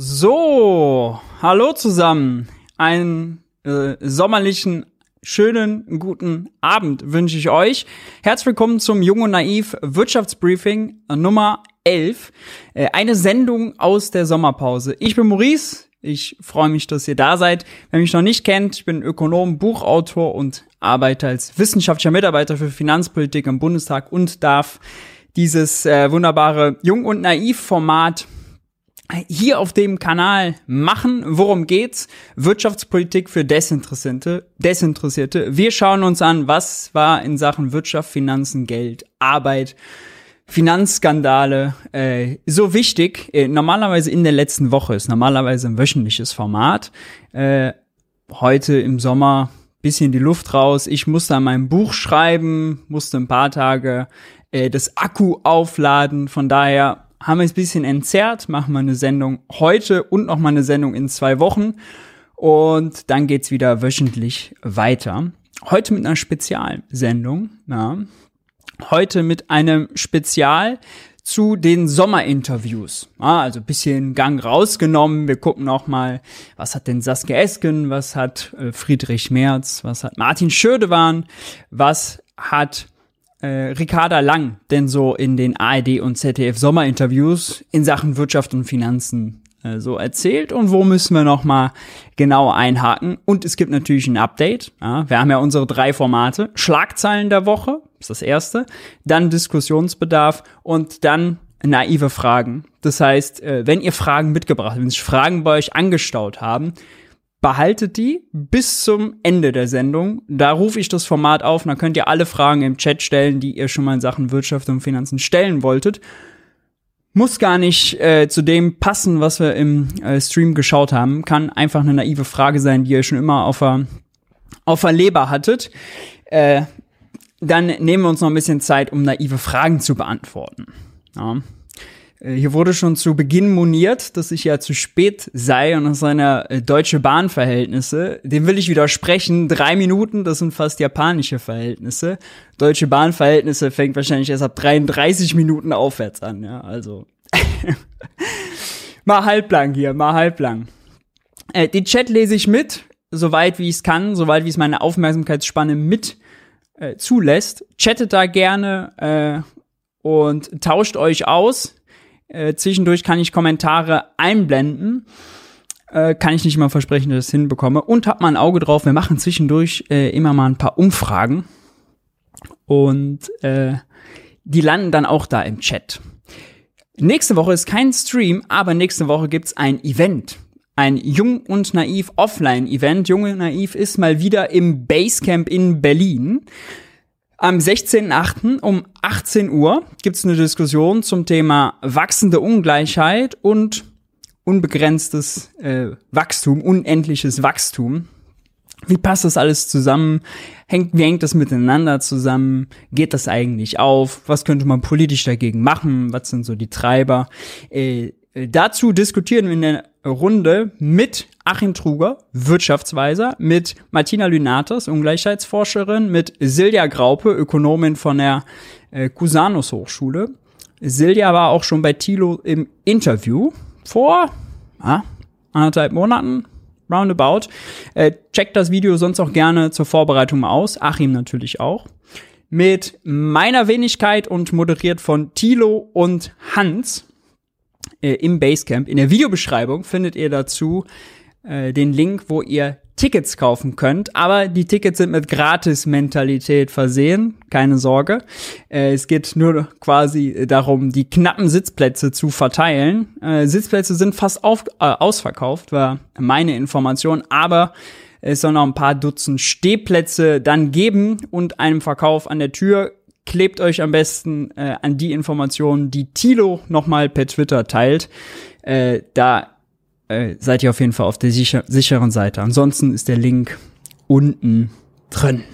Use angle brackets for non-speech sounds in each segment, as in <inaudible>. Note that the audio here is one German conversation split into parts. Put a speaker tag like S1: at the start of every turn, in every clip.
S1: So, hallo zusammen. Einen äh, sommerlichen, schönen, guten Abend wünsche ich euch. Herzlich willkommen zum Jung und Naiv Wirtschaftsbriefing Nummer 11. Äh, eine Sendung aus der Sommerpause. Ich bin Maurice. Ich freue mich, dass ihr da seid. Wer mich noch nicht kennt, ich bin Ökonom, Buchautor und arbeite als wissenschaftlicher Mitarbeiter für Finanzpolitik im Bundestag und darf dieses äh, wunderbare Jung und Naiv Format hier auf dem Kanal machen. Worum geht's? Wirtschaftspolitik für Desinteressierte. Desinteressierte. Wir schauen uns an, was war in Sachen Wirtschaft, Finanzen, Geld, Arbeit, Finanzskandale äh, so wichtig. Äh, normalerweise in der letzten Woche ist normalerweise ein wöchentliches Format. Äh, heute im Sommer bisschen die Luft raus. Ich musste an meinem Buch schreiben, musste ein paar Tage äh, das Akku aufladen. Von daher haben wir es ein bisschen entzerrt, machen wir eine Sendung heute und noch mal eine Sendung in zwei Wochen. Und dann geht's wieder wöchentlich weiter. Heute mit einer Spezialsendung. Ja. Heute mit einem Spezial zu den Sommerinterviews. Ja, also bisschen Gang rausgenommen. Wir gucken auch mal, was hat denn Saskia Esken, was hat äh, Friedrich Merz, was hat Martin Schödewan, was hat äh, Ricarda Lang denn so in den ARD und ZDF Sommerinterviews in Sachen Wirtschaft und Finanzen äh, so erzählt und wo müssen wir noch mal genau einhaken und es gibt natürlich ein Update. Ja, wir haben ja unsere drei Formate: Schlagzeilen der Woche ist das erste, dann Diskussionsbedarf und dann naive Fragen. Das heißt, äh, wenn ihr Fragen mitgebracht, wenn sich Fragen bei euch angestaut haben, behaltet die bis zum Ende der Sendung. Da rufe ich das Format auf und dann könnt ihr alle Fragen im Chat stellen, die ihr schon mal in Sachen Wirtschaft und Finanzen stellen wolltet. Muss gar nicht äh, zu dem passen, was wir im äh, Stream geschaut haben. Kann einfach eine naive Frage sein, die ihr schon immer auf der, auf der Leber hattet. Äh, dann nehmen wir uns noch ein bisschen Zeit, um naive Fragen zu beantworten. Ja. Äh, hier wurde schon zu Beginn moniert, dass ich ja zu spät sei und aus seiner äh, deutsche Bahnverhältnisse. Dem will ich widersprechen. Drei Minuten, das sind fast japanische Verhältnisse. Deutsche Bahnverhältnisse fängt wahrscheinlich erst ab 33 Minuten aufwärts an, ja, also. <laughs> mal halblang hier, mal halblang. Äh, den Chat lese ich mit, soweit wie ich es kann, soweit wie es meine Aufmerksamkeitsspanne mit äh, zulässt. Chattet da gerne äh, und tauscht euch aus. Äh, zwischendurch kann ich Kommentare einblenden. Äh, kann ich nicht mal versprechen, dass ich das hinbekomme. Und hab mal ein Auge drauf. Wir machen zwischendurch äh, immer mal ein paar Umfragen. Und äh, die landen dann auch da im Chat. Nächste Woche ist kein Stream, aber nächste Woche gibt's ein Event. Ein Jung und Naiv Offline-Event. Jung und Naiv ist mal wieder im Basecamp in Berlin. Am 16.8. um 18 Uhr gibt's eine Diskussion zum Thema wachsende Ungleichheit und unbegrenztes äh, Wachstum, unendliches Wachstum. Wie passt das alles zusammen? Hängt, wie hängt das miteinander zusammen? Geht das eigentlich auf? Was könnte man politisch dagegen machen? Was sind so die Treiber? Äh, äh dazu diskutieren wir in der Runde mit Achim Truger, Wirtschaftsweiser, mit Martina Lynatas, Ungleichheitsforscherin, mit Silja Graupe, Ökonomin von der äh, Hochschule. Silja war auch schon bei Thilo im Interview vor ah, anderthalb Monaten, roundabout. Äh, checkt das Video sonst auch gerne zur Vorbereitung aus. Achim natürlich auch. Mit meiner Wenigkeit und moderiert von Thilo und Hans äh, im Basecamp. In der Videobeschreibung findet ihr dazu äh, den Link, wo ihr Tickets kaufen könnt, aber die Tickets sind mit Gratis-Mentalität versehen, keine Sorge. Äh, es geht nur quasi darum, die knappen Sitzplätze zu verteilen. Äh, Sitzplätze sind fast auf, äh, ausverkauft, war meine Information, aber es soll noch ein paar Dutzend Stehplätze dann geben und einem Verkauf an der Tür klebt euch am besten äh, an die Informationen, die Tilo nochmal per Twitter teilt. Äh, da äh, seid ihr auf jeden Fall auf der sicher sicheren Seite. Ansonsten ist der Link unten drin.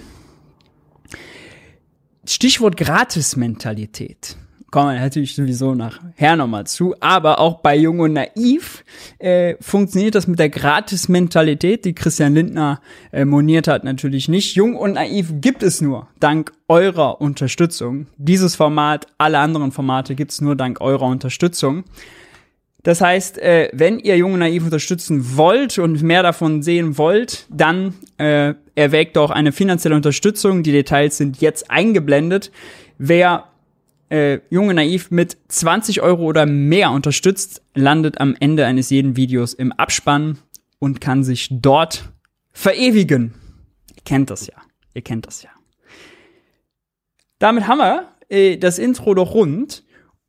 S1: Stichwort Gratis-Mentalität kommen wir natürlich sowieso nachher nochmal zu. Aber auch bei Jung und Naiv äh, funktioniert das mit der Gratis-Mentalität, die Christian Lindner äh, moniert hat, natürlich nicht. Jung und Naiv gibt es nur dank eurer Unterstützung. Dieses Format, alle anderen Formate gibt es nur dank eurer Unterstützung. Das heißt, äh, wenn ihr Junge Naiv unterstützen wollt und mehr davon sehen wollt, dann äh, erwägt doch eine finanzielle Unterstützung. Die Details sind jetzt eingeblendet. Wer äh, Junge Naiv mit 20 Euro oder mehr unterstützt, landet am Ende eines jeden Videos im Abspann und kann sich dort verewigen. Ihr kennt das ja. Ihr kennt das ja. Damit haben wir äh, das Intro doch rund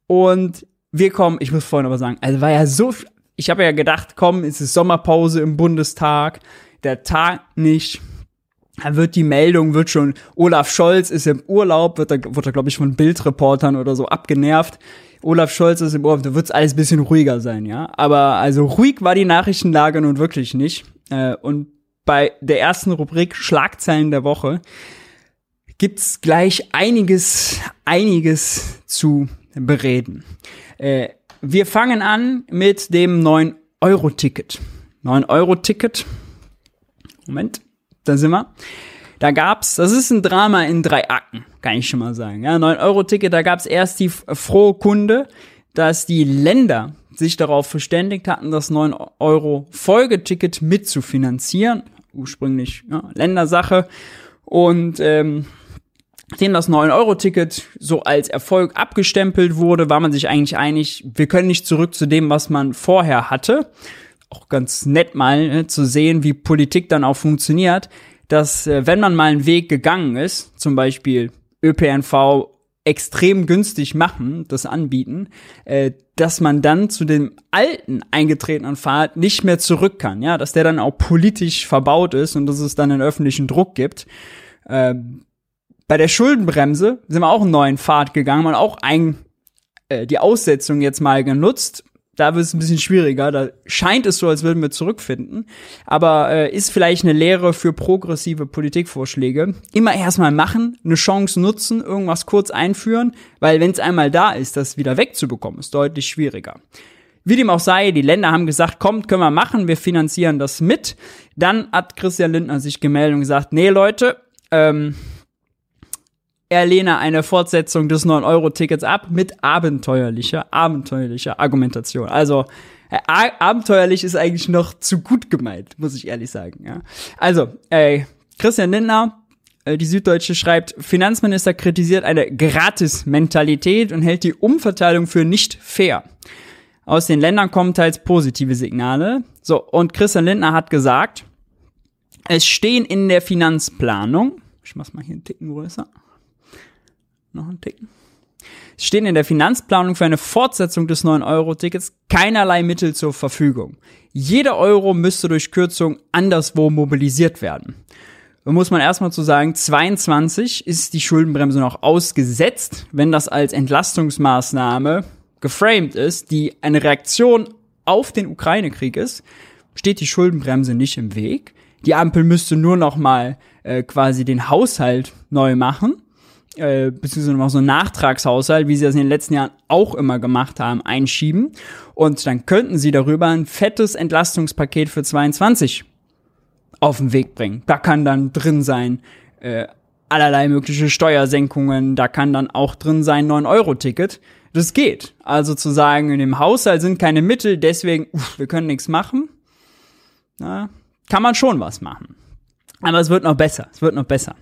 S1: und wir kommen, ich muss vorhin aber sagen, also war ja so, ich habe ja gedacht, komm, es ist Sommerpause im Bundestag, der Tag nicht, da wird die Meldung, wird schon, Olaf Scholz ist im Urlaub, wird da, wird da glaube ich, von Bildreportern oder so abgenervt. Olaf Scholz ist im Urlaub, da wird es alles bisschen ruhiger sein, ja. Aber also ruhig war die Nachrichtenlage nun wirklich nicht. Äh, und bei der ersten Rubrik Schlagzeilen der Woche gibt's gleich einiges, einiges zu bereden. Äh, wir fangen an mit dem 9-Euro-Ticket. 9-Euro-Ticket. Moment, da sind wir. Da gab's, das ist ein Drama in drei Akten, kann ich schon mal sagen. Ja, 9-Euro-Ticket, da gab's erst die frohe Kunde, dass die Länder sich darauf verständigt hatten, das 9-Euro-Folgeticket mitzufinanzieren. Ursprünglich ja, Ländersache. Und ähm, Nachdem das 9-Euro-Ticket so als Erfolg abgestempelt wurde, war man sich eigentlich einig, wir können nicht zurück zu dem, was man vorher hatte. Auch ganz nett mal ne, zu sehen, wie Politik dann auch funktioniert, dass äh, wenn man mal einen Weg gegangen ist, zum Beispiel ÖPNV extrem günstig machen, das anbieten, äh, dass man dann zu dem alten eingetretenen Pfad nicht mehr zurück kann, ja, dass der dann auch politisch verbaut ist und dass es dann einen öffentlichen Druck gibt. Äh, bei der Schuldenbremse sind wir auch einen neuen Pfad gegangen und auch ein, äh, die Aussetzung jetzt mal genutzt. Da wird es ein bisschen schwieriger. Da scheint es so, als würden wir zurückfinden. Aber äh, ist vielleicht eine Lehre für progressive Politikvorschläge. Immer erstmal machen, eine Chance nutzen, irgendwas kurz einführen, weil wenn es einmal da ist, das wieder wegzubekommen, ist deutlich schwieriger. Wie dem auch sei, die Länder haben gesagt, kommt, können wir machen, wir finanzieren das mit. Dann hat Christian Lindner sich gemeldet und gesagt, nee Leute, ähm, er lehne eine Fortsetzung des 9-Euro-Tickets ab mit abenteuerlicher, abenteuerlicher Argumentation. Also, äh, abenteuerlich ist eigentlich noch zu gut gemeint, muss ich ehrlich sagen. Ja. Also, äh, Christian Lindner, äh, die Süddeutsche schreibt, Finanzminister kritisiert eine Gratis-Mentalität und hält die Umverteilung für nicht fair. Aus den Ländern kommen teils positive Signale. So, und Christian Lindner hat gesagt, es stehen in der Finanzplanung, ich mach's mal hier einen Ticken größer, noch einen Ticken. Es stehen in der Finanzplanung für eine Fortsetzung des 9-Euro-Tickets keinerlei Mittel zur Verfügung. Jeder Euro müsste durch Kürzung anderswo mobilisiert werden. Da muss man erstmal zu sagen, 22 ist die Schuldenbremse noch ausgesetzt, wenn das als Entlastungsmaßnahme geframed ist, die eine Reaktion auf den Ukraine-Krieg ist, steht die Schuldenbremse nicht im Weg. Die Ampel müsste nur noch mal äh, quasi den Haushalt neu machen äh, beziehungsweise noch so einen Nachtragshaushalt, wie sie das in den letzten Jahren auch immer gemacht haben, einschieben. Und dann könnten sie darüber ein fettes Entlastungspaket für 22 auf den Weg bringen. Da kann dann drin sein, äh, allerlei mögliche Steuersenkungen, da kann dann auch drin sein 9-Euro-Ticket. Das geht. Also zu sagen, in dem Haushalt sind keine Mittel, deswegen, uff, wir können nichts machen. Na, kann man schon was machen. Aber es wird noch besser. Es wird noch besser.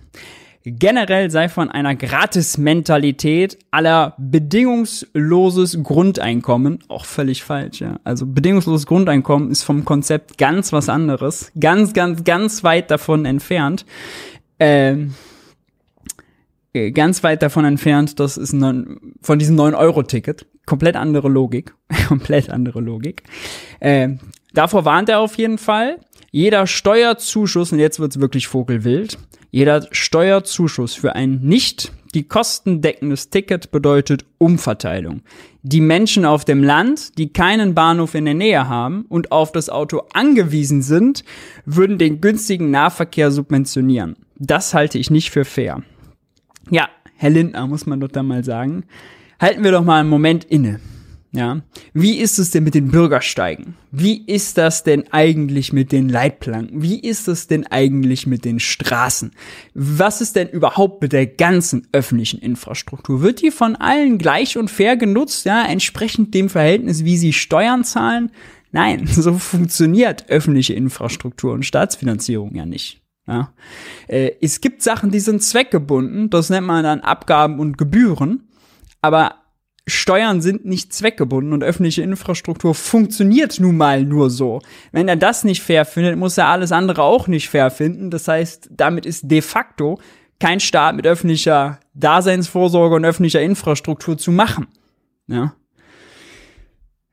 S1: Generell sei von einer Gratis-Mentalität aller bedingungsloses Grundeinkommen, auch völlig falsch, ja. Also bedingungsloses Grundeinkommen ist vom Konzept ganz was anderes, ganz, ganz, ganz weit davon entfernt. Ähm, äh, ganz weit davon entfernt, das ist ein, von diesem 9-Euro-Ticket. Komplett andere Logik. <laughs> Komplett andere Logik. Äh, davor warnt er auf jeden Fall. Jeder Steuerzuschuss, und jetzt wird's wirklich vogelwild, jeder Steuerzuschuss für ein nicht die kostendeckendes Ticket bedeutet Umverteilung. Die Menschen auf dem Land, die keinen Bahnhof in der Nähe haben und auf das Auto angewiesen sind, würden den günstigen Nahverkehr subventionieren. Das halte ich nicht für fair. Ja, Herr Lindner, muss man doch da mal sagen. Halten wir doch mal einen Moment inne. Ja, wie ist es denn mit den Bürgersteigen? Wie ist das denn eigentlich mit den Leitplanken? Wie ist es denn eigentlich mit den Straßen? Was ist denn überhaupt mit der ganzen öffentlichen Infrastruktur? Wird die von allen gleich und fair genutzt? Ja, entsprechend dem Verhältnis, wie sie Steuern zahlen? Nein, <laughs> so funktioniert öffentliche Infrastruktur und Staatsfinanzierung ja nicht. Ja. Äh, es gibt Sachen, die sind zweckgebunden, das nennt man dann Abgaben und Gebühren, aber Steuern sind nicht zweckgebunden und öffentliche Infrastruktur funktioniert nun mal nur so. Wenn er das nicht fair findet, muss er alles andere auch nicht fair finden. Das heißt, damit ist de facto kein Staat mit öffentlicher Daseinsvorsorge und öffentlicher Infrastruktur zu machen. Ja.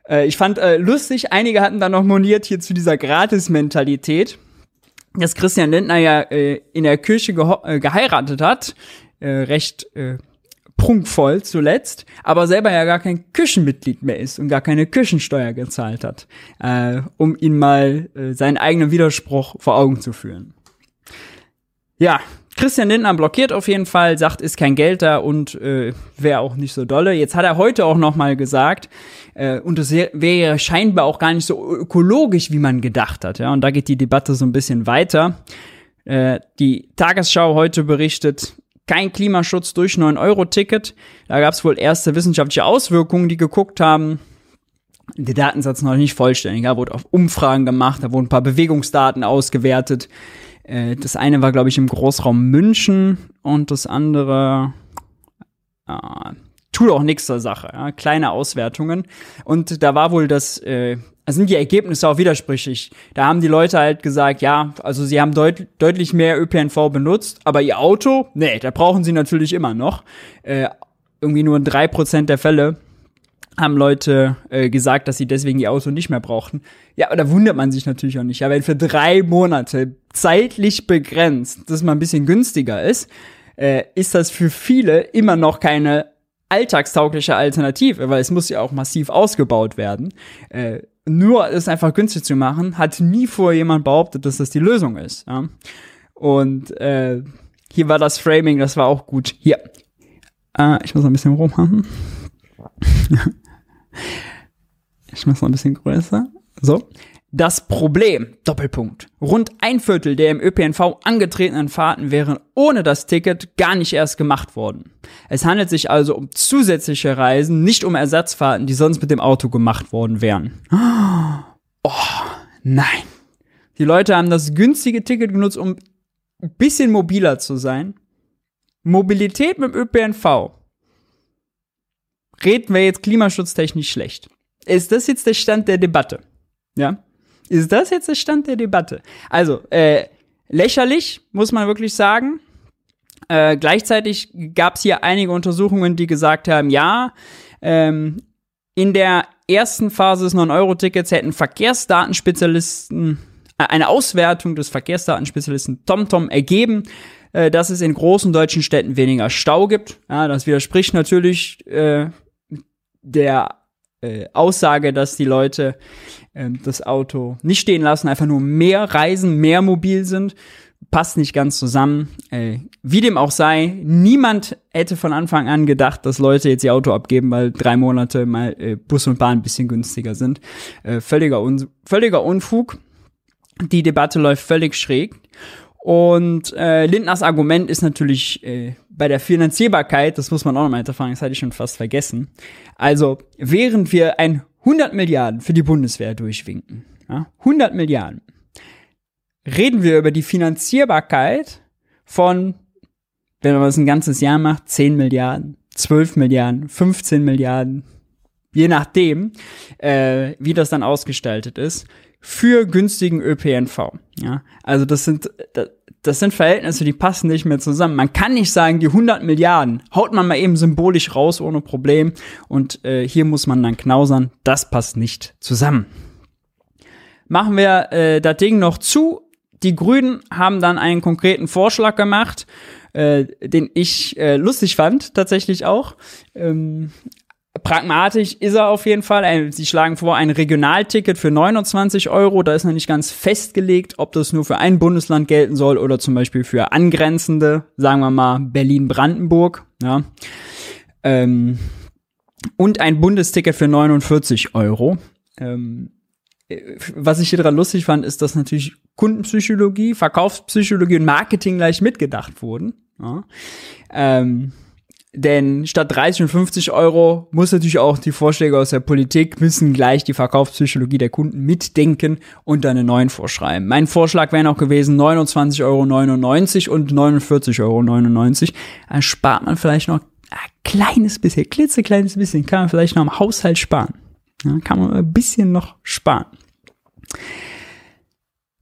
S1: Äh, ich fand äh, lustig, einige hatten da noch moniert hier zu dieser Gratis-Mentalität, dass Christian Lindner ja äh, in der Kirche äh, geheiratet hat, äh, recht prunkvoll zuletzt, aber selber ja gar kein Küchenmitglied mehr ist und gar keine Küchensteuer gezahlt hat, äh, um ihn mal äh, seinen eigenen Widerspruch vor Augen zu führen. Ja, Christian Lindner blockiert auf jeden Fall, sagt, ist kein Geld da und äh, wäre auch nicht so dolle. Jetzt hat er heute auch noch mal gesagt, äh, und es wäre scheinbar auch gar nicht so ökologisch, wie man gedacht hat. Ja, und da geht die Debatte so ein bisschen weiter. Äh, die Tagesschau heute berichtet, kein Klimaschutz durch 9-Euro-Ticket. Da gab es wohl erste wissenschaftliche Auswirkungen, die geguckt haben. Der Datensatz noch nicht vollständig. Da wurde auf Umfragen gemacht, da wurden ein paar Bewegungsdaten ausgewertet. Äh, das eine war, glaube ich, im Großraum München und das andere äh, tut auch nichts zur Sache. Ja? Kleine Auswertungen. Und da war wohl das äh, da sind die Ergebnisse auch widersprüchlich. Da haben die Leute halt gesagt, ja, also sie haben deut deutlich mehr ÖPNV benutzt, aber ihr Auto, nee, da brauchen sie natürlich immer noch. Äh, irgendwie nur in drei Prozent der Fälle haben Leute äh, gesagt, dass sie deswegen ihr Auto nicht mehr brauchten. Ja, aber da wundert man sich natürlich auch nicht. Ja, wenn für drei Monate zeitlich begrenzt das mal ein bisschen günstiger ist, äh, ist das für viele immer noch keine alltagstaugliche Alternative, weil es muss ja auch massiv ausgebaut werden. Äh, nur es einfach günstig zu machen, hat nie vorher jemand behauptet, dass das die Lösung ist. Ja? Und äh, hier war das Framing, das war auch gut. Hier. Äh, ich muss ein bisschen rumhaben. <laughs> ich muss noch ein bisschen größer. So. Das Problem, Doppelpunkt. Rund ein Viertel der im ÖPNV angetretenen Fahrten wären ohne das Ticket gar nicht erst gemacht worden. Es handelt sich also um zusätzliche Reisen, nicht um Ersatzfahrten, die sonst mit dem Auto gemacht worden wären. <gasps> Oh, nein. Die Leute haben das günstige Ticket genutzt, um ein bisschen mobiler zu sein. Mobilität mit dem ÖPNV. Reden wir jetzt klimaschutztechnisch schlecht. Ist das jetzt der Stand der Debatte? Ja? Ist das jetzt der Stand der Debatte? Also, äh, lächerlich, muss man wirklich sagen. Äh, gleichzeitig gab es hier einige Untersuchungen, die gesagt haben, ja, ähm, in der ersten Phase des 9-Euro-Tickets hätten Verkehrsdatenspezialisten äh, eine Auswertung des Verkehrsdatenspezialisten TomTom ergeben, äh, dass es in großen deutschen Städten weniger Stau gibt. Ja, das widerspricht natürlich äh, der äh, Aussage, dass die Leute äh, das Auto nicht stehen lassen, einfach nur mehr reisen, mehr mobil sind, passt nicht ganz zusammen. Äh, wie dem auch sei, niemand hätte von Anfang an gedacht, dass Leute jetzt ihr Auto abgeben, weil drei Monate mal äh, Bus und Bahn ein bisschen günstiger sind. Äh, völliger, Un völliger Unfug. Die Debatte läuft völlig schräg. Und äh, Lindners Argument ist natürlich äh, bei der Finanzierbarkeit, das muss man auch noch mal hinterfragen, das hatte ich schon fast vergessen. Also, während wir ein 100 Milliarden für die Bundeswehr durchwinken, ja, 100 Milliarden, reden wir über die Finanzierbarkeit von, wenn man das ein ganzes Jahr macht, 10 Milliarden, 12 Milliarden, 15 Milliarden, je nachdem, äh, wie das dann ausgestaltet ist, für günstigen ÖPNV. Ja, also das sind das sind Verhältnisse, die passen nicht mehr zusammen. Man kann nicht sagen, die 100 Milliarden haut man mal eben symbolisch raus ohne Problem und äh, hier muss man dann knausern. Das passt nicht zusammen. Machen wir äh, das Ding noch zu. Die Grünen haben dann einen konkreten Vorschlag gemacht, äh, den ich äh, lustig fand, tatsächlich auch. Ähm, Pragmatisch ist er auf jeden Fall. Sie schlagen vor, ein Regionalticket für 29 Euro. Da ist noch nicht ganz festgelegt, ob das nur für ein Bundesland gelten soll oder zum Beispiel für angrenzende, sagen wir mal Berlin-Brandenburg. Ja. Ähm, und ein Bundesticket für 49 Euro. Ähm, äh, was ich hier dran lustig fand, ist, dass natürlich Kundenpsychologie, Verkaufspsychologie und Marketing gleich mitgedacht wurden. Ja. Ähm, denn statt 30 und 50 Euro muss natürlich auch die Vorschläge aus der Politik müssen gleich die Verkaufspsychologie der Kunden mitdenken und dann einen neuen vorschreiben. Mein Vorschlag wäre noch gewesen 29,99 Euro und 49,99 Euro. Dann spart man vielleicht noch ein kleines bisschen, klitzekleines bisschen, kann man vielleicht noch am Haushalt sparen. Ja, kann man ein bisschen noch sparen.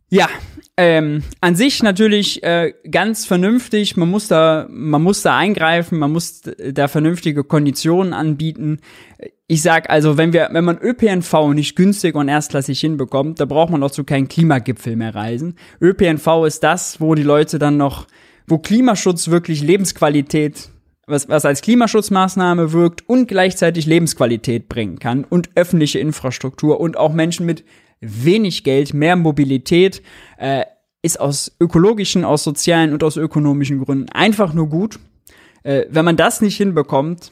S1: Ja, ähm, an sich natürlich äh, ganz vernünftig. Man muss da, man muss da eingreifen, man muss da vernünftige Konditionen anbieten. Ich sag also, wenn wir, wenn man ÖPNV nicht günstig und erstklassig hinbekommt, da braucht man auch zu keinen Klimagipfel mehr reisen. ÖPNV ist das, wo die Leute dann noch, wo Klimaschutz wirklich Lebensqualität was, was als Klimaschutzmaßnahme wirkt und gleichzeitig Lebensqualität bringen kann und öffentliche Infrastruktur und auch Menschen mit wenig Geld, mehr Mobilität, äh, ist aus ökologischen, aus sozialen und aus ökonomischen Gründen einfach nur gut. Äh, wenn man das nicht hinbekommt,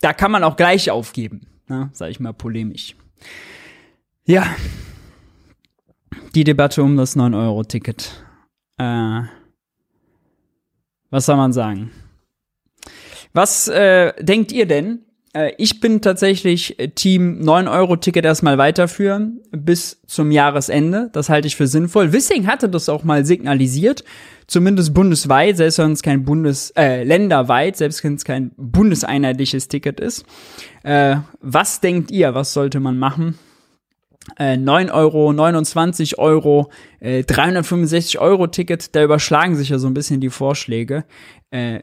S1: da kann man auch gleich aufgeben, ne? sag ich mal polemisch. Ja, die Debatte um das 9-Euro-Ticket. Äh, was soll man sagen? Was äh, denkt ihr denn? Äh, ich bin tatsächlich äh, Team 9-Euro-Ticket erstmal weiterführen bis zum Jahresende. Das halte ich für sinnvoll. Wissing hatte das auch mal signalisiert, zumindest bundesweit, selbst wenn es kein Bundes, äh, länderweit, selbst wenn es kein bundeseinheitliches Ticket ist. Äh, was denkt ihr, was sollte man machen? Äh, 9 Euro, 29 Euro, äh, 365 Euro Ticket, da überschlagen sich ja so ein bisschen die Vorschläge. Äh,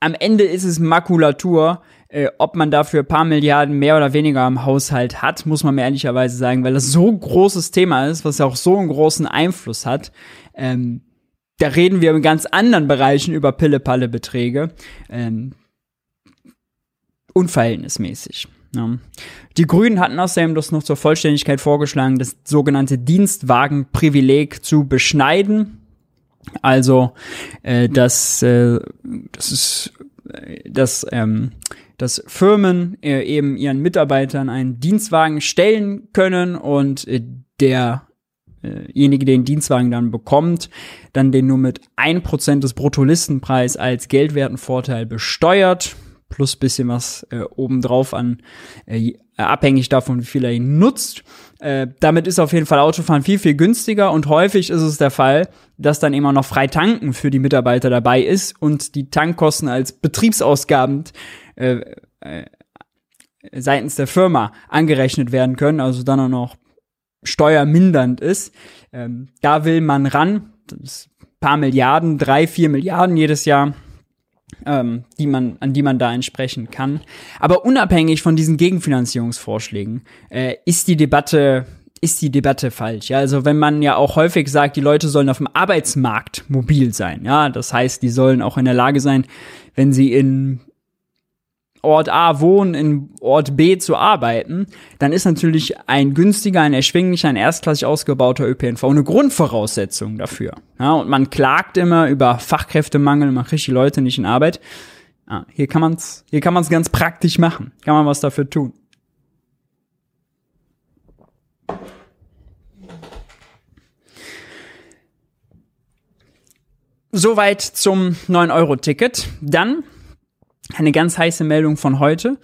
S1: am Ende ist es Makulatur. Äh, ob man dafür ein paar Milliarden mehr oder weniger im Haushalt hat, muss man mir ehrlicherweise sagen, weil das so ein großes Thema ist, was ja auch so einen großen Einfluss hat. Ähm, da reden wir in ganz anderen Bereichen über Pille-Palle-Beträge. Ähm, unverhältnismäßig. Ja. Die Grünen hatten außerdem das noch zur Vollständigkeit vorgeschlagen, das sogenannte Dienstwagenprivileg zu beschneiden. Also, äh, dass, äh, das ist, äh, dass, ähm, dass Firmen äh, eben ihren Mitarbeitern einen Dienstwagen stellen können und äh, derjenige, der den Dienstwagen dann bekommt, dann den nur mit ein Prozent des Bruttolistenpreis als Geldwertenvorteil besteuert, plus bisschen was äh, obendrauf an, äh, abhängig davon, wie viel er ihn nutzt. Äh, damit ist auf jeden Fall Autofahren viel, viel günstiger und häufig ist es der Fall, dass dann immer noch frei tanken für die Mitarbeiter dabei ist und die Tankkosten als Betriebsausgaben äh, äh, seitens der Firma angerechnet werden können, also dann auch noch steuermindernd ist. Ähm, da will man ran, das ist paar Milliarden, drei, vier Milliarden jedes Jahr ähm, die man, an die man da entsprechen kann. Aber unabhängig von diesen Gegenfinanzierungsvorschlägen äh, ist die Debatte ist die Debatte falsch. Ja, also wenn man ja auch häufig sagt, die Leute sollen auf dem Arbeitsmarkt mobil sein, ja, das heißt, die sollen auch in der Lage sein, wenn sie in Ort A wohnen, in Ort B zu arbeiten, dann ist natürlich ein günstiger, ein erschwinglicher, ein erstklassig ausgebauter ÖPNV eine Grundvoraussetzung dafür. Ja, und man klagt immer über Fachkräftemangel, man kriegt die Leute nicht in Arbeit. Ja, hier kann man's, hier kann man's ganz praktisch machen. Kann man was dafür tun. Soweit zum 9-Euro-Ticket. Dann eine ganz heiße Meldung von heute.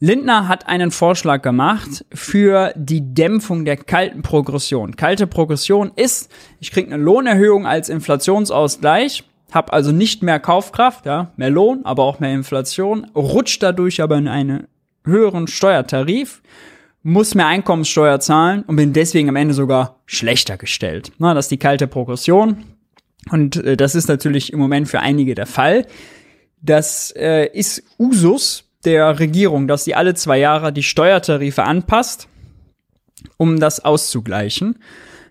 S1: Lindner hat einen Vorschlag gemacht für die Dämpfung der kalten Progression. Kalte Progression ist, ich kriege eine Lohnerhöhung als Inflationsausgleich, habe also nicht mehr Kaufkraft, ja, mehr Lohn, aber auch mehr Inflation, rutscht dadurch aber in einen höheren Steuertarif, muss mehr Einkommenssteuer zahlen und bin deswegen am Ende sogar schlechter gestellt. Na, das ist die kalte Progression. Und äh, das ist natürlich im Moment für einige der Fall. Das äh, ist Usus der Regierung, dass sie alle zwei Jahre die Steuertarife anpasst, um das auszugleichen.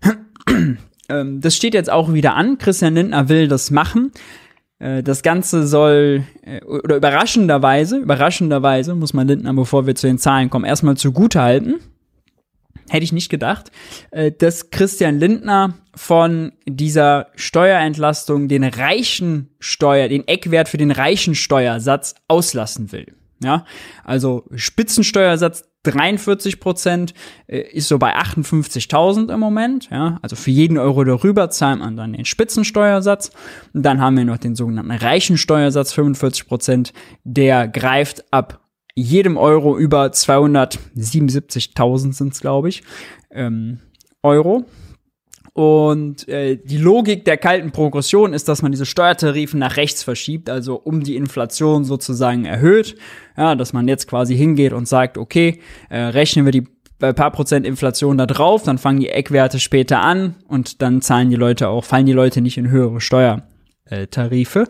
S1: <clears throat> ähm, das steht jetzt auch wieder an. Christian Lindner will das machen. Äh, das Ganze soll, äh, oder überraschenderweise, überraschenderweise muss man Lindner, bevor wir zu den Zahlen kommen, erstmal zugute halten hätte ich nicht gedacht, äh, dass Christian Lindner von dieser Steuerentlastung den reichen Steuer, den Eckwert für den reichen Steuersatz auslassen will. Ja, also Spitzensteuersatz 43 Prozent äh, ist so bei 58.000 im Moment. Ja, also für jeden Euro darüber zahlt man dann den Spitzensteuersatz. Und dann haben wir noch den sogenannten Reichensteuersatz 45 Prozent. Der greift ab jedem Euro über 277.000 sind es, glaube ich, ähm, Euro. Und äh, die Logik der kalten Progression ist, dass man diese Steuertarife nach rechts verschiebt, also um die Inflation sozusagen erhöht. Ja, dass man jetzt quasi hingeht und sagt, okay, äh, rechnen wir die äh, paar Prozent Inflation da drauf, dann fangen die Eckwerte später an und dann zahlen die Leute auch, fallen die Leute nicht in höhere Steuertarife.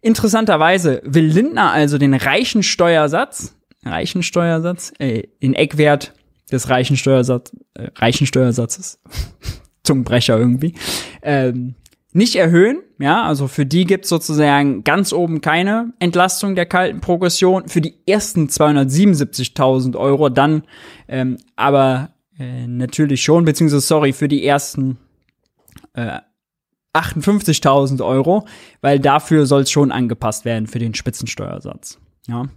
S1: Interessanterweise will Lindner also den reichen Steuersatz, reichen Steuersatz, äh, den Eckwert des reichen, Steuersatz, äh, reichen Steuersatzes <laughs> Zungenbrecher irgendwie, ähm, nicht erhöhen. Ja, also für die gibt's sozusagen ganz oben keine Entlastung der kalten Progression. Für die ersten 277.000 Euro dann ähm, aber äh, natürlich schon, beziehungsweise sorry, für die ersten äh, 58.000 Euro, weil dafür soll es schon angepasst werden für den Spitzensteuersatz. Ja.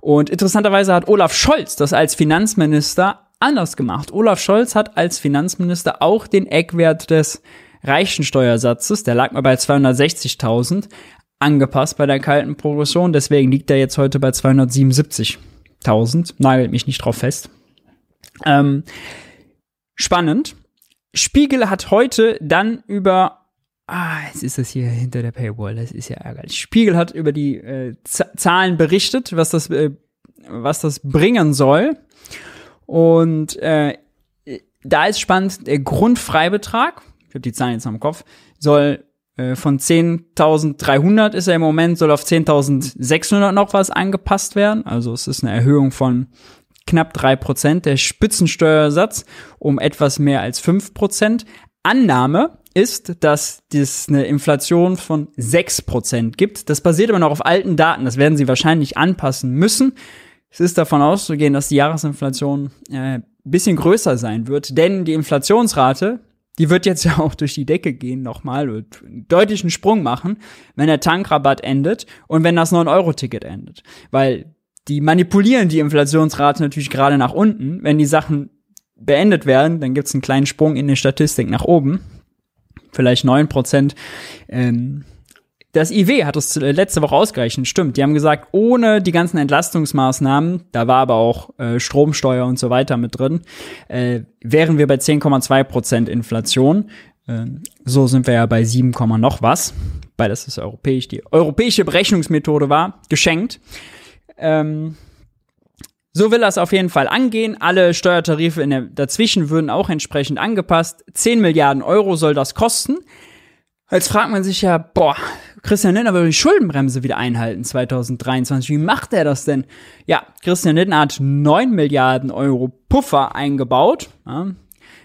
S1: Und interessanterweise hat Olaf Scholz das als Finanzminister anders gemacht. Olaf Scholz hat als Finanzminister auch den Eckwert des Reichensteuersatzes, der lag mal bei 260.000, angepasst bei der kalten Progression. Deswegen liegt er jetzt heute bei 277.000. Nagelt mich nicht drauf fest. Ähm, spannend. Spiegel hat heute dann über Ah, jetzt ist das hier hinter der Paywall. Das ist ja ärgerlich. Spiegel hat über die äh, Zahlen berichtet, was das, äh, was das bringen soll. Und äh, da ist spannend, der Grundfreibetrag, ich habe die Zahlen jetzt im Kopf, soll äh, von 10.300 ist er im Moment, soll auf 10.600 noch was angepasst werden. Also es ist eine Erhöhung von knapp drei Prozent. Der Spitzensteuersatz um etwas mehr als fünf Prozent. Annahme ist, dass es eine Inflation von sechs Prozent gibt. Das basiert aber noch auf alten Daten. Das werden sie wahrscheinlich anpassen müssen. Es ist davon auszugehen, dass die Jahresinflation äh, bisschen größer sein wird, denn die Inflationsrate, die wird jetzt <laughs> ja auch durch die Decke gehen nochmal, wird einen deutlichen Sprung machen, wenn der Tankrabatt endet und wenn das 9-Euro-Ticket endet. Weil die manipulieren die Inflationsrate natürlich gerade nach unten. Wenn die Sachen beendet werden, dann gibt es einen kleinen Sprung in der Statistik nach oben. Vielleicht 9%. Ähm, das IW hat es letzte Woche ausgerechnet, stimmt. Die haben gesagt, ohne die ganzen Entlastungsmaßnahmen, da war aber auch äh, Stromsteuer und so weiter mit drin, äh, wären wir bei 10,2 Prozent Inflation. Äh, so sind wir ja bei 7, noch was, weil das ist europäisch. Die europäische Berechnungsmethode war geschenkt. Ähm, so will es auf jeden Fall angehen. Alle Steuertarife in der, dazwischen würden auch entsprechend angepasst. 10 Milliarden Euro soll das kosten. Jetzt fragt man sich ja, boah, Christian Lindner will die Schuldenbremse wieder einhalten 2023. Wie macht er das denn? Ja, Christian Lindner hat 9 Milliarden Euro Puffer eingebaut ja,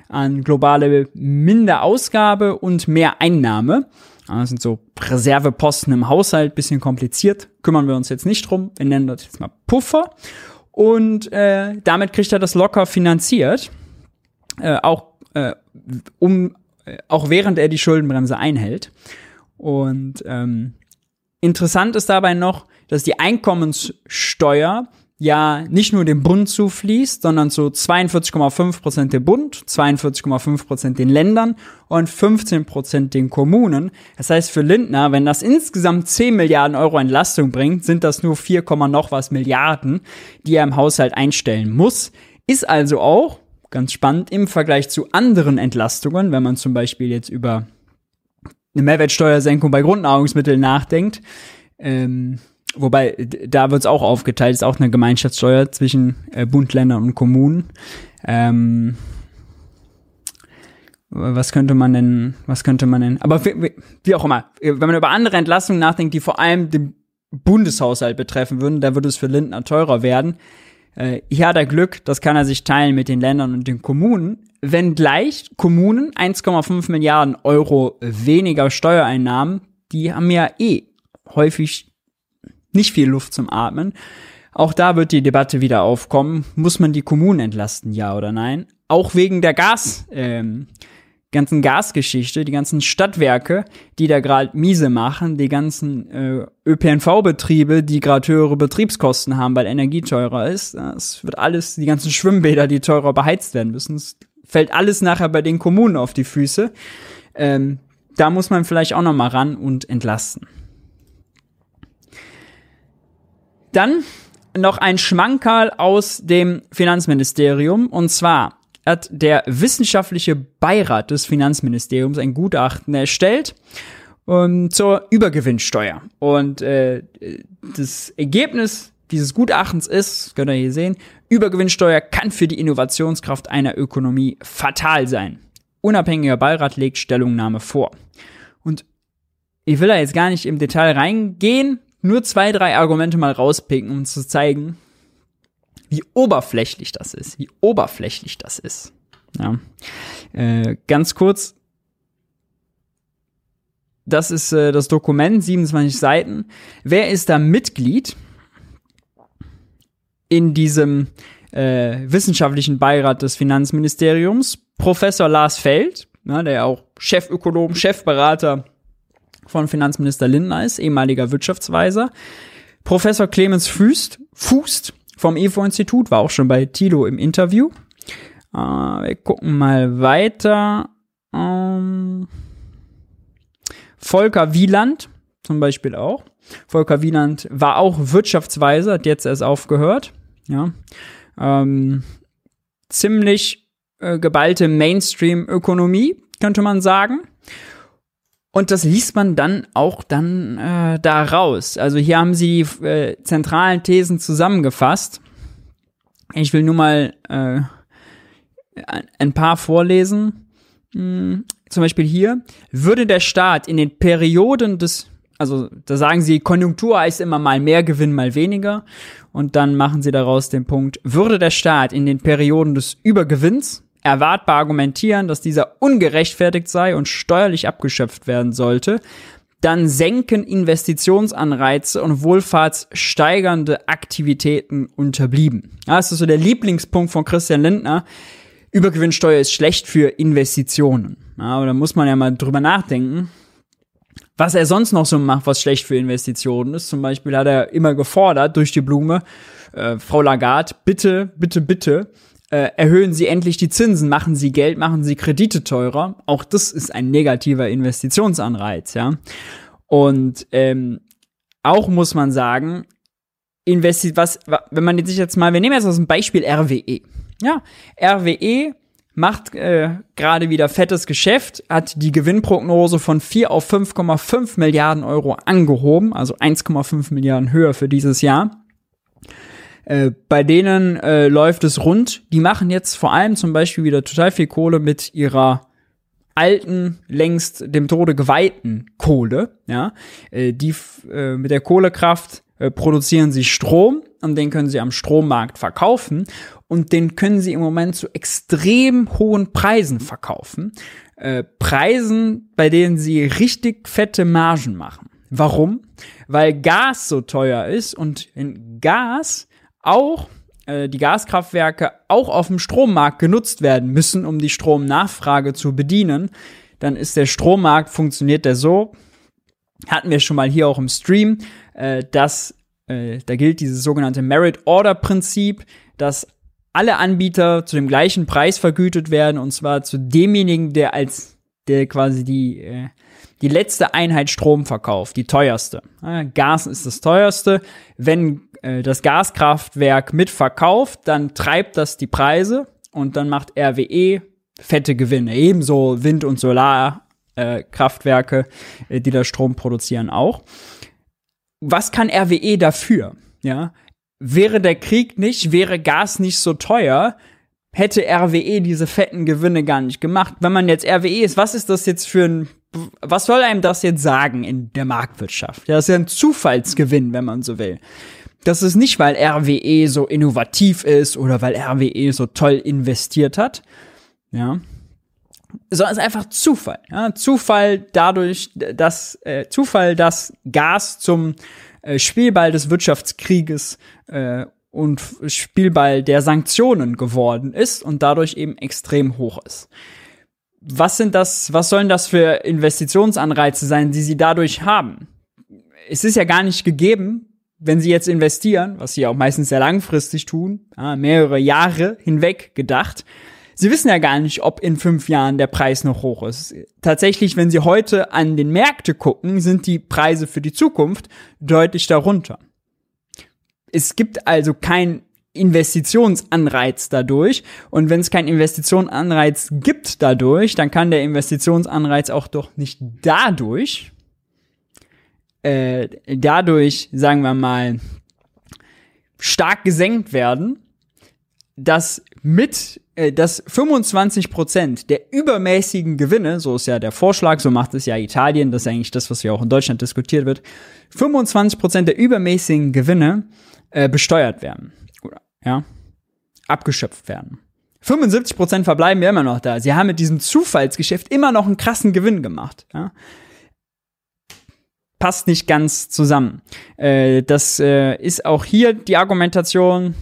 S1: an globale Minderausgabe und mehr Einnahme. Das sind so Reserveposten im Haushalt, bisschen kompliziert. Kümmern wir uns jetzt nicht drum. Wir nennen das jetzt mal Puffer. Und äh, damit kriegt er das locker finanziert. Äh, auch äh, um auch während er die Schuldenbremse einhält. Und ähm, interessant ist dabei noch, dass die Einkommenssteuer ja nicht nur dem Bund zufließt, sondern zu 42,5 Prozent dem Bund, 42,5 Prozent den Ländern und 15 Prozent den Kommunen. Das heißt für Lindner, wenn das insgesamt 10 Milliarden Euro Entlastung bringt, sind das nur 4, noch was Milliarden, die er im Haushalt einstellen muss. Ist also auch ganz spannend im Vergleich zu anderen Entlastungen, wenn man zum Beispiel jetzt über eine Mehrwertsteuersenkung bei Grundnahrungsmitteln nachdenkt. Ähm, wobei, da wird es auch aufgeteilt, ist auch eine Gemeinschaftssteuer zwischen äh, Bund, Ländern und Kommunen. Ähm, was könnte man denn, was könnte man denn, aber wie, wie, auch immer, wenn man über andere Entlastungen nachdenkt, die vor allem den Bundeshaushalt betreffen würden, da würde es für Lindner teurer werden. Äh, hier hat er Glück, das kann er sich teilen mit den Ländern und den Kommunen. Wenngleich Kommunen 1,5 Milliarden Euro weniger Steuereinnahmen, die haben ja eh häufig nicht viel Luft zum Atmen. Auch da wird die Debatte wieder aufkommen. Muss man die Kommunen entlasten, ja oder nein? Auch wegen der Gas, ähm, ganzen Gasgeschichte, die ganzen Stadtwerke, die da gerade miese machen, die ganzen äh, ÖPNV-Betriebe, die gerade höhere Betriebskosten haben, weil Energie teurer ist. Es wird alles, die ganzen Schwimmbäder, die teurer beheizt werden müssen. Es fällt alles nachher bei den Kommunen auf die Füße. Ähm, da muss man vielleicht auch noch mal ran und entlasten. Dann noch ein Schmankerl aus dem Finanzministerium und zwar hat der wissenschaftliche Beirat des Finanzministeriums ein Gutachten erstellt um, zur Übergewinnsteuer. Und äh, das Ergebnis dieses Gutachtens ist, könnt ihr hier sehen, Übergewinnsteuer kann für die Innovationskraft einer Ökonomie fatal sein. Unabhängiger Beirat legt Stellungnahme vor. Und ich will da jetzt gar nicht im Detail reingehen, nur zwei, drei Argumente mal rauspicken, um zu zeigen, wie oberflächlich das ist, wie oberflächlich das ist. Ja. Äh, ganz kurz, das ist äh, das Dokument, 27 Seiten. Wer ist da Mitglied in diesem äh, wissenschaftlichen Beirat des Finanzministeriums? Professor Lars Feld, ja, der auch Chefökonom, Chefberater von Finanzminister Lindner ist, ehemaliger Wirtschaftsweiser. Professor Clemens Fußt, Fußt vom EFO-Institut, war auch schon bei Tilo im Interview. Äh, wir gucken mal weiter. Ähm, Volker Wieland zum Beispiel auch. Volker Wieland war auch Wirtschaftsweiser, hat jetzt erst aufgehört. Ja. Ähm, ziemlich äh, geballte Mainstream-Ökonomie, könnte man sagen. Und das liest man dann auch dann äh, da raus. Also hier haben sie die äh, zentralen Thesen zusammengefasst. Ich will nur mal äh, ein paar vorlesen. Hm, zum Beispiel hier, würde der Staat in den Perioden des, also da sagen sie, Konjunktur heißt immer mal mehr Gewinn, mal weniger. Und dann machen sie daraus den Punkt, würde der Staat in den Perioden des Übergewinns, erwartbar argumentieren, dass dieser ungerechtfertigt sei und steuerlich abgeschöpft werden sollte, dann senken Investitionsanreize und wohlfahrtssteigernde Aktivitäten unterblieben. Ja, das ist so der Lieblingspunkt von Christian Lindner. Übergewinnsteuer ist schlecht für Investitionen. Ja, aber da muss man ja mal drüber nachdenken. Was er sonst noch so macht, was schlecht für Investitionen ist. Zum Beispiel hat er immer gefordert durch die Blume, äh, Frau Lagarde, bitte, bitte, bitte, äh, erhöhen Sie endlich die Zinsen, machen Sie Geld, machen Sie Kredite teurer. Auch das ist ein negativer Investitionsanreiz, ja. Und ähm, auch muss man sagen, investi was, wenn man sich jetzt mal, wir nehmen jetzt aus dem Beispiel RWE. Ja, RWE macht äh, gerade wieder fettes Geschäft, hat die Gewinnprognose von 4 auf 5,5 Milliarden Euro angehoben, also 1,5 Milliarden höher für dieses Jahr. Äh, bei denen äh, läuft es rund. Die machen jetzt vor allem zum Beispiel wieder total viel Kohle mit ihrer alten, längst dem Tode geweihten Kohle. Ja, äh, die äh, mit der Kohlekraft äh, produzieren sie Strom und den können sie am Strommarkt verkaufen und den können sie im Moment zu extrem hohen Preisen verkaufen. Äh, Preisen, bei denen sie richtig fette Margen machen. Warum? Weil Gas so teuer ist und in Gas auch äh, die Gaskraftwerke auch auf dem Strommarkt genutzt werden müssen, um die Stromnachfrage zu bedienen, dann ist der Strommarkt, funktioniert der so, hatten wir schon mal hier auch im Stream, äh, dass äh, da gilt dieses sogenannte Merit Order Prinzip, dass alle Anbieter zu dem gleichen Preis vergütet werden und zwar zu demjenigen, der als der quasi die äh, die letzte Einheit Strom verkauft, die teuerste. Gas ist das teuerste. Wenn äh, das Gaskraftwerk mitverkauft, dann treibt das die Preise und dann macht RWE fette Gewinne. Ebenso Wind- und Solarkraftwerke, äh, die da Strom produzieren, auch. Was kann RWE dafür? Ja, wäre der Krieg nicht, wäre Gas nicht so teuer, hätte RWE diese fetten Gewinne gar nicht gemacht. Wenn man jetzt RWE ist, was ist das jetzt für ein, was soll einem das jetzt sagen in der Marktwirtschaft? Ja, das ist ja ein Zufallsgewinn, wenn man so will. Das ist nicht, weil RWE so innovativ ist oder weil RWE so toll investiert hat. Ja. Sondern es ist einfach Zufall. Ja? Zufall dadurch, dass äh, Zufall, dass Gas zum äh, Spielball des Wirtschaftskrieges äh, und Spielball der Sanktionen geworden ist und dadurch eben extrem hoch ist. was sind das, was sollen das für Investitionsanreize sein, die sie dadurch haben? Es ist ja gar nicht gegeben, wenn sie jetzt investieren, was sie auch meistens sehr langfristig tun, mehrere Jahre hinweg gedacht, sie wissen ja gar nicht, ob in fünf Jahren der Preis noch hoch ist. Tatsächlich, wenn sie heute an den Märkte gucken, sind die Preise für die Zukunft deutlich darunter. Es gibt also kein Investitionsanreiz dadurch. Und wenn es keinen Investitionsanreiz gibt dadurch, dann kann der Investitionsanreiz auch doch nicht dadurch, äh, dadurch, sagen wir mal, stark gesenkt werden, dass mit äh, dass 25 Prozent der übermäßigen Gewinne, so ist ja der Vorschlag, so macht es ja Italien, das ist eigentlich das, was ja auch in Deutschland diskutiert wird, 25 Prozent der übermäßigen Gewinne äh, besteuert werden ja, abgeschöpft werden. 75% verbleiben ja immer noch da. Sie haben mit diesem Zufallsgeschäft immer noch einen krassen Gewinn gemacht. Ja. Passt nicht ganz zusammen. Äh, das äh, ist auch hier die Argumentation,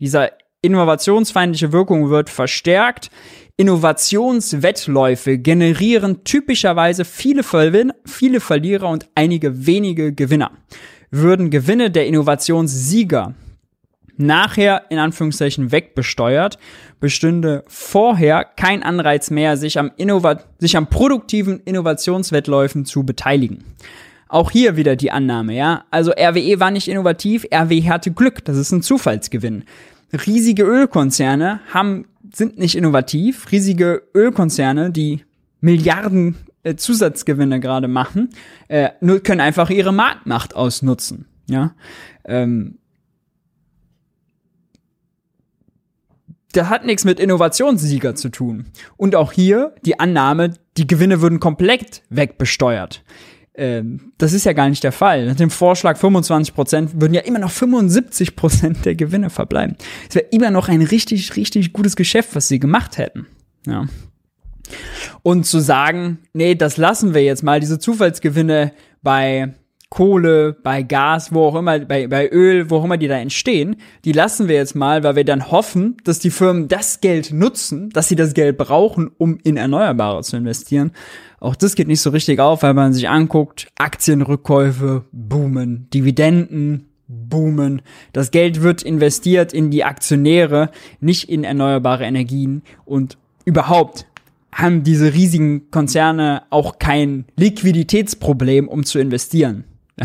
S1: dieser innovationsfeindliche Wirkung wird verstärkt. Innovationswettläufe generieren typischerweise viele, Verwin viele Verlierer und einige wenige Gewinner. Würden Gewinne der Innovationssieger nachher in Anführungszeichen wegbesteuert, bestünde vorher kein Anreiz mehr, sich am, Innovat sich am produktiven Innovationswettläufen zu beteiligen. Auch hier wieder die Annahme, ja. Also RWE war nicht innovativ, RWE hatte Glück, das ist ein Zufallsgewinn. Riesige Ölkonzerne haben, sind nicht innovativ. Riesige Ölkonzerne, die Milliarden Zusatzgewinne gerade machen, äh, nur können einfach ihre Marktmacht ausnutzen, ja. Ähm, das hat nichts mit Innovationssieger zu tun. Und auch hier die Annahme, die Gewinne würden komplett wegbesteuert. Ähm, das ist ja gar nicht der Fall. Nach dem Vorschlag 25% würden ja immer noch 75% der Gewinne verbleiben. Es wäre immer noch ein richtig, richtig gutes Geschäft, was sie gemacht hätten. Ja. Und zu sagen, nee, das lassen wir jetzt mal, diese Zufallsgewinne bei Kohle, bei Gas, wo auch immer, bei, bei Öl, wo auch immer die da entstehen, die lassen wir jetzt mal, weil wir dann hoffen, dass die Firmen das Geld nutzen, dass sie das Geld brauchen, um in Erneuerbare zu investieren. Auch das geht nicht so richtig auf, weil man sich anguckt, Aktienrückkäufe boomen, Dividenden boomen. Das Geld wird investiert in die Aktionäre, nicht in erneuerbare Energien und überhaupt haben diese riesigen Konzerne auch kein Liquiditätsproblem, um zu investieren. <laughs>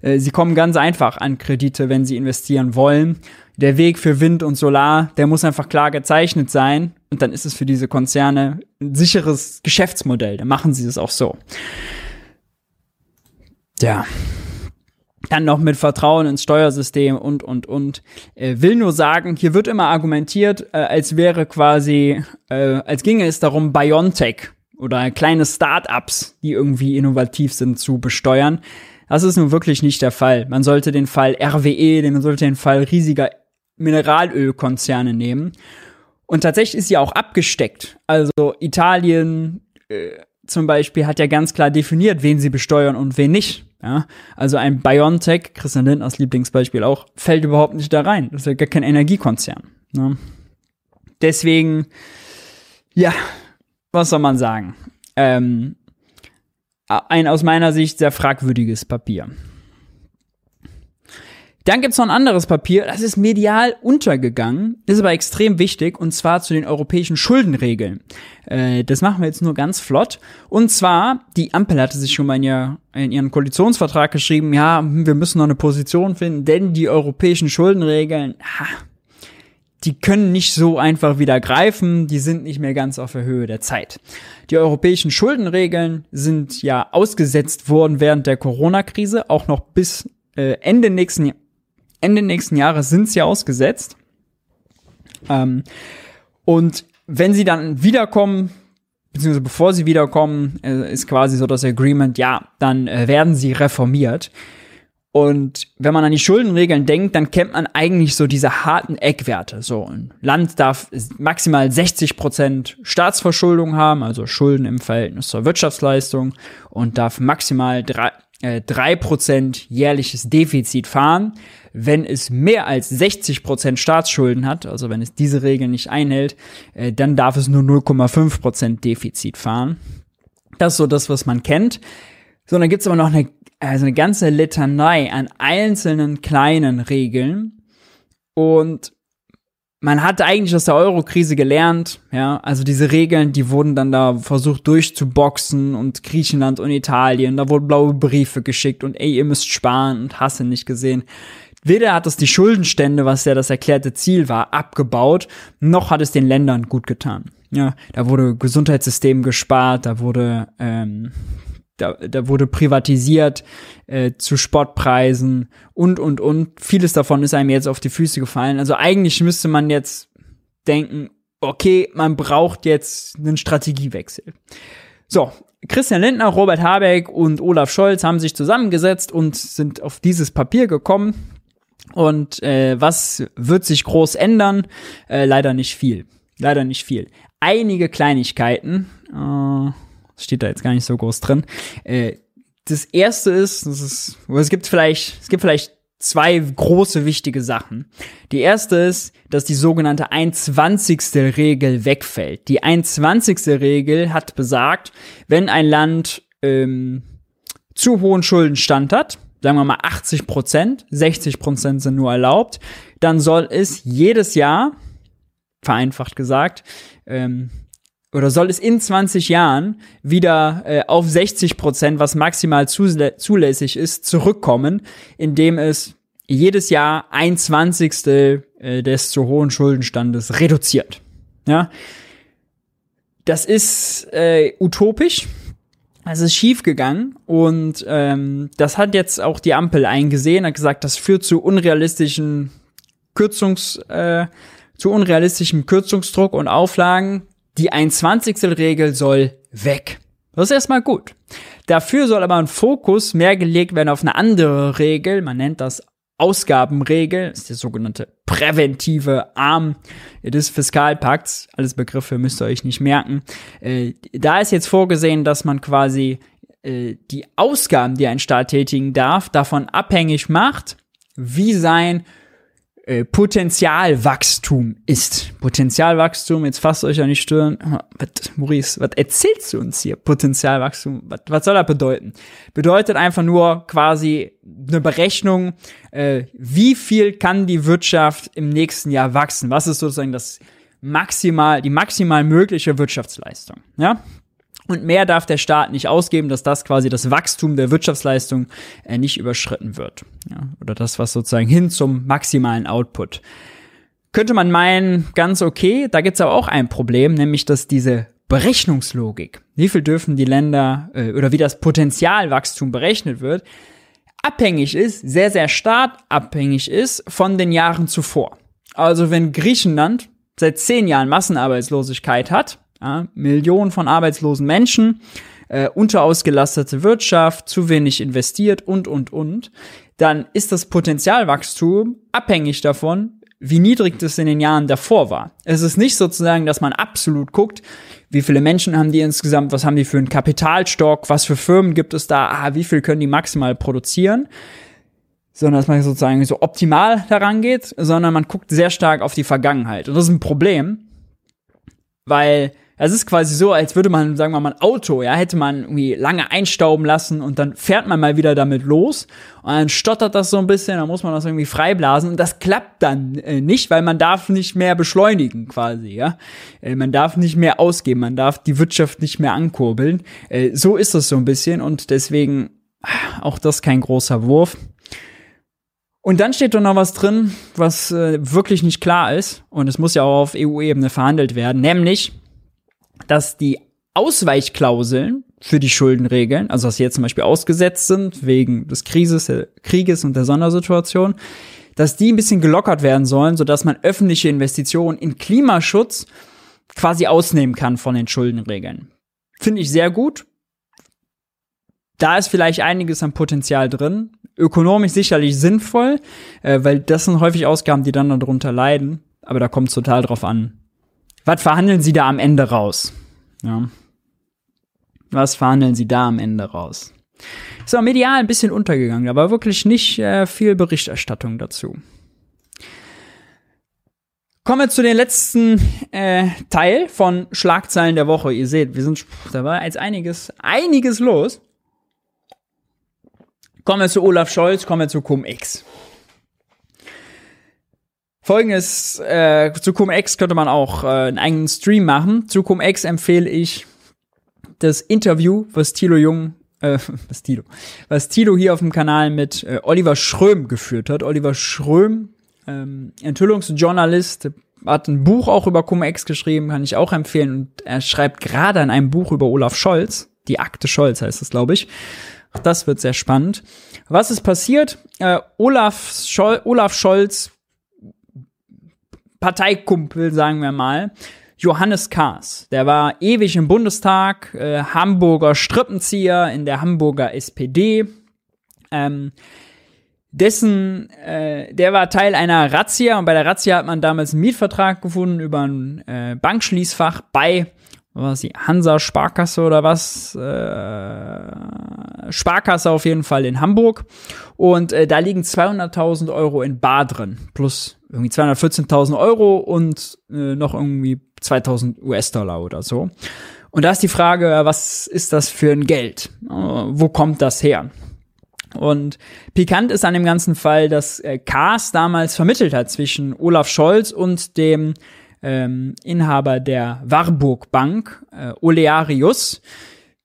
S1: Äh, sie kommen ganz einfach an Kredite, wenn sie investieren wollen. Der Weg für Wind und Solar, der muss einfach klar gezeichnet sein. Und dann ist es für diese Konzerne ein sicheres Geschäftsmodell. Dann machen sie es auch so. Ja. Dann noch mit Vertrauen ins Steuersystem und, und, und. Äh, will nur sagen, hier wird immer argumentiert, äh, als wäre quasi, äh, als ginge es darum, Biontech oder kleine Start-ups, die irgendwie innovativ sind, zu besteuern. Das ist nun wirklich nicht der Fall. Man sollte den Fall RWE, man sollte den Fall riesiger Mineralölkonzerne nehmen. Und tatsächlich ist sie auch abgesteckt. Also Italien äh, zum Beispiel hat ja ganz klar definiert, wen sie besteuern und wen nicht. Ja? Also ein BioNTech, Christian Lindners Lieblingsbeispiel auch, fällt überhaupt nicht da rein. Das ist ja gar kein Energiekonzern. Ne? Deswegen, ja, was soll man sagen? Ähm, ein aus meiner Sicht sehr fragwürdiges Papier. Dann gibt's noch ein anderes Papier, das ist medial untergegangen, ist aber extrem wichtig, und zwar zu den europäischen Schuldenregeln. Äh, das machen wir jetzt nur ganz flott. Und zwar, die Ampel hatte sich schon mal in, ihr, in ihren Koalitionsvertrag geschrieben, ja, wir müssen noch eine Position finden, denn die europäischen Schuldenregeln, ha, die können nicht so einfach wieder greifen, die sind nicht mehr ganz auf der Höhe der Zeit. Die europäischen Schuldenregeln sind ja ausgesetzt worden während der Corona-Krise, auch noch bis äh, Ende, nächsten, Ende nächsten Jahres sind sie ausgesetzt. Ähm, und wenn sie dann wiederkommen, beziehungsweise bevor sie wiederkommen, äh, ist quasi so das Agreement, ja, dann äh, werden sie reformiert. Und wenn man an die Schuldenregeln denkt, dann kennt man eigentlich so diese harten Eckwerte. So, ein Land darf maximal 60 Prozent Staatsverschuldung haben, also Schulden im Verhältnis zur Wirtschaftsleistung und darf maximal drei, äh, drei Prozent jährliches Defizit fahren. Wenn es mehr als 60 Prozent Staatsschulden hat, also wenn es diese Regel nicht einhält, äh, dann darf es nur 0,5 Prozent Defizit fahren. Das ist so das, was man kennt. So, dann gibt's aber noch eine, also eine ganze Litanei an einzelnen kleinen Regeln. Und man hat eigentlich aus der Euro-Krise gelernt, ja, also diese Regeln, die wurden dann da versucht durchzuboxen und Griechenland und Italien, da wurden blaue Briefe geschickt und ey, ihr müsst sparen und hasse nicht gesehen. Weder hat es die Schuldenstände, was ja das erklärte Ziel war, abgebaut, noch hat es den Ländern gut getan. Ja, da wurde Gesundheitssystem gespart, da wurde ähm, da, da wurde privatisiert äh, zu Sportpreisen und, und, und. Vieles davon ist einem jetzt auf die Füße gefallen. Also eigentlich müsste man jetzt denken, okay, man braucht jetzt einen Strategiewechsel. So, Christian Lindner, Robert Habeck und Olaf Scholz haben sich zusammengesetzt und sind auf dieses Papier gekommen. Und äh, was wird sich groß ändern? Äh, leider nicht viel. Leider nicht viel. Einige Kleinigkeiten. Äh, steht da jetzt gar nicht so groß drin. Äh, das erste ist, das ist, es gibt vielleicht, es gibt vielleicht zwei große wichtige Sachen. Die erste ist, dass die sogenannte 1,20. Regel wegfällt. Die 1,20. Regel hat besagt, wenn ein Land ähm, zu hohen Schuldenstand hat, sagen wir mal 80 Prozent, 60 Prozent sind nur erlaubt, dann soll es jedes Jahr, vereinfacht gesagt, ähm, oder soll es in 20 Jahren wieder äh, auf 60 Prozent, was maximal zulässig ist, zurückkommen, indem es jedes Jahr ein Zwanzigstel äh, des zu hohen Schuldenstandes reduziert. Ja, das ist äh, utopisch. Es ist schief gegangen und ähm, das hat jetzt auch die Ampel eingesehen, hat gesagt, das führt zu unrealistischen Kürzungs, äh, zu unrealistischem Kürzungsdruck und Auflagen die 1,20 Regel soll weg. Das ist erstmal gut. Dafür soll aber ein Fokus mehr gelegt werden auf eine andere Regel. Man nennt das Ausgabenregel. Ist der sogenannte präventive Arm des Fiskalpakts. Alles Begriffe müsst ihr euch nicht merken. Äh, da ist jetzt vorgesehen, dass man quasi äh, die Ausgaben, die ein Staat tätigen darf, davon abhängig macht, wie sein äh, Potenzialwachstum ist. Potenzialwachstum, jetzt fasst euch ja nicht stören. Was, Maurice, was erzählst du uns hier? Potenzialwachstum, was, was soll das bedeuten? Bedeutet einfach nur quasi eine Berechnung, äh, wie viel kann die Wirtschaft im nächsten Jahr wachsen? Was ist sozusagen das maximal, die maximal mögliche Wirtschaftsleistung? Ja? Und mehr darf der Staat nicht ausgeben, dass das quasi das Wachstum der Wirtschaftsleistung äh, nicht überschritten wird. Ja, oder das, was sozusagen hin zum maximalen Output. Könnte man meinen, ganz okay, da gibt's aber auch ein Problem, nämlich dass diese Berechnungslogik, wie viel dürfen die Länder äh, oder wie das Potenzialwachstum berechnet wird, abhängig ist, sehr, sehr stark abhängig ist von den Jahren zuvor. Also wenn Griechenland seit zehn Jahren Massenarbeitslosigkeit hat, ja, Millionen von arbeitslosen Menschen, äh, unterausgelastete Wirtschaft, zu wenig investiert und, und, und, dann ist das Potenzialwachstum abhängig davon, wie niedrig das in den Jahren davor war. Es ist nicht sozusagen, dass man absolut guckt, wie viele Menschen haben die insgesamt, was haben die für einen Kapitalstock, was für Firmen gibt es da, ah, wie viel können die maximal produzieren, sondern dass man sozusagen so optimal daran geht, sondern man guckt sehr stark auf die Vergangenheit. Und das ist ein Problem, weil es ist quasi so, als würde man, sagen wir mal, ein Auto, ja, hätte man irgendwie lange einstauben lassen und dann fährt man mal wieder damit los und dann stottert das so ein bisschen, dann muss man das irgendwie freiblasen und das klappt dann äh, nicht, weil man darf nicht mehr beschleunigen quasi, ja. Äh, man darf nicht mehr ausgeben, man darf die Wirtschaft nicht mehr ankurbeln. Äh, so ist das so ein bisschen und deswegen ah, auch das kein großer Wurf. Und dann steht da noch was drin, was äh, wirklich nicht klar ist. Und es muss ja auch auf EU-Ebene verhandelt werden, nämlich dass die Ausweichklauseln für die Schuldenregeln, also dass sie jetzt zum Beispiel ausgesetzt sind wegen des Krises, der Krieges und der Sondersituation, dass die ein bisschen gelockert werden sollen, sodass man öffentliche Investitionen in Klimaschutz quasi ausnehmen kann von den Schuldenregeln. Finde ich sehr gut. Da ist vielleicht einiges an Potenzial drin. Ökonomisch sicherlich sinnvoll, äh, weil das sind häufig Ausgaben, die dann darunter leiden. Aber da kommt es total drauf an, was verhandeln Sie da am Ende raus? Ja. Was verhandeln Sie da am Ende raus? Ist auch medial ein bisschen untergegangen, aber wirklich nicht äh, viel Berichterstattung dazu. Kommen wir zu den letzten äh, Teil von Schlagzeilen der Woche. Ihr seht, wir sind, da war einiges, einiges los. Kommen wir zu Olaf Scholz, kommen wir zu Cum-Ex. Folgendes, äh, zu Cum-Ex könnte man auch äh, einen eigenen Stream machen. Zu Cum-Ex empfehle ich das Interview, was Thilo Jung, äh, <laughs> was Thilo, was Thilo hier auf dem Kanal mit äh, Oliver Schröm geführt hat. Oliver Schröm, ähm, Enthüllungsjournalist, hat ein Buch auch über Cum-Ex geschrieben, kann ich auch empfehlen. Und er schreibt gerade an einem Buch über Olaf Scholz, die Akte Scholz heißt es, glaube ich. Auch das wird sehr spannend. Was ist passiert? Äh, Olaf, Schol Olaf Scholz, Parteikumpel, sagen wir mal, Johannes Kahrs. Der war ewig im Bundestag, äh, Hamburger Strippenzieher in der Hamburger SPD. Ähm, dessen, äh, der war Teil einer Razzia und bei der Razzia hat man damals einen Mietvertrag gefunden über ein äh, Bankschließfach bei was die Hansa Sparkasse oder was? Äh, Sparkasse auf jeden Fall in Hamburg. Und äh, da liegen 200.000 Euro in Bar drin plus irgendwie 214.000 Euro und äh, noch irgendwie 2.000 US-Dollar oder so. Und da ist die Frage was ist das für ein Geld? Äh, wo kommt das her? Und pikant ist an dem ganzen Fall, dass äh, Kars damals vermittelt hat zwischen Olaf Scholz und dem ähm, Inhaber der Warburg Bank, äh, Olearius,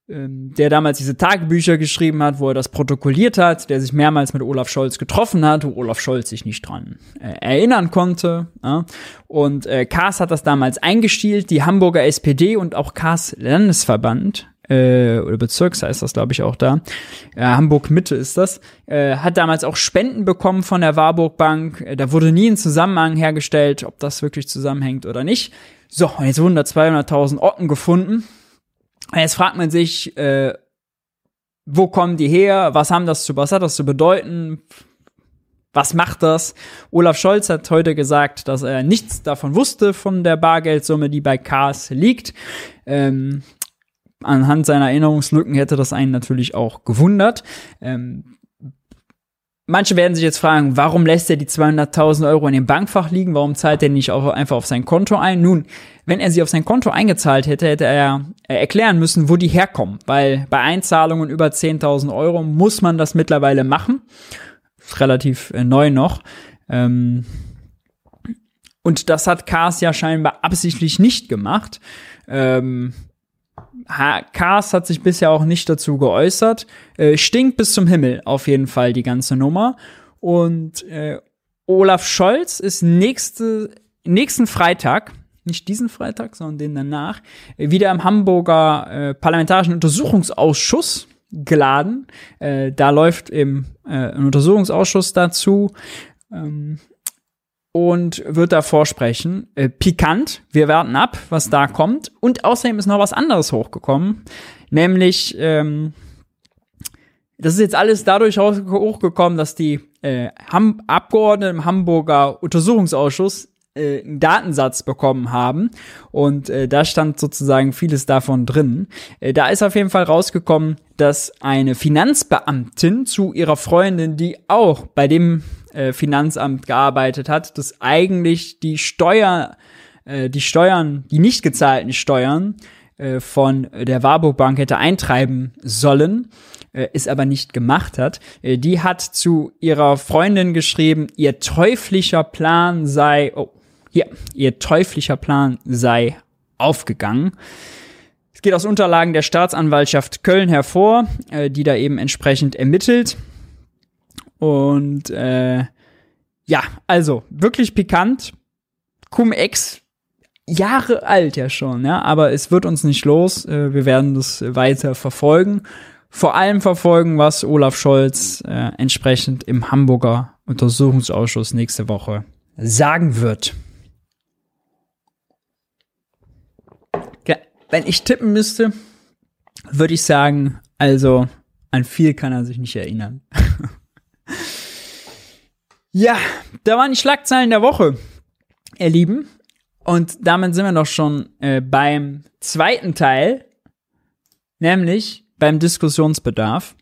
S1: ähm, der damals diese Tagebücher geschrieben hat, wo er das protokolliert hat, der sich mehrmals mit Olaf Scholz getroffen hat, wo Olaf Scholz sich nicht dran äh, erinnern konnte. Ja? Und äh, Kars hat das damals eingestielt, die Hamburger SPD und auch Kars Landesverband äh, oder Bezirks heißt das, glaube ich, auch da. Äh, Hamburg Mitte ist das. Äh, hat damals auch Spenden bekommen von der Warburg Bank. Äh, da wurde nie ein Zusammenhang hergestellt, ob das wirklich zusammenhängt oder nicht. So, und jetzt wurden da 200.000 Ocken gefunden. Und jetzt fragt man sich, äh, wo kommen die her? Was haben das zu, was hat das zu bedeuten? Was macht das? Olaf Scholz hat heute gesagt, dass er nichts davon wusste von der Bargeldsumme, die bei Kars liegt. Ähm, anhand seiner Erinnerungslücken hätte das einen natürlich auch gewundert. Ähm, manche werden sich jetzt fragen, warum lässt er die 200.000 Euro in dem Bankfach liegen? Warum zahlt er nicht auch einfach auf sein Konto ein? Nun, wenn er sie auf sein Konto eingezahlt hätte, hätte er erklären müssen, wo die herkommen. Weil bei Einzahlungen über 10.000 Euro muss man das mittlerweile machen. Ist relativ äh, neu noch. Ähm, und das hat Kars ja scheinbar absichtlich nicht gemacht. Ähm, Cars hat sich bisher auch nicht dazu geäußert. Äh, stinkt bis zum Himmel auf jeden Fall die ganze Nummer. Und äh, Olaf Scholz ist nächste, nächsten Freitag, nicht diesen Freitag, sondern den danach, äh, wieder im Hamburger äh, Parlamentarischen Untersuchungsausschuss geladen. Äh, da läuft eben äh, ein Untersuchungsausschuss dazu. Ähm, und wird da vorsprechen. Äh, pikant, wir warten ab, was da kommt. Und außerdem ist noch was anderes hochgekommen, nämlich, ähm, das ist jetzt alles dadurch hochgekommen, dass die äh, Abgeordneten im Hamburger Untersuchungsausschuss äh, einen Datensatz bekommen haben und äh, da stand sozusagen vieles davon drin. Äh, da ist auf jeden Fall rausgekommen, dass eine Finanzbeamtin zu ihrer Freundin, die auch bei dem äh, Finanzamt gearbeitet hat, dass eigentlich die Steuer, äh, die Steuern, die nicht gezahlten Steuern äh, von der Warburg Bank hätte eintreiben sollen, äh, es aber nicht gemacht hat. Äh, die hat zu ihrer Freundin geschrieben, ihr teuflischer Plan sei, oh, hier, ihr teuflischer Plan sei aufgegangen. Es geht aus Unterlagen der Staatsanwaltschaft Köln hervor, äh, die da eben entsprechend ermittelt. Und äh, ja, also wirklich pikant. Cum-Ex Jahre alt ja schon, ja, aber es wird uns nicht los. Äh, wir werden das weiter verfolgen. Vor allem verfolgen, was Olaf Scholz äh, entsprechend im Hamburger Untersuchungsausschuss nächste Woche sagen wird. Wenn ich tippen müsste, würde ich sagen, also an viel kann er sich nicht erinnern. <laughs> ja, da waren die Schlagzeilen der Woche, ihr Lieben. Und damit sind wir doch schon äh, beim zweiten Teil, nämlich beim Diskussionsbedarf.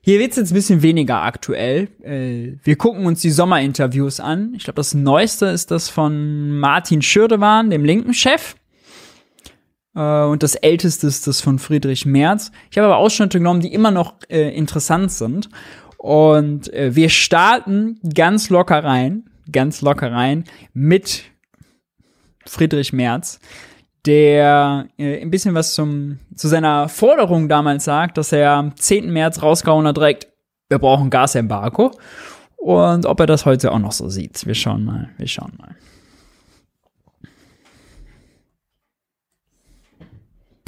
S1: Hier wird's jetzt ein bisschen weniger aktuell. Äh, wir gucken uns die Sommerinterviews an. Ich glaube, das neueste ist das von Martin Schürdewan, dem linken Chef. Äh, und das älteste ist das von Friedrich Merz. Ich habe aber Ausschnitte genommen, die immer noch äh, interessant sind. Und äh, wir starten ganz locker rein, ganz locker rein mit Friedrich Merz, der äh, ein bisschen was zum, zu seiner Forderung damals sagt, dass er am 10. März rausgehauen hat direkt, wir brauchen Gasembargo. Und ob er das heute auch noch so sieht. Wir schauen mal, wir schauen mal.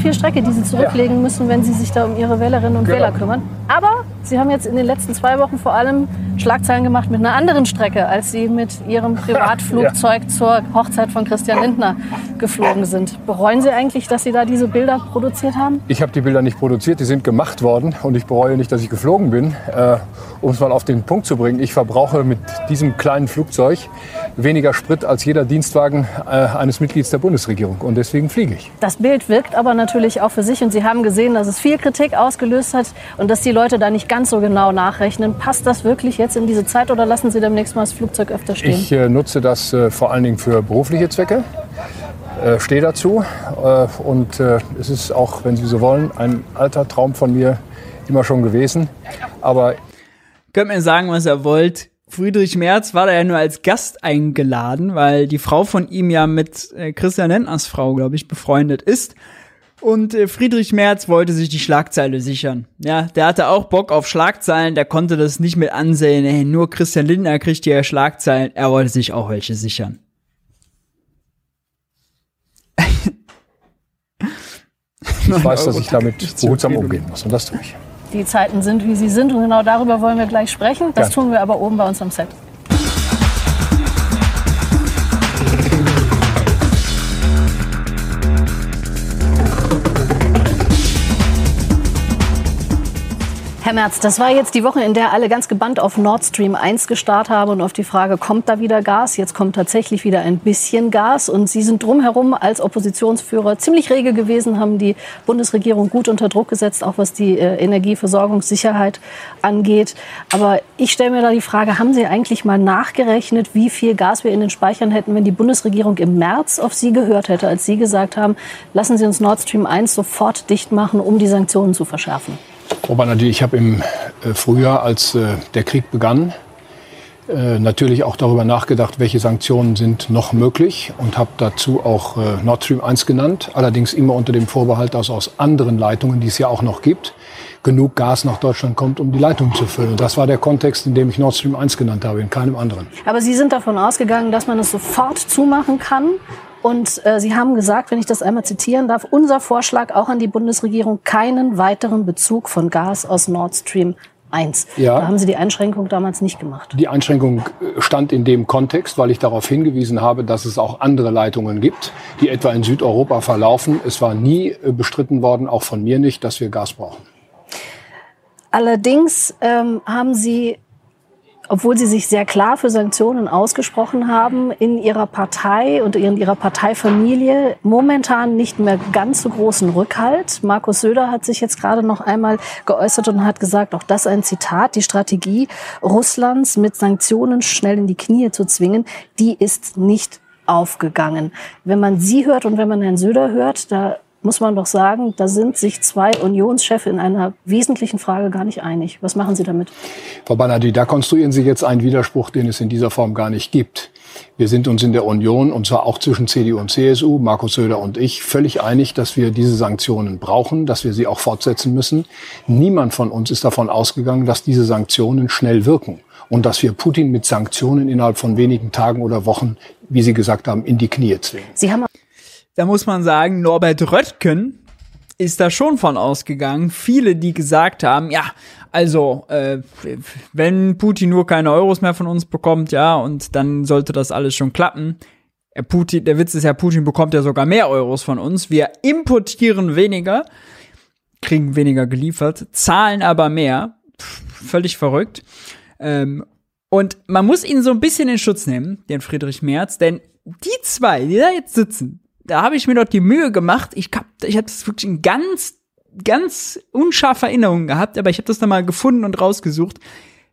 S2: Viel Strecke, die sie zurücklegen müssen, wenn sie sich da um ihre Wählerinnen und genau. Wähler kümmern. Aber sie haben jetzt in den letzten zwei Wochen vor allem Schlagzeilen gemacht mit einer anderen Strecke, als sie mit ihrem <laughs> Privatflugzeug ja. zur Hochzeit von Christian Lindner geflogen sind. Bereuen Sie eigentlich, dass Sie da diese Bilder produziert haben?
S3: Ich habe die Bilder nicht produziert, die sind gemacht worden und ich bereue nicht, dass ich geflogen bin. Äh, um es mal auf den Punkt zu bringen, ich verbrauche mit diesem kleinen Flugzeug weniger Sprit als jeder Dienstwagen äh, eines Mitglieds der Bundesregierung und deswegen fliege ich.
S2: Das Bild wirkt aber natürlich auch für sich und Sie haben gesehen, dass es viel Kritik ausgelöst hat und dass die Leute da nicht ganz so genau nachrechnen. Passt das wirklich jetzt in diese Zeit oder lassen Sie demnächst mal das Flugzeug öfter stehen?
S3: Ich äh, nutze das äh, vor allen Dingen für berufliche Zwecke. Äh, stehe dazu äh, und äh, es ist auch, wenn Sie so wollen, ein alter Traum von mir immer schon gewesen. Aber
S1: könnt mir sagen, was ihr wollt. Friedrich Merz war da ja nur als Gast eingeladen, weil die Frau von ihm ja mit äh, Christian Lindners Frau, glaube ich, befreundet ist. Und äh, Friedrich Merz wollte sich die Schlagzeile sichern. Ja, der hatte auch Bock auf Schlagzeilen, der konnte das nicht mit ansehen. Ey, nur Christian Lindner kriegt hier Schlagzeilen. Er wollte sich auch welche sichern.
S3: Ich weiß, dass ich damit behutsam umgehen muss und das tue ich
S2: die Zeiten sind, wie sie sind. Und genau darüber wollen wir gleich sprechen. Das ja. tun wir aber oben bei uns am Set. Herr Merz, das war jetzt die Woche, in der alle ganz gebannt auf Nord Stream 1 gestarrt haben und auf die Frage, kommt da wieder Gas? Jetzt kommt tatsächlich wieder ein bisschen Gas. Und Sie sind drumherum als Oppositionsführer ziemlich rege gewesen, haben die Bundesregierung gut unter Druck gesetzt, auch was die äh, Energieversorgungssicherheit angeht. Aber ich stelle mir da die Frage, haben Sie eigentlich mal nachgerechnet, wie viel Gas wir in den Speichern hätten, wenn die Bundesregierung im März auf Sie gehört hätte, als Sie gesagt haben, lassen Sie uns Nord Stream 1 sofort dicht machen, um die Sanktionen zu verschärfen?
S3: Frau Banadi, ich habe im äh, Frühjahr, als äh, der Krieg begann, äh, natürlich auch darüber nachgedacht, welche Sanktionen sind noch möglich und habe dazu auch Nord Stream 1 genannt, allerdings immer unter dem Vorbehalt, dass aus anderen Leitungen, die es ja auch noch gibt, genug Gas nach Deutschland kommt, um die Leitung zu füllen. Das war der Kontext, in dem ich Nord Stream 1 genannt habe, in keinem anderen.
S2: Aber Sie sind davon ausgegangen, dass man es sofort zumachen kann und äh, Sie haben gesagt, wenn ich das einmal zitieren darf, unser Vorschlag auch an die Bundesregierung, keinen weiteren Bezug von Gas aus Nord Stream 1. Ja. Da haben Sie die Einschränkung damals nicht gemacht.
S3: Die Einschränkung äh, stand in dem Kontext, weil ich darauf hingewiesen habe, dass es auch andere Leitungen gibt, die etwa in Südeuropa verlaufen. Es war nie äh, bestritten worden, auch von mir nicht, dass wir Gas brauchen.
S2: Allerdings ähm, haben Sie obwohl Sie sich sehr klar für Sanktionen ausgesprochen haben, in Ihrer Partei und in Ihrer Parteifamilie momentan nicht mehr ganz so großen Rückhalt. Markus Söder hat sich jetzt gerade noch einmal geäußert und hat gesagt, auch das ein Zitat, die Strategie Russlands mit Sanktionen schnell in die Knie zu zwingen, die ist nicht aufgegangen. Wenn man Sie hört und wenn man Herrn Söder hört, da muss man doch sagen, da sind sich zwei Unionschefs in einer wesentlichen Frage gar nicht einig. Was machen Sie damit?
S3: Frau Banadi, da konstruieren Sie jetzt einen Widerspruch, den es in dieser Form gar nicht gibt. Wir sind uns in der Union, und zwar auch zwischen CDU und CSU, Markus Söder und ich, völlig einig, dass wir diese Sanktionen brauchen, dass wir sie auch fortsetzen müssen. Niemand von uns ist davon ausgegangen, dass diese Sanktionen schnell wirken und dass wir Putin mit Sanktionen innerhalb von wenigen Tagen oder Wochen, wie Sie gesagt haben, in die Knie zwingen.
S1: Sie haben da muss man sagen, Norbert Röttgen ist da schon von ausgegangen. Viele, die gesagt haben, ja, also, äh, wenn Putin nur keine Euros mehr von uns bekommt, ja, und dann sollte das alles schon klappen. Putin, der Witz ist ja, Putin bekommt ja sogar mehr Euros von uns. Wir importieren weniger, kriegen weniger geliefert, zahlen aber mehr. Pff, völlig verrückt. Ähm, und man muss ihn so ein bisschen in Schutz nehmen, den Friedrich Merz, denn die zwei, die da jetzt sitzen, da habe ich mir doch die Mühe gemacht. Ich hab, ich habe das wirklich ein ganz ganz unscharfe Erinnerungen gehabt, aber ich habe das dann mal gefunden und rausgesucht.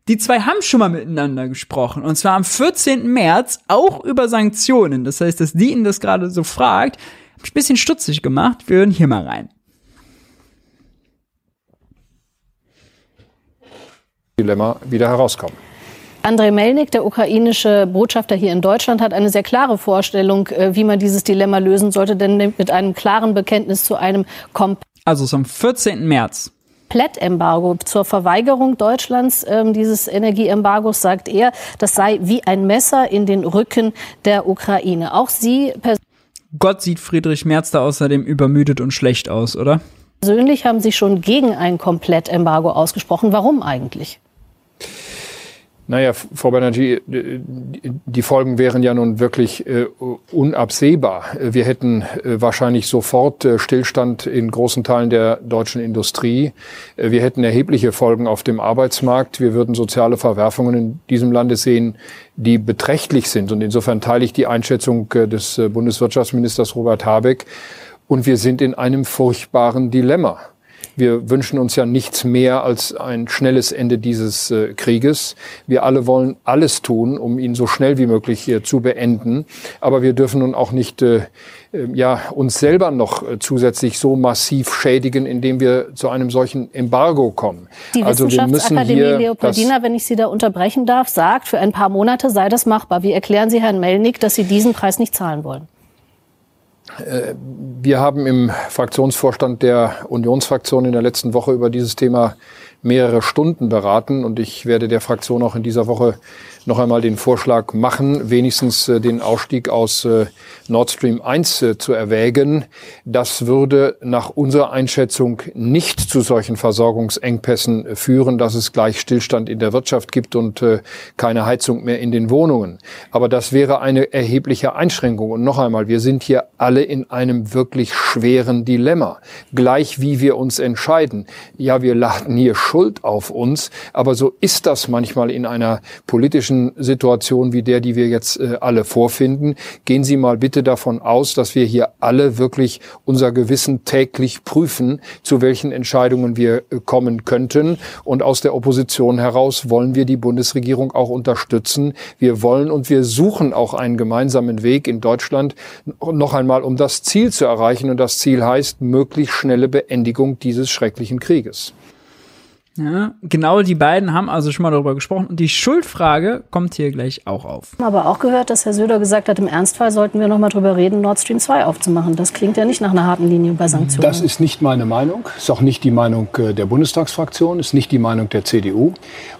S1: Die zwei haben schon mal miteinander gesprochen. Und zwar am 14. März auch über Sanktionen. Das heißt, dass die ihn das gerade so fragt, hab ich ein bisschen stutzig gemacht. Wir hören hier mal rein.
S3: Dilemma wieder herauskommen.
S2: Andrei Melnik, der ukrainische Botschafter hier in Deutschland, hat eine sehr klare Vorstellung, äh, wie man dieses Dilemma lösen sollte, denn mit einem klaren Bekenntnis zu einem
S1: Also es ist am 14. März.
S2: Komplettembargo zur Verweigerung Deutschlands ähm, dieses Energieembargos sagt er, das sei wie ein Messer in den Rücken der Ukraine. Auch Sie
S1: Gott sieht Friedrich Merz da außerdem übermüdet und schlecht aus, oder?
S2: persönlich haben sich schon gegen ein Komplettembargo ausgesprochen. Warum eigentlich?
S3: Naja, Frau Banerjee, die Folgen wären ja nun wirklich äh, unabsehbar. Wir hätten äh, wahrscheinlich sofort äh, Stillstand in großen Teilen der deutschen Industrie. Äh, wir hätten erhebliche Folgen auf dem Arbeitsmarkt. Wir würden soziale Verwerfungen in diesem Lande sehen, die beträchtlich sind. Und insofern teile ich die Einschätzung äh, des äh, Bundeswirtschaftsministers Robert Habeck. Und wir sind in einem furchtbaren Dilemma. Wir wünschen uns ja nichts mehr als ein schnelles Ende dieses äh, Krieges. Wir alle wollen alles tun, um ihn so schnell wie möglich äh, zu beenden. Aber wir dürfen nun auch nicht äh, äh ja, uns selber noch äh, zusätzlich so massiv schädigen, indem wir zu einem solchen Embargo kommen.
S2: Die
S3: also
S2: Wissenschaftsakademie Leopoldina, wenn ich Sie da unterbrechen darf, sagt, für ein paar Monate sei das machbar. Wie erklären Sie Herrn Melnick, dass Sie diesen Preis nicht zahlen wollen?
S3: Wir haben im Fraktionsvorstand der Unionsfraktion in der letzten Woche über dieses Thema mehrere Stunden beraten und ich werde der Fraktion auch in dieser Woche noch einmal den Vorschlag machen, wenigstens äh, den Ausstieg aus äh, Nord Stream 1 äh, zu erwägen. Das würde nach unserer Einschätzung nicht zu solchen Versorgungsengpässen führen, dass es gleich Stillstand in der Wirtschaft gibt und äh, keine Heizung mehr in den Wohnungen. Aber das wäre eine erhebliche Einschränkung. Und noch einmal, wir sind hier alle in einem wirklich schweren Dilemma. Gleich wie wir uns entscheiden. Ja, wir laden hier Schuld auf uns, aber so ist das manchmal in einer politischen Situation wie der, die wir jetzt äh, alle vorfinden. Gehen Sie mal bitte davon aus, dass wir hier alle wirklich unser Gewissen täglich prüfen, zu welchen Entscheidungen wir äh, kommen könnten. Und aus der Opposition heraus wollen wir die Bundesregierung auch unterstützen. Wir wollen und wir suchen auch einen gemeinsamen Weg in Deutschland noch einmal, um das Ziel zu erreichen. Und das Ziel heißt möglichst schnelle Beendigung dieses schrecklichen Krieges.
S1: Ja, genau die beiden haben also schon mal darüber gesprochen und die Schuldfrage kommt hier gleich auch auf.
S2: Aber auch gehört, dass Herr Söder gesagt hat, im Ernstfall sollten wir noch mal drüber reden, Nord Stream 2 aufzumachen. Das klingt ja nicht nach einer harten Linie bei Sanktionen.
S3: Das ist nicht meine Meinung, ist auch nicht die Meinung äh, der Bundestagsfraktion, ist nicht die Meinung der CDU.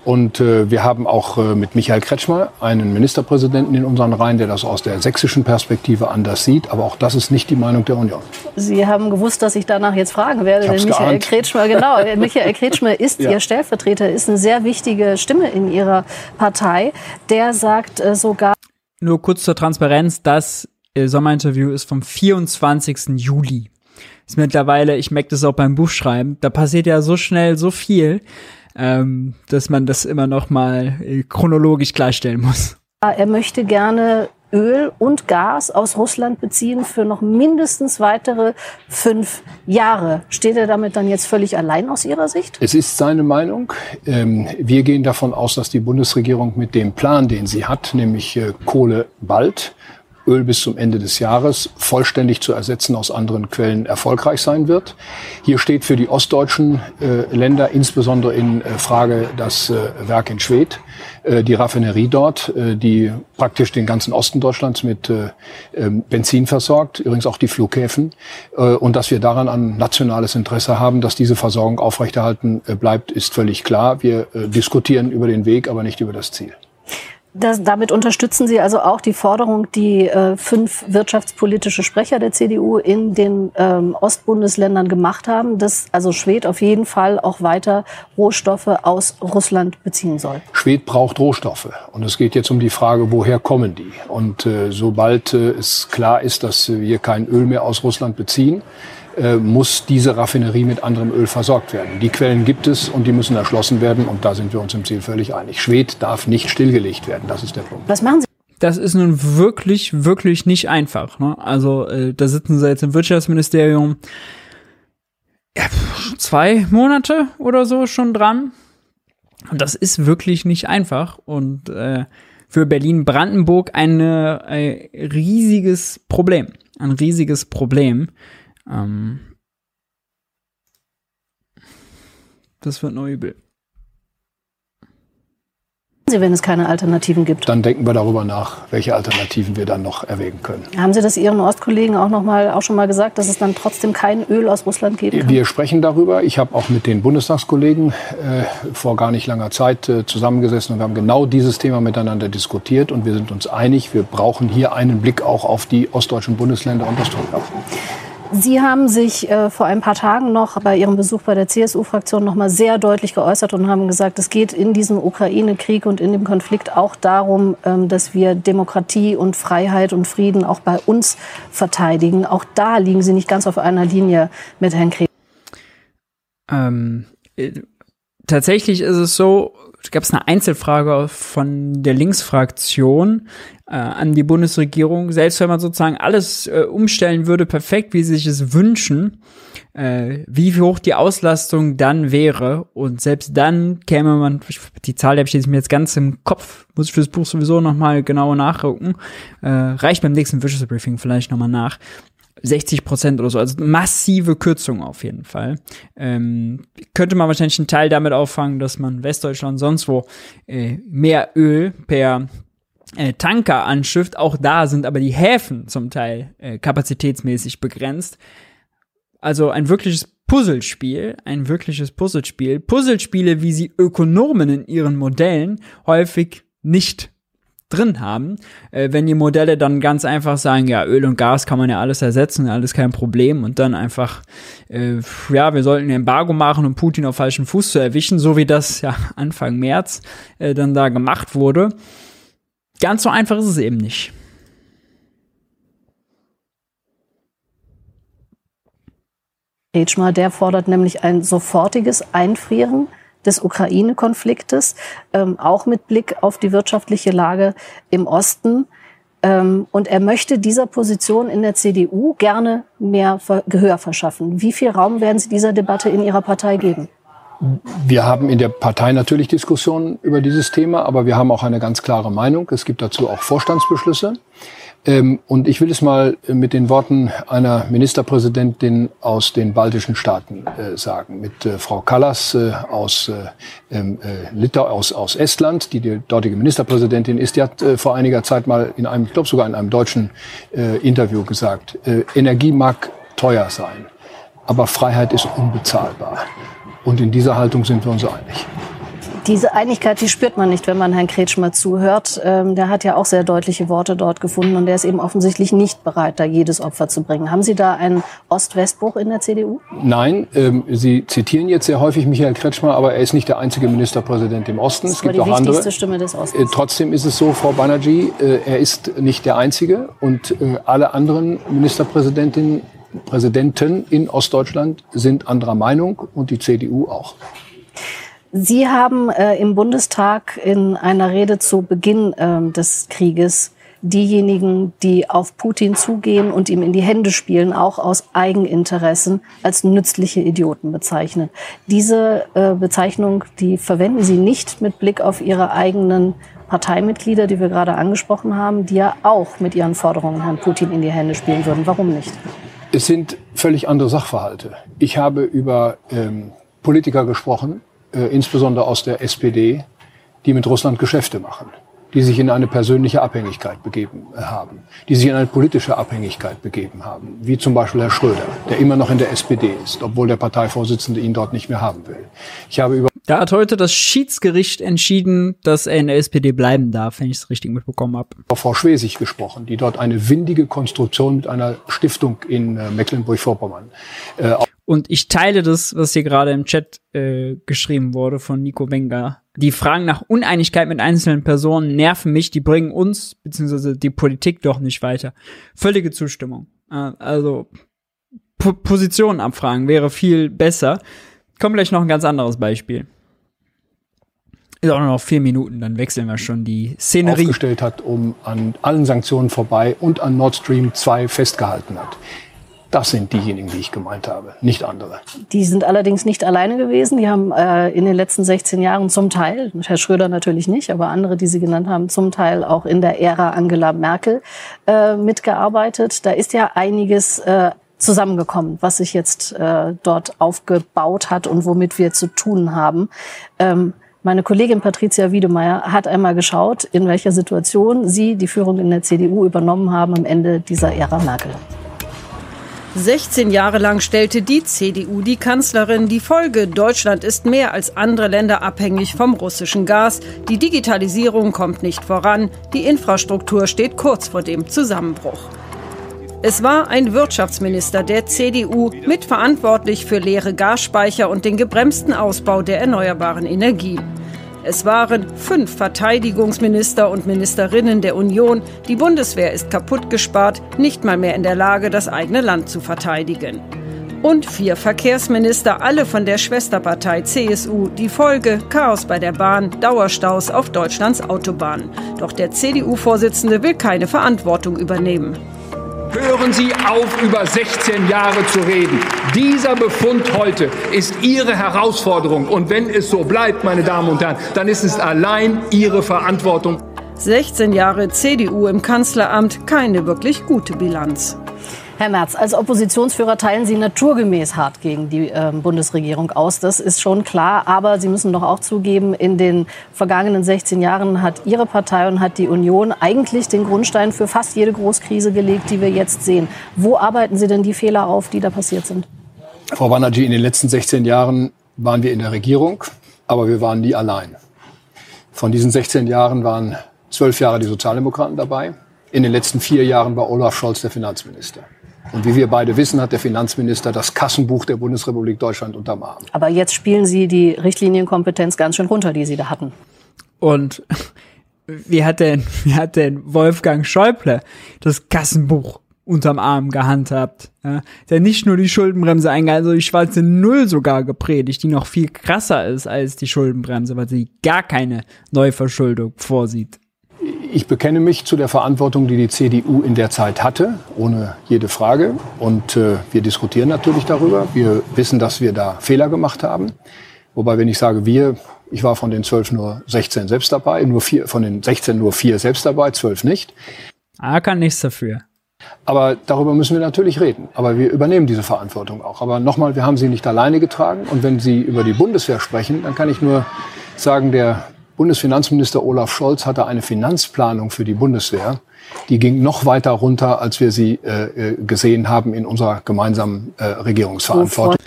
S3: Und äh, wir haben auch äh, mit Michael Kretschmer einen Ministerpräsidenten in unseren Reihen, der das aus der sächsischen Perspektive anders sieht. Aber auch das ist nicht die Meinung der Union.
S2: Sie haben gewusst, dass ich danach jetzt fragen werde. Denn Michael
S3: geahnt.
S2: Kretschmer, genau, <laughs> Michael Kretschmer ist
S3: Ja.
S2: Ihr Stellvertreter, ist eine sehr wichtige Stimme in Ihrer Partei. Der sagt äh, sogar,
S1: Nur kurz zur Transparenz, das äh, Sommerinterview ist vom 24. Juli. Ist mittlerweile, ich merke das auch beim Buchschreiben, da passiert ja so schnell so viel, ähm, dass man das immer noch mal äh, chronologisch klarstellen muss.
S2: er möchte gerne Öl und Gas aus Russland beziehen für noch mindestens weitere fünf Jahre. Steht er damit dann jetzt völlig allein aus Ihrer Sicht?
S3: Es ist seine Meinung. Ähm, wir gehen davon aus, dass die Bundesregierung mit dem Plan, den sie hat, nämlich äh, Kohle bald, Öl bis zum Ende des Jahres vollständig zu ersetzen aus anderen Quellen erfolgreich sein wird. Hier steht für die ostdeutschen äh, Länder insbesondere in äh, Frage das äh, Werk in Schwedt, äh, die Raffinerie dort, äh, die praktisch den ganzen Osten Deutschlands mit äh, ähm, Benzin versorgt, übrigens auch die Flughäfen, und dass wir daran ein nationales Interesse haben, dass diese Versorgung aufrechterhalten bleibt, ist völlig klar. Wir diskutieren über den Weg, aber nicht über das Ziel.
S2: Das, damit unterstützen Sie also auch die Forderung, die äh, fünf wirtschaftspolitische Sprecher der CDU in den ähm, Ostbundesländern gemacht haben, dass also Schwed auf jeden Fall auch weiter Rohstoffe aus Russland beziehen soll.
S3: Schwed braucht Rohstoffe. Und es geht jetzt um die Frage, woher kommen die? Und äh, sobald äh, es klar ist, dass wir kein Öl mehr aus Russland beziehen, äh, muss diese Raffinerie mit anderem Öl versorgt werden. Die Quellen gibt es und die müssen erschlossen werden. Und da sind wir uns im Ziel völlig einig. Schwed darf nicht stillgelegt werden. Das ist der Punkt.
S2: Was machen Sie?
S1: Das ist nun wirklich, wirklich nicht einfach. Ne? Also äh, da sitzen sie jetzt im Wirtschaftsministerium. Ja, zwei Monate oder so schon dran. Und das ist wirklich nicht einfach. Und äh, für Berlin-Brandenburg ein äh, riesiges Problem. Ein riesiges Problem. Ähm, das wird noch übel.
S2: Sie, wenn es keine Alternativen gibt?
S3: Dann denken wir darüber nach, welche Alternativen wir dann noch erwägen können.
S2: Haben Sie das Ihren Ostkollegen auch, noch mal, auch schon mal gesagt, dass es dann trotzdem kein Öl aus Russland geben kann?
S3: Wir sprechen darüber. Ich habe auch mit den Bundestagskollegen äh, vor gar nicht langer Zeit äh, zusammengesessen und wir haben genau dieses Thema miteinander diskutiert. Und wir sind uns einig, wir brauchen hier einen Blick auch auf die ostdeutschen Bundesländer und das wir.
S2: Sie haben sich äh, vor ein paar Tagen noch bei Ihrem Besuch bei der CSU-Fraktion noch mal sehr deutlich geäußert und haben gesagt, es geht in diesem Ukraine-Krieg und in dem Konflikt auch darum, ähm, dass wir Demokratie und Freiheit und Frieden auch bei uns verteidigen. Auch da liegen Sie nicht ganz auf einer Linie mit Herrn Krieg.
S1: Ähm, äh, tatsächlich ist es so, gab es eine Einzelfrage von der Linksfraktion äh, an die Bundesregierung. Selbst wenn man sozusagen alles äh, umstellen würde, perfekt, wie sie sich es wünschen, äh, wie hoch die Auslastung dann wäre. Und selbst dann käme man, die Zahl habe ich jetzt mir jetzt ganz im Kopf, muss ich fürs Buch sowieso nochmal genauer nachgucken. Äh, reicht beim nächsten Wirtschaftsbriefing vielleicht nochmal nach. 60 Prozent oder so, also massive Kürzung auf jeden Fall. Ähm, könnte man wahrscheinlich einen Teil damit auffangen, dass man Westdeutschland sonst wo äh, mehr Öl per äh, Tanker anschifft. Auch da sind aber die Häfen zum Teil äh, kapazitätsmäßig begrenzt. Also ein wirkliches Puzzlespiel, ein wirkliches Puzzlespiel. Puzzlespiele, wie sie Ökonomen in ihren Modellen häufig nicht drin haben. Äh, wenn die Modelle dann ganz einfach sagen, ja, Öl und Gas kann man ja alles ersetzen, alles kein Problem und dann einfach, äh, ja, wir sollten ein Embargo machen, um Putin auf falschen Fuß zu erwischen, so wie das ja <laughs> Anfang März äh, dann da gemacht wurde. Ganz so einfach ist es eben nicht.
S2: Kretschmer, der fordert nämlich ein sofortiges Einfrieren des Ukraine-Konfliktes, ähm, auch mit Blick auf die wirtschaftliche Lage im Osten. Ähm, und er möchte dieser Position in der CDU gerne mehr Gehör verschaffen. Wie viel Raum werden Sie dieser Debatte in Ihrer Partei geben?
S3: Wir haben in der Partei natürlich Diskussionen über dieses Thema, aber wir haben auch eine ganz klare Meinung. Es gibt dazu auch Vorstandsbeschlüsse. Ähm, und ich will es mal mit den Worten einer Ministerpräsidentin aus den baltischen Staaten äh, sagen, mit äh, Frau Kallas äh, aus, äh, ähm, äh, Litauen, aus, aus Estland, die die dortige Ministerpräsidentin ist. Die hat äh, vor einiger Zeit mal in einem, ich glaube sogar in einem deutschen Interview gesagt, Energie mag teuer sein, aber Freiheit ist unbezahlbar. Und in dieser Haltung sind wir uns einig.
S2: Diese Einigkeit, die spürt man nicht, wenn man Herrn Kretschmer zuhört. Ähm, der hat ja auch sehr deutliche Worte dort gefunden und der ist eben offensichtlich nicht bereit, da jedes Opfer zu bringen. Haben Sie da einen Ost-West-Bruch in der CDU?
S3: Nein, ähm, Sie zitieren jetzt sehr häufig Michael Kretschmer, aber er ist nicht der einzige Ministerpräsident im Osten.
S2: Das es gibt die auch andere. Stimme des Ostens.
S3: Äh, trotzdem ist es so, Frau Banerjee, äh, er ist nicht der einzige und äh, alle anderen Ministerpräsidentinnen Präsidenten in Ostdeutschland sind anderer Meinung und die CDU auch.
S2: Sie haben äh, im Bundestag in einer Rede zu Beginn äh, des Krieges diejenigen, die auf Putin zugehen und ihm in die Hände spielen, auch aus Eigeninteressen als nützliche Idioten bezeichnet. Diese äh, Bezeichnung, die verwenden Sie nicht mit Blick auf Ihre eigenen Parteimitglieder, die wir gerade angesprochen haben, die ja auch mit ihren Forderungen Herrn Putin in die Hände spielen würden. Warum nicht?
S3: Es sind völlig andere Sachverhalte. Ich habe über ähm, Politiker gesprochen, äh, insbesondere aus der SPD, die mit Russland Geschäfte machen, die sich in eine persönliche Abhängigkeit begeben äh, haben, die sich in eine politische Abhängigkeit begeben haben, wie zum Beispiel Herr Schröder, der immer noch in der SPD ist, obwohl der Parteivorsitzende ihn dort nicht mehr haben will.
S1: Ich habe über da hat heute das Schiedsgericht entschieden, dass er in der SPD bleiben darf, wenn ich es richtig mitbekommen habe.
S3: Frau Schwesig gesprochen, die dort eine windige Konstruktion mit einer Stiftung in äh, Mecklenburg-Vorpommern
S1: äh, und ich teile das, was hier gerade im Chat äh, geschrieben wurde von Nico Wenger. Die Fragen nach Uneinigkeit mit einzelnen Personen nerven mich, die bringen uns beziehungsweise die Politik doch nicht weiter. Völlige Zustimmung. Äh, also P Positionen abfragen wäre viel besser. Kommt gleich noch ein ganz anderes Beispiel. Ist auch noch vier Minuten, dann wechseln wir schon die Szenerie.
S3: Aufgestellt hat, um an allen Sanktionen vorbei und an Nord Stream 2 festgehalten hat. Das sind diejenigen, die ich gemeint habe, nicht andere.
S2: Die sind allerdings nicht alleine gewesen. Die haben äh, in den letzten 16 Jahren zum Teil, Herr Schröder natürlich nicht, aber andere, die Sie genannt haben, zum Teil auch in der Ära Angela Merkel äh, mitgearbeitet. Da ist ja einiges äh, zusammengekommen, was sich jetzt äh, dort aufgebaut hat und womit wir zu tun haben. Ähm, meine Kollegin Patricia Wiedemeyer hat einmal geschaut, in welcher Situation Sie die Führung in der CDU übernommen haben am Ende dieser Ära Merkel.
S4: 16 Jahre lang stellte die CDU die Kanzlerin. Die Folge, Deutschland ist mehr als andere Länder abhängig vom russischen Gas. Die Digitalisierung kommt nicht voran. Die Infrastruktur steht kurz vor dem Zusammenbruch. Es war ein Wirtschaftsminister der CDU mitverantwortlich für leere Gasspeicher und den gebremsten Ausbau der erneuerbaren Energien. Es waren fünf Verteidigungsminister und Ministerinnen der Union. Die Bundeswehr ist kaputt gespart, nicht mal mehr in der Lage, das eigene Land zu verteidigen. Und vier Verkehrsminister, alle von der Schwesterpartei CSU. Die Folge Chaos bei der Bahn, Dauerstaus auf Deutschlands Autobahnen. Doch der CDU-Vorsitzende will keine Verantwortung übernehmen.
S5: Hören Sie auf, über 16 Jahre zu reden. Dieser Befund heute ist Ihre Herausforderung. Und wenn es so bleibt, meine Damen und Herren, dann ist es allein Ihre Verantwortung.
S4: 16 Jahre CDU im Kanzleramt, keine wirklich gute Bilanz.
S2: Herr Merz, als Oppositionsführer teilen Sie naturgemäß hart gegen die äh, Bundesregierung aus. Das ist schon klar. Aber Sie müssen doch auch zugeben, in den vergangenen 16 Jahren hat Ihre Partei und hat die Union eigentlich den Grundstein für fast jede Großkrise gelegt, die wir jetzt sehen. Wo arbeiten Sie denn die Fehler auf, die da passiert sind?
S3: Frau Banerjee, in den letzten 16 Jahren waren wir in der Regierung, aber wir waren nie allein. Von diesen 16 Jahren waren zwölf Jahre die Sozialdemokraten dabei. In den letzten vier Jahren war Olaf Scholz der Finanzminister. Und wie wir beide wissen, hat der Finanzminister das Kassenbuch der Bundesrepublik Deutschland unterm Arm.
S2: Aber jetzt spielen Sie die Richtlinienkompetenz ganz schön runter, die Sie da hatten.
S1: Und <laughs> wie hat denn, wie hat denn Wolfgang Schäuble das Kassenbuch unterm Arm gehandhabt? Ja, der nicht nur die Schuldenbremse eingehalten, sondern die schwarze Null sogar gepredigt, die noch viel krasser ist als die Schuldenbremse, weil sie gar keine Neuverschuldung vorsieht.
S3: Ich bekenne mich zu der Verantwortung, die die CDU in der Zeit hatte, ohne jede Frage. Und äh, wir diskutieren natürlich darüber. Wir wissen, dass wir da Fehler gemacht haben. Wobei, wenn ich sage wir, ich war von den zwölf nur 16 selbst dabei, nur vier, von den 16 nur vier selbst dabei, zwölf nicht.
S1: Ah, kann nichts dafür.
S3: Aber darüber müssen wir natürlich reden. Aber wir übernehmen diese Verantwortung auch. Aber nochmal, wir haben sie nicht alleine getragen. Und wenn Sie über die Bundeswehr sprechen, dann kann ich nur sagen, der Bundesfinanzminister Olaf Scholz hatte eine Finanzplanung für die Bundeswehr. Die ging noch weiter runter, als wir sie äh, äh gesehen haben in unserer gemeinsamen äh, Regierungsverantwortung.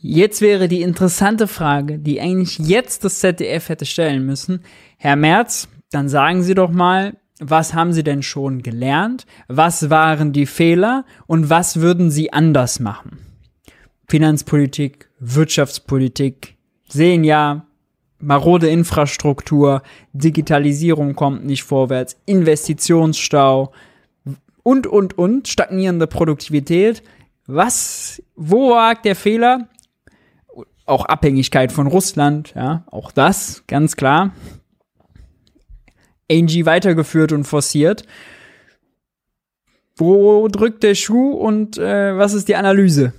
S1: Jetzt wäre die interessante Frage, die eigentlich jetzt das ZDF hätte stellen müssen. Herr Merz, dann sagen Sie doch mal, was haben Sie denn schon gelernt? Was waren die Fehler? Und was würden Sie anders machen? Finanzpolitik, Wirtschaftspolitik sehen ja marode Infrastruktur, Digitalisierung kommt nicht vorwärts, Investitionsstau und, und, und, stagnierende Produktivität. Was, wo war der Fehler? Auch Abhängigkeit von Russland, ja, auch das, ganz klar. Angie weitergeführt und forciert. Wo drückt der Schuh und äh, was ist die Analyse?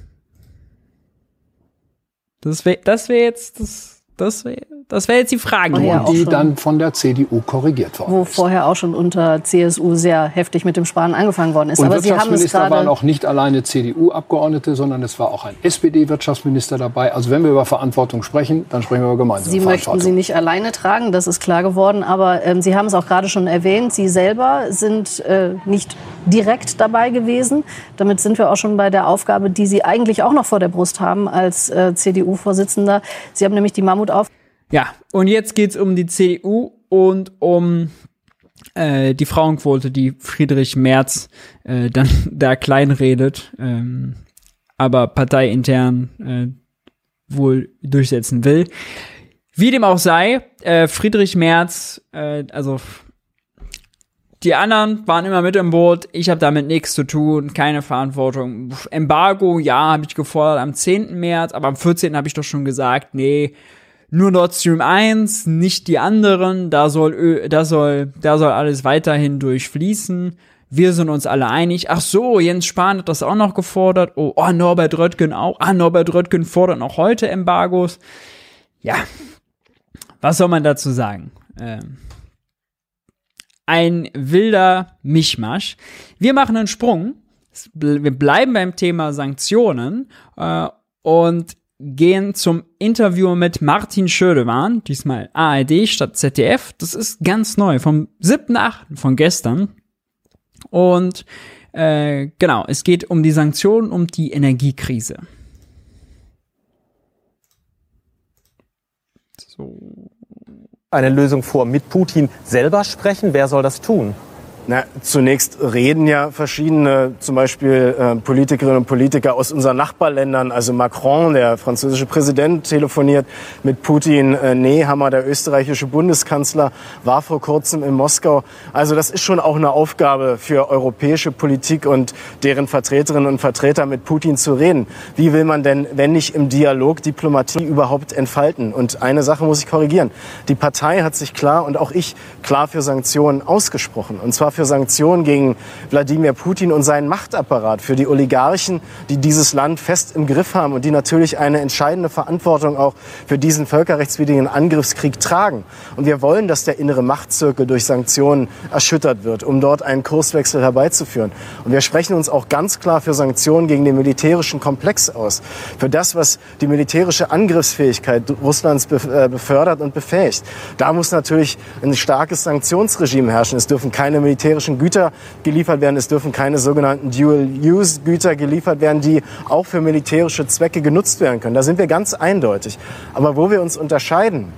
S1: Das wäre das wär jetzt das das wäre das wär jetzt die Frage.
S3: Und die dann von der CDU korrigiert worden
S2: Wo ist. vorher auch schon unter CSU sehr heftig mit dem Sparen angefangen worden ist.
S3: Und Aber Sie haben es waren auch nicht alleine CDU-Abgeordnete, sondern es war auch ein SPD-Wirtschaftsminister dabei. Also wenn wir über Verantwortung sprechen, dann sprechen wir über gemeinsame
S2: Sie möchten sie nicht alleine tragen, das ist klar geworden. Aber ähm, Sie haben es auch gerade schon erwähnt, Sie selber sind äh, nicht direkt dabei gewesen. Damit sind wir auch schon bei der Aufgabe, die Sie eigentlich auch noch vor der Brust haben als äh, CDU-Vorsitzender. Sie haben nämlich die Mammut Mammut auf.
S1: Ja, und jetzt geht es um die CDU und um äh, die Frauenquote, die Friedrich Merz äh, dann <laughs> da kleinredet, ähm, aber parteiintern äh, wohl durchsetzen will. Wie dem auch sei, äh, Friedrich Merz, äh, also die anderen waren immer mit im Boot. Ich habe damit nichts zu tun, keine Verantwortung. Embargo, ja, habe ich gefordert am 10. März, aber am 14. habe ich doch schon gesagt, nee, nur Nord Stream 1, nicht die anderen, da soll, da soll, da soll alles weiterhin durchfließen. wir sind uns alle einig. Ach so, Jens Spahn hat das auch noch gefordert. Oh, oh Norbert Röttgen auch. Ah, Norbert Röttgen fordert noch heute Embargos. Ja, was soll man dazu sagen? Ähm, ein wilder Mischmasch. Wir machen einen Sprung. Wir bleiben beim Thema Sanktionen äh, und gehen zum Interview mit Martin Schödewan, diesmal ARD statt ZDF. Das ist ganz neu, vom 7.8. von gestern. Und äh, genau, es geht um die Sanktionen, um die Energiekrise.
S6: So. Eine Lösung vor. Mit Putin selber sprechen? Wer soll das tun?
S7: Na, zunächst reden ja verschiedene, zum Beispiel äh, Politikerinnen und Politiker aus unseren Nachbarländern. Also Macron, der französische Präsident, telefoniert mit Putin. Äh, Nehammer, der österreichische Bundeskanzler, war vor kurzem in Moskau. Also das ist schon auch eine Aufgabe für europäische Politik und deren Vertreterinnen und Vertreter mit Putin zu reden. Wie will man denn, wenn nicht im Dialog, Diplomatie überhaupt entfalten? Und eine Sache muss ich korrigieren. Die Partei hat sich klar und auch ich klar für Sanktionen ausgesprochen. Und zwar für Sanktionen gegen Wladimir Putin und seinen Machtapparat, für die Oligarchen, die dieses Land fest im Griff haben und die natürlich eine entscheidende Verantwortung auch für diesen völkerrechtswidrigen Angriffskrieg tragen. Und wir wollen, dass der innere Machtzirkel durch Sanktionen erschüttert wird, um dort einen Kurswechsel herbeizuführen. Und wir sprechen uns auch ganz klar für Sanktionen gegen den militärischen Komplex aus, für das, was die militärische Angriffsfähigkeit Russlands äh, befördert und befähigt. Da muss natürlich ein starkes Sanktionsregime herrschen. Es dürfen keine Militär militärischen Güter geliefert werden. Es dürfen keine sogenannten Dual-Use-Güter geliefert werden, die auch für militärische Zwecke genutzt werden können. Da sind wir ganz eindeutig. Aber wo wir uns unterscheiden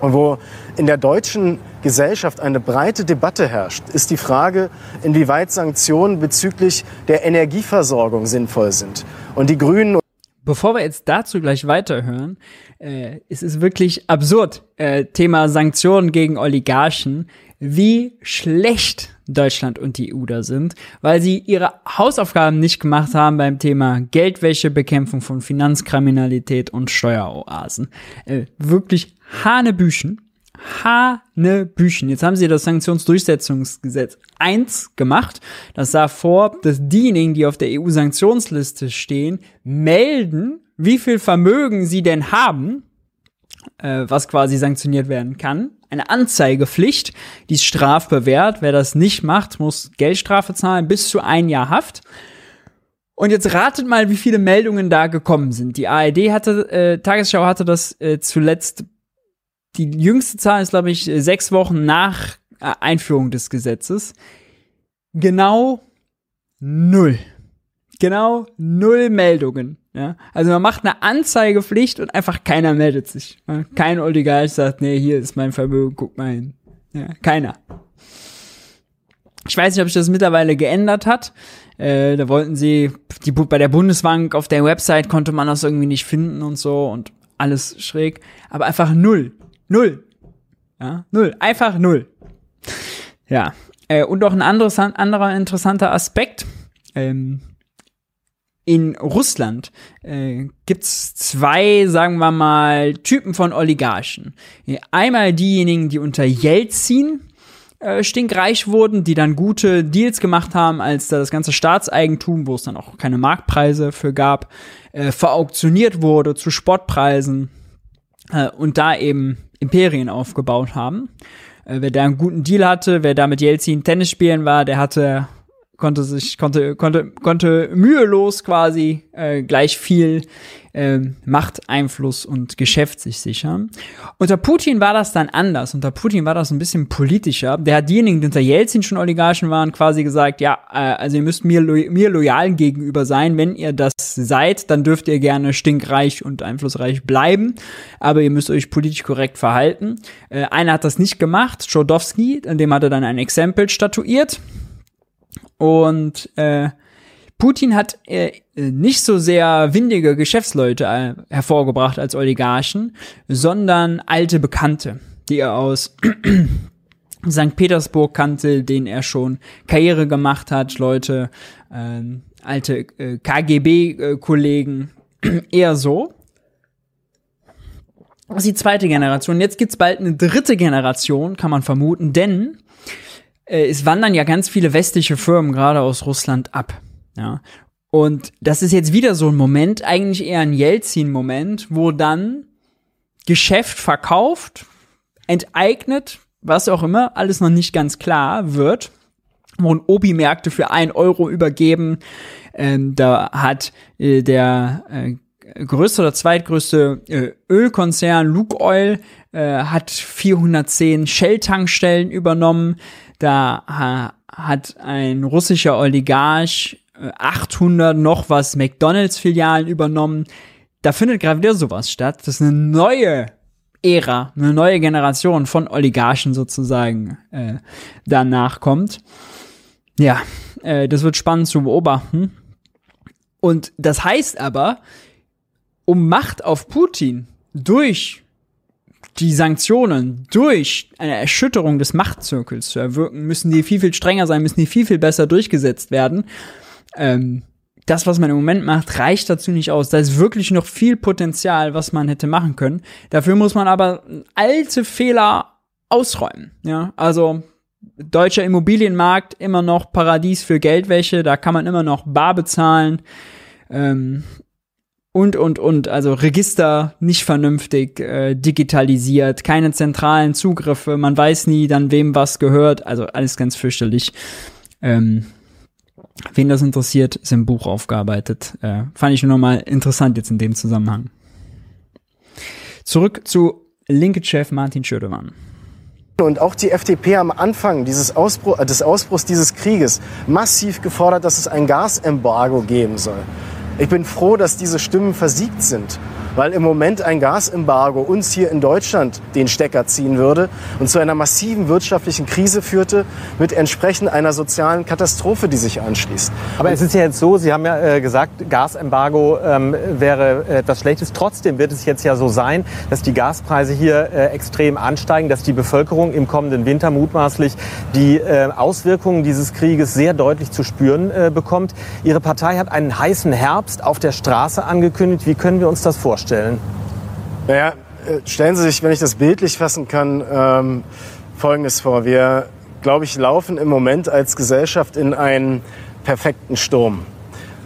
S7: und wo in der deutschen Gesellschaft eine breite Debatte herrscht, ist die Frage, inwieweit Sanktionen bezüglich der Energieversorgung sinnvoll sind. Und die Grünen
S1: Bevor wir jetzt dazu gleich weiterhören, äh, es ist wirklich absurd, äh, Thema Sanktionen gegen Oligarchen, wie schlecht Deutschland und die EU da sind, weil sie ihre Hausaufgaben nicht gemacht haben beim Thema Geldwäsche, Bekämpfung von Finanzkriminalität und Steueroasen. Äh, wirklich Hanebüchen. Hanebüchen. Jetzt haben sie das Sanktionsdurchsetzungsgesetz 1 gemacht. Das sah vor, dass diejenigen, die auf der EU-Sanktionsliste stehen, melden, wie viel Vermögen sie denn haben, äh, was quasi sanktioniert werden kann eine Anzeigepflicht, die ist strafbewehrt. Wer das nicht macht, muss Geldstrafe zahlen, bis zu ein Jahr Haft. Und jetzt ratet mal, wie viele Meldungen da gekommen sind. Die ARD hatte, äh, Tagesschau hatte das äh, zuletzt, die jüngste Zahl ist, glaube ich, sechs Wochen nach äh, Einführung des Gesetzes. Genau null. Genau null Meldungen. Ja? Also man macht eine Anzeigepflicht und einfach keiner meldet sich. Kein Oligarch sagt, nee, hier ist mein Vermögen, guck mal hin. Ja, keiner. Ich weiß nicht, ob sich das mittlerweile geändert hat. Äh, da wollten sie, die, bei der Bundesbank auf der Website konnte man das irgendwie nicht finden und so und alles schräg. Aber einfach null. Null. Ja, null. Einfach null. Ja. Äh, und auch ein anderes, anderer interessanter Aspekt. Ähm, in Russland äh, gibt's zwei, sagen wir mal, Typen von Oligarchen. Einmal diejenigen, die unter Jelzin äh, stinkreich wurden, die dann gute Deals gemacht haben, als da das ganze Staatseigentum, wo es dann auch keine Marktpreise für gab, äh, verauktioniert wurde zu Spottpreisen äh, und da eben Imperien aufgebaut haben. Äh, wer da einen guten Deal hatte, wer da mit Jelzin Tennis spielen war, der hatte konnte sich konnte konnte konnte mühelos quasi äh, gleich viel äh, Macht, Einfluss und Geschäft sich sichern. Unter Putin war das dann anders. Unter Putin war das ein bisschen politischer. Der hat diejenigen, die unter Jelzin schon Oligarchen waren, quasi gesagt, ja, äh, also ihr müsst mir, mir loyal gegenüber sein. Wenn ihr das seid, dann dürft ihr gerne stinkreich und einflussreich bleiben, aber ihr müsst euch politisch korrekt verhalten. Äh, einer hat das nicht gemacht, Chodowski, an dem hat er dann ein Exempel statuiert. Und äh, Putin hat äh, nicht so sehr windige Geschäftsleute äh, hervorgebracht als Oligarchen, sondern alte Bekannte, die er aus <clears throat> St. Petersburg kannte, denen er schon Karriere gemacht hat, Leute, äh, alte äh, KGB-Kollegen, <clears throat> eher so. Das ist die zweite Generation. Jetzt gibt's bald eine dritte Generation, kann man vermuten, denn äh, es wandern ja ganz viele westliche Firmen gerade aus Russland ab. Ja. Und das ist jetzt wieder so ein Moment, eigentlich eher ein Jelzin-Moment, wo dann Geschäft verkauft, enteignet, was auch immer, alles noch nicht ganz klar wird, wurden Obi-Märkte für ein Euro übergeben. Ähm, da hat äh, der äh, größte oder zweitgrößte äh, Ölkonzern Luke äh, hat 410 Shell-Tankstellen übernommen. Da äh, hat ein russischer Oligarch 800 noch was McDonalds-Filialen übernommen. Da findet gerade wieder sowas statt. Das ist eine neue Ära, eine neue Generation von Oligarchen sozusagen äh, danach kommt. Ja, äh, das wird spannend zu beobachten. Und das heißt aber, um Macht auf Putin durch die Sanktionen, durch eine Erschütterung des Machtzirkels zu erwirken, müssen die viel, viel strenger sein, müssen die viel, viel besser durchgesetzt werden. Ähm, das, was man im Moment macht, reicht dazu nicht aus. Da ist wirklich noch viel Potenzial, was man hätte machen können. Dafür muss man aber alte Fehler ausräumen. Ja, also deutscher Immobilienmarkt immer noch Paradies für Geldwäsche. Da kann man immer noch bar bezahlen. Ähm, und, und, und. Also Register nicht vernünftig äh, digitalisiert, keine zentralen Zugriffe. Man weiß nie, dann wem was gehört. Also alles ganz fürchterlich. Ähm, Wen das interessiert, ist im Buch aufgearbeitet. Äh, fand ich nur noch mal interessant jetzt in dem Zusammenhang. Zurück zu Linke-Chef Martin Schödemann.
S7: Und auch die FDP am Anfang dieses Ausbruch, des Ausbruchs dieses Krieges massiv gefordert, dass es ein Gasembargo geben soll. Ich bin froh, dass diese Stimmen versiegt sind weil im Moment ein Gasembargo uns hier in Deutschland den Stecker ziehen würde und zu einer massiven wirtschaftlichen Krise führte, mit entsprechend einer sozialen Katastrophe, die sich anschließt.
S6: Aber es ist ja jetzt so, Sie haben ja äh, gesagt, Gasembargo ähm, wäre etwas Schlechtes. Trotzdem wird es jetzt ja so sein, dass die Gaspreise hier äh, extrem ansteigen, dass die Bevölkerung im kommenden Winter mutmaßlich die äh, Auswirkungen dieses Krieges sehr deutlich zu spüren äh, bekommt. Ihre Partei hat einen heißen Herbst auf der Straße angekündigt. Wie können wir uns das vorstellen? Vorstellen?
S7: Naja, äh, stellen Sie sich, wenn ich das bildlich fassen kann, ähm, Folgendes vor. Wir, glaube ich, laufen im Moment als Gesellschaft in einen perfekten Sturm.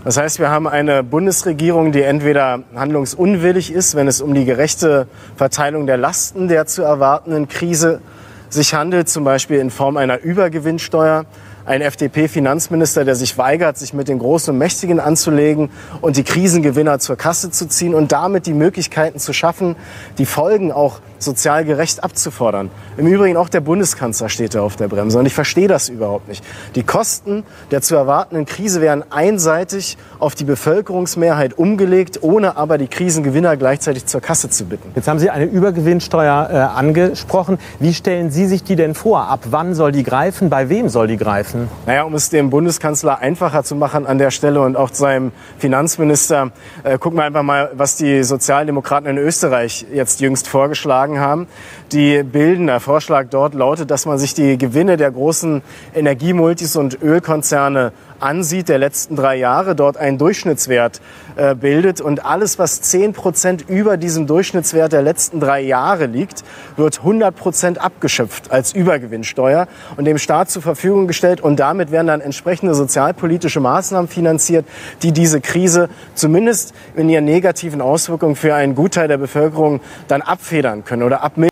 S7: Das heißt, wir haben eine Bundesregierung, die entweder handlungsunwillig ist, wenn es um die gerechte Verteilung der Lasten der zu erwartenden Krise sich handelt, zum Beispiel in Form einer Übergewinnsteuer, ein FDP-Finanzminister, der sich weigert, sich mit den Großen und Mächtigen anzulegen und die Krisengewinner zur Kasse zu ziehen und damit die Möglichkeiten zu schaffen, die Folgen auch sozial gerecht abzufordern. Im Übrigen auch der Bundeskanzler steht da auf der Bremse und ich verstehe das überhaupt nicht. Die Kosten der zu erwartenden Krise werden einseitig auf die Bevölkerungsmehrheit umgelegt, ohne aber die Krisengewinner gleichzeitig zur Kasse zu bitten.
S6: Jetzt haben Sie eine Übergewinnsteuer äh, angesprochen. Wie stellen Sie sich die denn vor? Ab wann soll die greifen? Bei wem soll die greifen?
S7: Naja, um es dem Bundeskanzler einfacher zu machen an der Stelle und auch seinem Finanzminister, äh, gucken wir einfach mal, was die Sozialdemokraten in Österreich jetzt jüngst vorgeschlagen vorgeschlagen haben. Die bilden, Vorschlag dort lautet, dass man sich die Gewinne der großen Energiemultis und Ölkonzerne ansieht, der letzten drei Jahre, dort einen Durchschnittswert äh, bildet. Und alles, was zehn Prozent über diesem Durchschnittswert der letzten drei Jahre liegt, wird 100 Prozent abgeschöpft als Übergewinnsteuer und dem Staat zur Verfügung gestellt. Und damit werden dann entsprechende sozialpolitische Maßnahmen finanziert, die diese Krise zumindest in ihren negativen Auswirkungen für einen Gutteil der Bevölkerung dann abfedern können oder abmildern.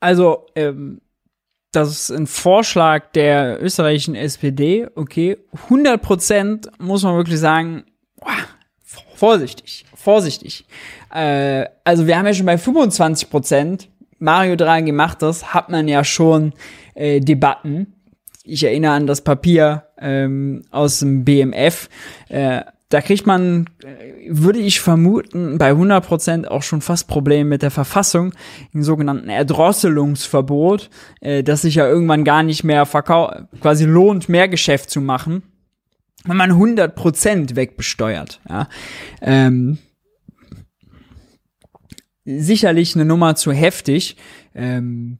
S1: Also, ähm das ist ein Vorschlag der österreichischen SPD, okay, 100 Prozent muss man wirklich sagen, boah, vorsichtig, vorsichtig. Äh, also wir haben ja schon bei 25 Prozent, Mario Draghi macht das, hat man ja schon äh, Debatten. Ich erinnere an das Papier ähm, aus dem BMF. Äh, da kriegt man, äh, würde ich vermuten, bei 100% auch schon fast Probleme mit der Verfassung, im sogenannten Erdrosselungsverbot, äh, dass sich ja irgendwann gar nicht mehr verkau quasi lohnt, mehr Geschäft zu machen, wenn man 100% wegbesteuert. Ja. Ähm, sicherlich eine Nummer zu heftig ähm,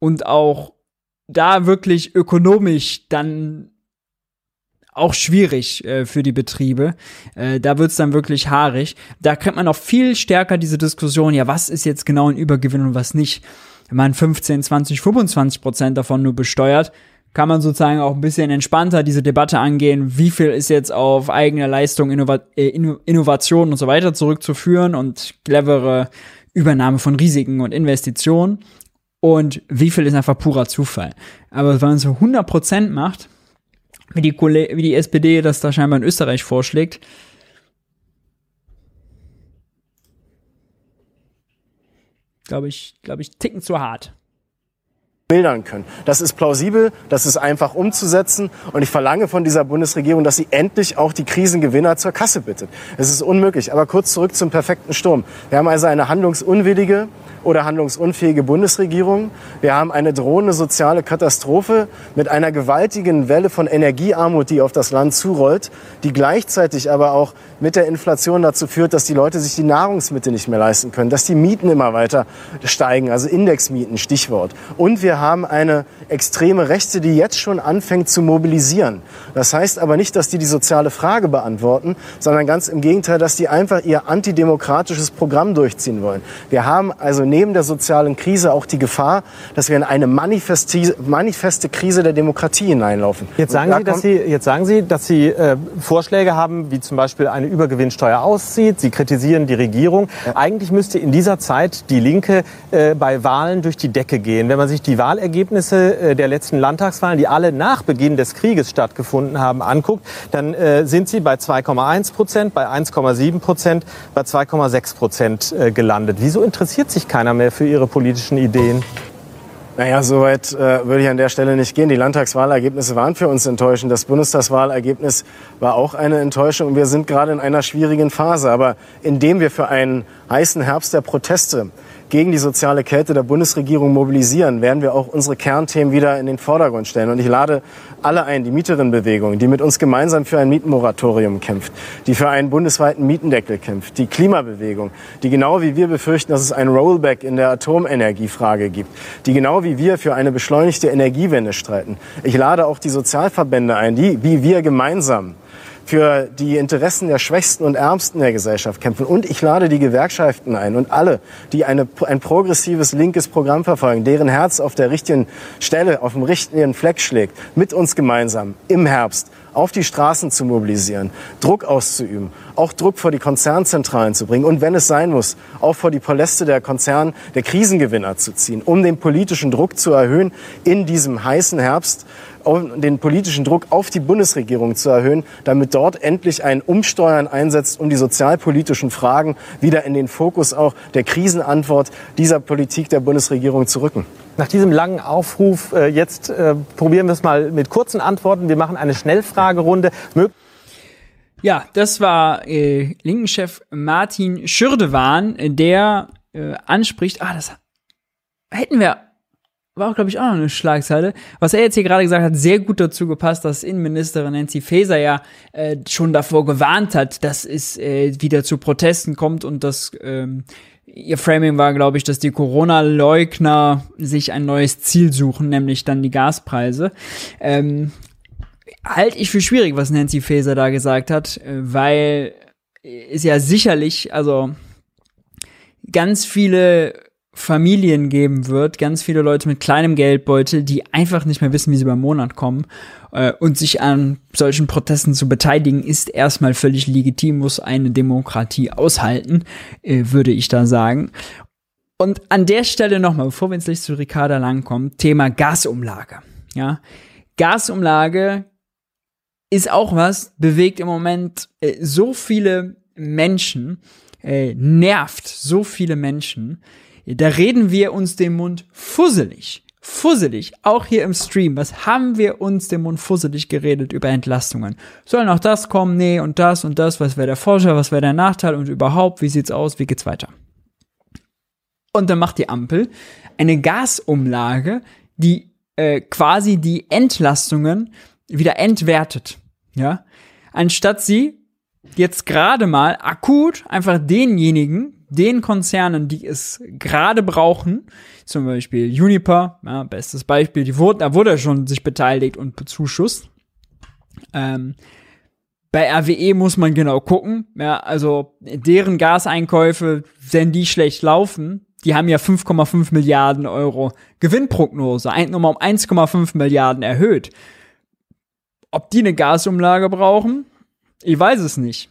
S1: und auch da wirklich ökonomisch dann auch schwierig äh, für die Betriebe. Äh, da wird's dann wirklich haarig. Da kriegt man auch viel stärker diese Diskussion, ja, was ist jetzt genau ein Übergewinn und was nicht. Wenn man 15, 20, 25 Prozent davon nur besteuert, kann man sozusagen auch ein bisschen entspannter diese Debatte angehen, wie viel ist jetzt auf eigene Leistung, Innova äh, Innovation und so weiter zurückzuführen und clevere Übernahme von Risiken und Investitionen und wie viel ist einfach purer Zufall. Aber wenn man so 100% macht, wie die, wie die SPD das da scheinbar in Österreich vorschlägt, glaube ich, glaube ich, ticken zu hart
S7: bildern können. Das ist plausibel, das ist einfach umzusetzen und ich verlange von dieser Bundesregierung, dass sie endlich auch die Krisengewinner zur Kasse bittet. Es ist unmöglich, aber kurz zurück zum perfekten Sturm. Wir haben also eine handlungsunwillige oder handlungsunfähige Bundesregierung. Wir haben eine drohende soziale Katastrophe mit einer gewaltigen Welle von Energiearmut, die auf das Land zurollt, die gleichzeitig aber auch mit der Inflation dazu führt, dass die Leute sich die Nahrungsmittel nicht mehr leisten können, dass die Mieten immer weiter steigen, also Indexmieten, Stichwort. Und wir haben eine extreme Rechte, die jetzt schon anfängt zu mobilisieren. Das heißt aber nicht, dass die die soziale Frage beantworten, sondern ganz im Gegenteil, dass die einfach ihr antidemokratisches Programm durchziehen wollen. Wir haben also neben der sozialen Krise auch die Gefahr, dass wir in eine manifeste Krise der Demokratie hineinlaufen.
S6: Jetzt sagen, da Sie, dass Sie, jetzt sagen Sie, dass Sie äh, Vorschläge haben, wie zum Beispiel eine Übergewinnsteuer aussieht. Sie kritisieren die Regierung. Ja. Eigentlich müsste in dieser Zeit die Linke äh, bei Wahlen durch die Decke gehen. Wenn man sich die Wahlergebnisse äh, der letzten Landtagswahlen, die alle nach Beginn des Krieges stattgefunden haben, anguckt, dann äh, sind sie bei 2,1 Prozent, bei 1,7 Prozent, bei 2,6 Prozent äh, gelandet. Wieso interessiert sich keiner mehr für ihre politischen Ideen?
S7: Naja, soweit äh, würde ich an der Stelle nicht gehen. Die Landtagswahlergebnisse waren für uns enttäuschend. Das Bundestagswahlergebnis war auch eine Enttäuschung. Und wir sind gerade in einer schwierigen Phase. Aber indem wir für einen heißen Herbst der Proteste gegen die soziale Kälte der Bundesregierung mobilisieren, werden wir auch unsere Kernthemen wieder in den Vordergrund stellen. Und ich lade alle ein, die Mieterinnenbewegung, die mit uns gemeinsam für ein Mietenmoratorium kämpft, die für einen bundesweiten Mietendeckel kämpft, die Klimabewegung, die genau wie wir befürchten, dass es ein Rollback in der Atomenergiefrage gibt, die genau wie wir für eine beschleunigte Energiewende streiten. Ich lade auch die Sozialverbände ein, die wie wir gemeinsam für die Interessen der Schwächsten und Ärmsten der Gesellschaft kämpfen. Und ich lade die Gewerkschaften ein und alle, die eine, ein progressives linkes Programm verfolgen, deren Herz auf der richtigen Stelle, auf dem richtigen Fleck schlägt, mit uns gemeinsam im Herbst auf die Straßen zu mobilisieren, Druck auszuüben, auch Druck vor die Konzernzentralen zu bringen und wenn es sein muss, auch vor die Paläste der Konzern der Krisengewinner zu ziehen, um den politischen Druck zu erhöhen in diesem heißen Herbst den politischen Druck auf die Bundesregierung zu erhöhen, damit dort endlich ein Umsteuern einsetzt, um die sozialpolitischen Fragen wieder in den Fokus auch der Krisenantwort dieser Politik der Bundesregierung zu rücken.
S6: Nach diesem langen Aufruf, äh, jetzt äh, probieren wir es mal mit kurzen Antworten. Wir machen eine Schnellfragerunde.
S1: Ja, das war äh, Linkenchef Martin Schürdewan, der äh, anspricht, ah, das hätten wir war auch, glaube ich, auch noch eine Schlagzeile. Was er jetzt hier gerade gesagt hat, sehr gut dazu gepasst, dass Innenministerin Nancy Faeser ja äh, schon davor gewarnt hat, dass es äh, wieder zu Protesten kommt und dass ähm, ihr Framing war, glaube ich, dass die Corona-Leugner sich ein neues Ziel suchen, nämlich dann die Gaspreise. Ähm, halte ich für schwierig, was Nancy Faeser da gesagt hat, äh, weil ist ja sicherlich, also ganz viele Familien geben wird, ganz viele Leute mit kleinem Geldbeutel, die einfach nicht mehr wissen, wie sie beim Monat kommen. Äh, und sich an solchen Protesten zu beteiligen, ist erstmal völlig legitim, muss eine Demokratie aushalten, äh, würde ich da sagen. Und an der Stelle nochmal, bevor wir ins Licht zu Ricarda langkommen, Thema Gasumlage. Ja, Gasumlage ist auch was, bewegt im Moment äh, so viele Menschen, nervt so viele Menschen, da reden wir uns den Mund fusselig. Fusselig, auch hier im Stream. Was haben wir uns den Mund fusselig geredet über Entlastungen? Soll noch das kommen? Nee, und das und das. Was wäre der Vorteil? Was wäre der Nachteil? Und überhaupt, wie sieht's aus? Wie geht's weiter? Und dann macht die Ampel eine Gasumlage, die äh, quasi die Entlastungen wieder entwertet. Ja? Anstatt sie jetzt gerade mal akut einfach denjenigen, den Konzernen, die es gerade brauchen, zum Beispiel Uniper, ja, bestes Beispiel, die wurde, da wurde schon sich beteiligt und bezuschusst. Ähm, bei RWE muss man genau gucken, ja, also deren Gaseinkäufe, wenn die schlecht laufen, die haben ja 5,5 Milliarden Euro Gewinnprognose, nochmal um 1,5 Milliarden erhöht. Ob die eine Gasumlage brauchen? Ich weiß es nicht.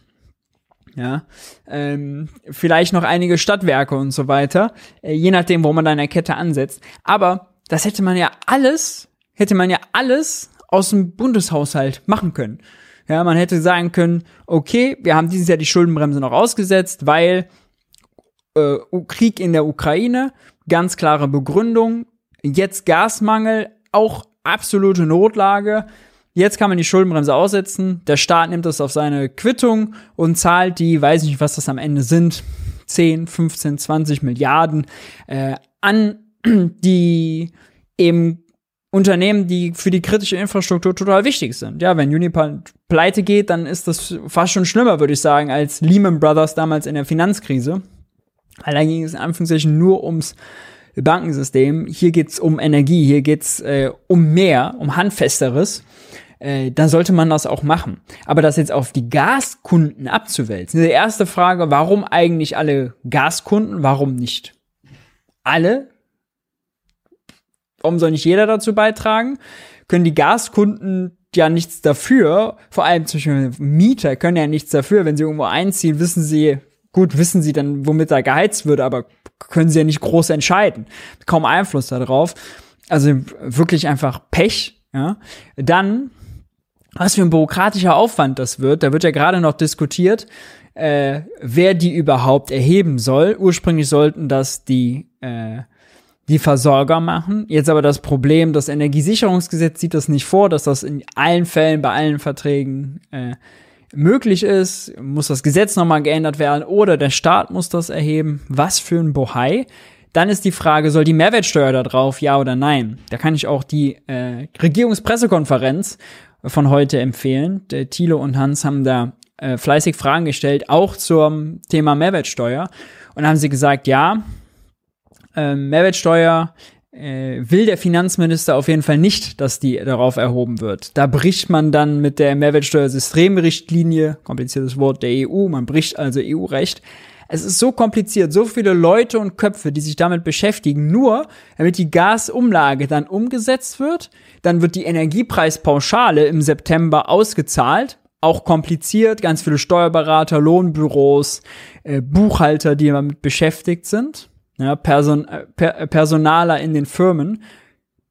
S1: Ja, ähm, vielleicht noch einige Stadtwerke und so weiter, äh, je nachdem, wo man da in der Kette ansetzt. Aber das hätte man ja alles, hätte man ja alles aus dem Bundeshaushalt machen können. Ja, man hätte sagen können, okay, wir haben dieses Jahr die Schuldenbremse noch ausgesetzt, weil äh, Krieg in der Ukraine, ganz klare Begründung, jetzt Gasmangel, auch absolute Notlage. Jetzt kann man die Schuldenbremse aussetzen. Der Staat nimmt das auf seine Quittung und zahlt die, weiß nicht, was das am Ende sind, 10, 15, 20 Milliarden äh, an <clears throat> die eben Unternehmen, die für die kritische Infrastruktur total wichtig sind. Ja, wenn Uniper pleite geht, dann ist das fast schon schlimmer, würde ich sagen, als Lehman Brothers damals in der Finanzkrise. Da ging es in Anführungszeichen nur ums Bankensystem. Hier geht's um Energie, hier geht's äh, um mehr, um Handfesteres. Äh, dann sollte man das auch machen. Aber das jetzt auf die Gaskunden abzuwälzen. Die erste Frage, warum eigentlich alle Gaskunden? Warum nicht alle? Warum soll nicht jeder dazu beitragen? Können die Gaskunden ja nichts dafür, vor allem zwischen Mieter können ja nichts dafür, wenn sie irgendwo einziehen, wissen sie, gut, wissen sie dann, womit da geheizt wird, aber können sie ja nicht groß entscheiden. Kaum Einfluss darauf. Also wirklich einfach Pech, ja. Dann, was für ein bürokratischer Aufwand das wird, da wird ja gerade noch diskutiert, äh, wer die überhaupt erheben soll. Ursprünglich sollten das die äh, die Versorger machen. Jetzt aber das Problem, das Energiesicherungsgesetz sieht das nicht vor, dass das in allen Fällen bei allen Verträgen äh, möglich ist. Muss das Gesetz nochmal geändert werden oder der Staat muss das erheben. Was für ein Bohai. Dann ist die Frage, soll die Mehrwertsteuer da drauf, ja oder nein? Da kann ich auch die äh, Regierungspressekonferenz von heute empfehlen. Der Thilo und Hans haben da äh, fleißig Fragen gestellt, auch zum Thema Mehrwertsteuer. Und haben sie gesagt, ja, äh, Mehrwertsteuer äh, will der Finanzminister auf jeden Fall nicht, dass die darauf erhoben wird. Da bricht man dann mit der Mehrwertsteuersystemrichtlinie, kompliziertes Wort der EU, man bricht also EU-Recht. Es ist so kompliziert, so viele Leute und Köpfe, die sich damit beschäftigen, nur damit die Gasumlage dann umgesetzt wird. Dann wird die Energiepreispauschale im September ausgezahlt. Auch kompliziert, ganz viele Steuerberater, Lohnbüros, äh, Buchhalter, die damit beschäftigt sind ja, Person, äh, per, äh, Personaler in den Firmen,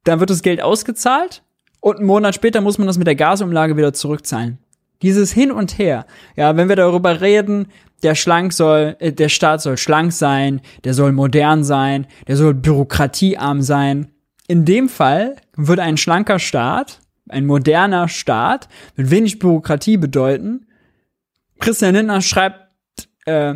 S1: dann wird das Geld ausgezahlt und einen Monat später muss man das mit der Gasumlage wieder zurückzahlen. Dieses Hin und Her, ja, wenn wir darüber reden, der schlank soll, äh, der Staat soll schlank sein, der soll modern sein, der soll bürokratiearm sein. In dem Fall würde ein schlanker Staat, ein moderner Staat mit wenig Bürokratie bedeuten. Christian Lindner schreibt äh,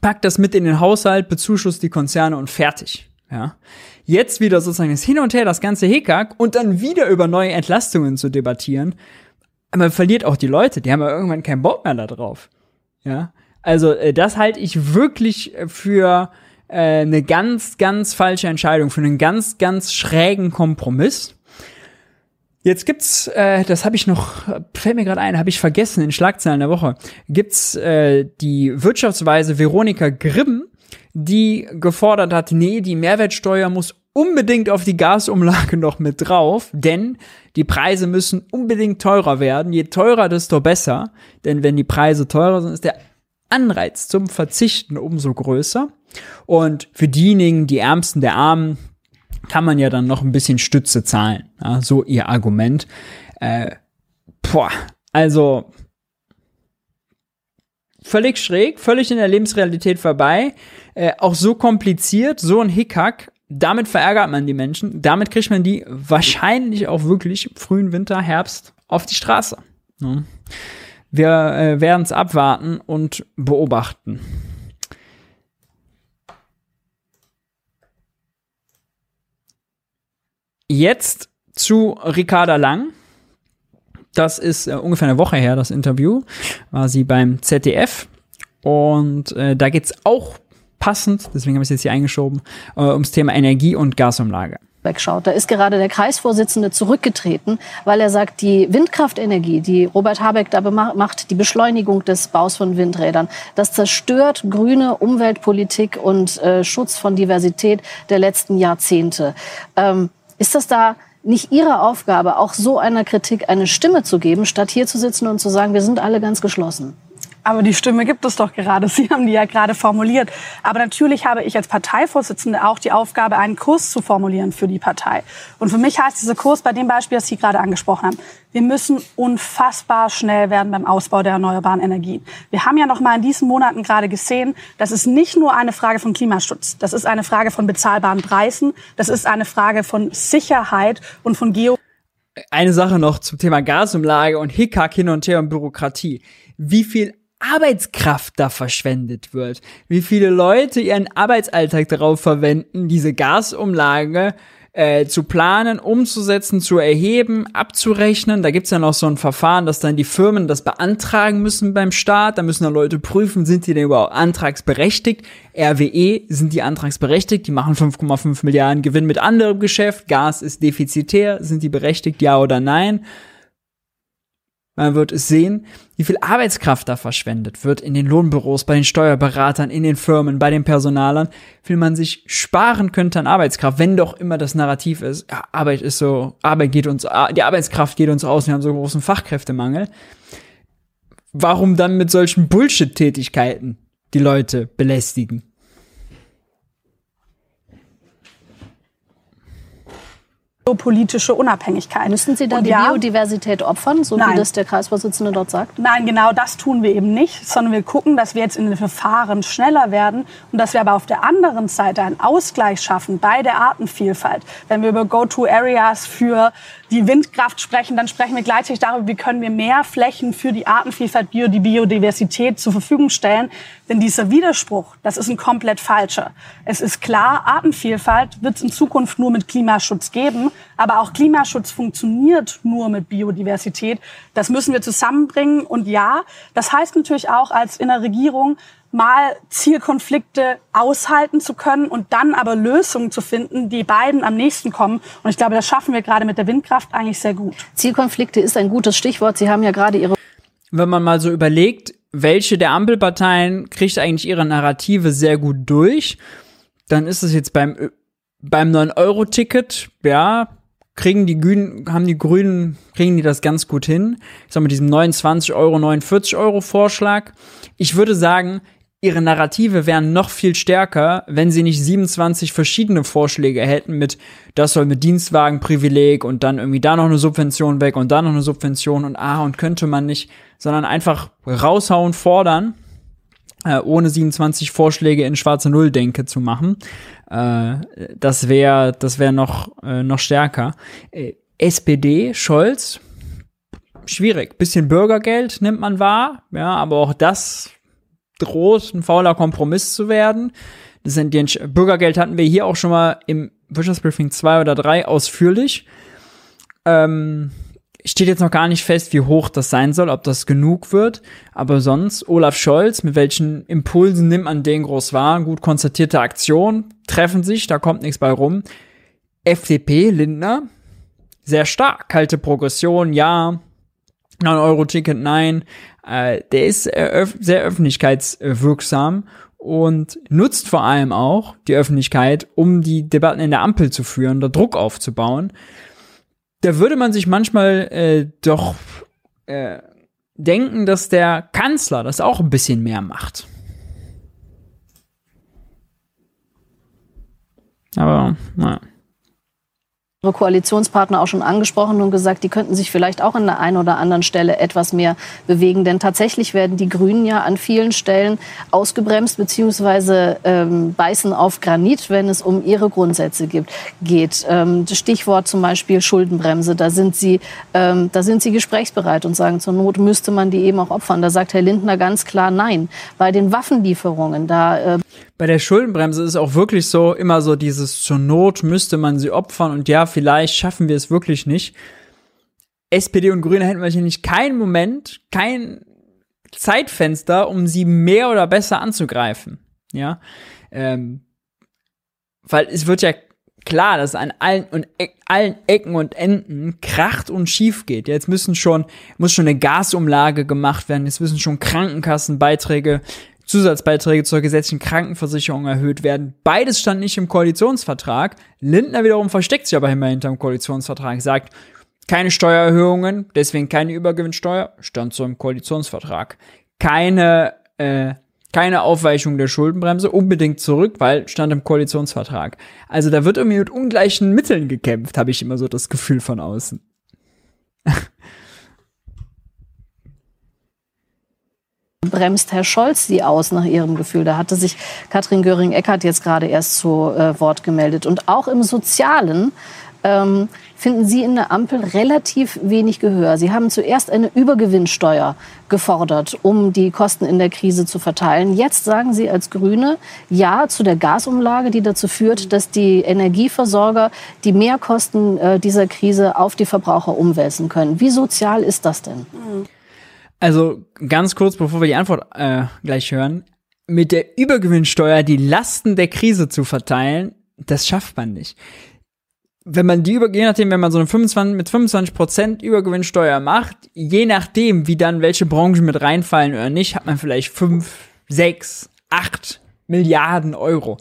S1: packt das mit in den Haushalt, bezuschusst die Konzerne und fertig. Ja. Jetzt wieder sozusagen das Hin und Her, das ganze Hickhack und dann wieder über neue Entlastungen zu debattieren. Man verliert auch die Leute, die haben ja irgendwann keinen Bock mehr da drauf. Ja. Also, äh, das halte ich wirklich für äh, eine ganz, ganz falsche Entscheidung, für einen ganz, ganz schrägen Kompromiss. Jetzt gibt's, äh, das habe ich noch, fällt mir gerade ein, habe ich vergessen in Schlagzeilen der Woche, gibt's äh, die Wirtschaftsweise Veronika Grimm, die gefordert hat, nee, die Mehrwertsteuer muss unbedingt auf die Gasumlage noch mit drauf, denn die Preise müssen unbedingt teurer werden. Je teurer, desto besser. Denn wenn die Preise teurer sind, ist der Anreiz zum Verzichten umso größer. Und für diejenigen, die Ärmsten der Armen, kann man ja dann noch ein bisschen Stütze zahlen. Ja, so ihr Argument. Äh, boah, also völlig schräg, völlig in der Lebensrealität vorbei, äh, auch so kompliziert, so ein Hickhack. Damit verärgert man die Menschen. Damit kriegt man die wahrscheinlich auch wirklich frühen Winter, Herbst auf die Straße. Ja. Wir äh, werden es abwarten und beobachten. Jetzt zu Ricarda Lang. Das ist äh, ungefähr eine Woche her, das Interview. War sie beim ZDF. Und äh, da es auch passend, deswegen habe ich es jetzt hier eingeschoben, äh, ums Thema Energie- und Gasumlage.
S2: Wegschaut. Da ist gerade der Kreisvorsitzende zurückgetreten, weil er sagt, die Windkraftenergie, die Robert Habeck da macht, die Beschleunigung des Baus von Windrädern, das zerstört grüne Umweltpolitik und äh, Schutz von Diversität der letzten Jahrzehnte. Ähm, ist das da nicht Ihre Aufgabe, auch so einer Kritik eine Stimme zu geben, statt hier zu sitzen und zu sagen, wir sind alle ganz geschlossen?
S8: Aber die Stimme gibt es doch gerade. <laughs> Sie haben die ja gerade formuliert. Aber natürlich habe ich als Parteivorsitzende auch die Aufgabe, einen Kurs zu formulieren für die Partei. Und für mich heißt dieser Kurs bei dem Beispiel, das Sie gerade angesprochen haben, wir müssen unfassbar schnell werden beim Ausbau der erneuerbaren Energien. Wir haben ja noch mal in diesen Monaten gerade gesehen, das ist nicht nur eine Frage von Klimaschutz. Das ist eine Frage von bezahlbaren Preisen. Das ist eine Frage von Sicherheit und von Geo
S1: eine Sache noch zum Thema Gasumlage und Hickhack hin und her und Bürokratie. Wie viel Arbeitskraft da verschwendet wird. Wie viele Leute ihren Arbeitsalltag darauf verwenden, diese Gasumlage äh, zu planen, umzusetzen, zu erheben, abzurechnen. Da gibt's ja noch so ein Verfahren, dass dann die Firmen das beantragen müssen beim Staat. Da müssen dann Leute prüfen, sind die denn überhaupt antragsberechtigt. RWE sind die antragsberechtigt, die machen 5,5 Milliarden Gewinn mit anderem Geschäft. Gas ist defizitär, sind die berechtigt, ja oder nein? Man wird es sehen, wie viel Arbeitskraft da verschwendet wird in den Lohnbüros, bei den Steuerberatern, in den Firmen, bei den Personalern, wie viel man sich sparen könnte an Arbeitskraft, wenn doch immer das Narrativ ist, ja, Arbeit ist so, Arbeit geht uns, die Arbeitskraft geht uns aus, wir haben so großen Fachkräftemangel. Warum dann mit solchen Bullshit-Tätigkeiten die Leute belästigen?
S8: Politische Unabhängigkeit.
S2: Müssen Sie da und die ja, Biodiversität opfern, so nein. wie das der Kreisvorsitzende dort sagt?
S8: Nein, genau das tun wir eben nicht, sondern wir gucken, dass wir jetzt in den Verfahren schneller werden und dass wir aber auf der anderen Seite einen Ausgleich schaffen bei der Artenvielfalt. Wenn wir über Go-to-Areas für die Windkraft sprechen, dann sprechen wir gleichzeitig darüber, wie können wir mehr Flächen für die Artenvielfalt, Bio, die Biodiversität zur Verfügung stellen. Denn dieser Widerspruch, das ist ein komplett falscher. Es ist klar, Artenvielfalt wird es in Zukunft nur mit Klimaschutz geben, aber auch Klimaschutz funktioniert nur mit Biodiversität. Das müssen wir zusammenbringen. Und ja, das heißt natürlich auch als in der Regierung, mal Zielkonflikte aushalten zu können und dann aber Lösungen zu finden, die beiden am nächsten kommen. Und ich glaube, das schaffen wir gerade mit der Windkraft eigentlich sehr gut.
S2: Zielkonflikte ist ein gutes Stichwort. Sie haben ja gerade Ihre
S1: wenn man mal so überlegt, welche der Ampelparteien kriegt eigentlich ihre Narrative sehr gut durch, dann ist es jetzt beim, beim 9-Euro-Ticket, ja, kriegen die Grünen, haben die Grünen, kriegen die das ganz gut hin. Ich sag mal, diesem 29 Euro, 49 Euro Vorschlag. Ich würde sagen, ihre Narrative wären noch viel stärker, wenn sie nicht 27 verschiedene Vorschläge hätten mit, das soll mit Dienstwagenprivileg und dann irgendwie da noch eine Subvention weg und da noch eine Subvention und ah, und könnte man nicht, sondern einfach raushauen, fordern, äh, ohne 27 Vorschläge in schwarze Null-Denke zu machen. Äh, das wäre, das wäre noch, äh, noch stärker. Äh, SPD, Scholz, schwierig. Bisschen Bürgergeld nimmt man wahr, ja, aber auch das droht ein fauler Kompromiss zu werden. Das sind die Bürgergeld hatten wir hier auch schon mal im Wirtschaftsbriefing 2 oder 3 ausführlich. Ähm, steht jetzt noch gar nicht fest, wie hoch das sein soll, ob das genug wird. Aber sonst, Olaf Scholz, mit welchen Impulsen nimmt man den groß wahr? Gut konstatierte Aktion, treffen sich, da kommt nichts bei rum. FDP, Lindner, sehr stark. Kalte Progression, ja. 9-Euro-Ticket, nein. Äh, der ist äh, sehr öffentlichkeitswirksam und nutzt vor allem auch die Öffentlichkeit, um die Debatten in der Ampel zu führen, da Druck aufzubauen. Da würde man sich manchmal äh, doch äh, denken, dass der Kanzler das auch ein bisschen mehr macht. Aber, naja.
S2: Koalitionspartner auch schon angesprochen und gesagt, die könnten sich vielleicht auch an der einen oder anderen Stelle etwas mehr bewegen. Denn tatsächlich werden die Grünen ja an vielen Stellen ausgebremst beziehungsweise ähm, beißen auf Granit, wenn es um ihre Grundsätze gibt, geht. Ähm, Stichwort zum Beispiel Schuldenbremse. Da sind sie, ähm, da sind sie gesprächsbereit und sagen, zur Not müsste man die eben auch opfern. Da sagt Herr Lindner ganz klar Nein. Bei den Waffenlieferungen, da äh
S1: bei der Schuldenbremse ist auch wirklich so immer so dieses zur Not müsste man sie opfern und ja, vielleicht schaffen wir es wirklich nicht. SPD und Grüne hätten wahrscheinlich keinen Moment, kein Zeitfenster, um sie mehr oder besser anzugreifen. Ja, ähm, weil es wird ja klar, dass an allen und e allen Ecken und Enden kracht und schief geht. Jetzt müssen schon, muss schon eine Gasumlage gemacht werden, jetzt müssen schon Krankenkassenbeiträge, Zusatzbeiträge zur gesetzlichen Krankenversicherung erhöht werden. Beides stand nicht im Koalitionsvertrag. Lindner wiederum versteckt sich aber immer hinterm Koalitionsvertrag, sagt, keine Steuererhöhungen, deswegen keine Übergewinnsteuer, stand so im Koalitionsvertrag. Keine, äh, keine Aufweichung der Schuldenbremse, unbedingt zurück, weil stand im Koalitionsvertrag. Also da wird irgendwie mit ungleichen Mitteln gekämpft, habe ich immer so das Gefühl von außen. <laughs>
S2: bremst Herr Scholz sie aus nach Ihrem Gefühl? Da hatte sich Katrin Göring-Eckardt jetzt gerade erst zu äh, Wort gemeldet. Und auch im Sozialen ähm, finden Sie in der Ampel relativ wenig Gehör. Sie haben zuerst eine Übergewinnsteuer gefordert, um die Kosten in der Krise zu verteilen. Jetzt sagen Sie als Grüne Ja zu der Gasumlage, die dazu führt, dass die Energieversorger die Mehrkosten äh, dieser Krise auf die Verbraucher umwälzen können. Wie sozial ist das denn?
S1: Also ganz kurz, bevor wir die Antwort äh, gleich hören. Mit der Übergewinnsteuer die Lasten der Krise zu verteilen, das schafft man nicht wenn man die über, je nachdem, wenn man so eine 25, mit 25 Prozent Übergewinnsteuer macht, je nachdem, wie dann welche Branchen mit reinfallen oder nicht, hat man vielleicht 5, 6, 8 Milliarden Euro.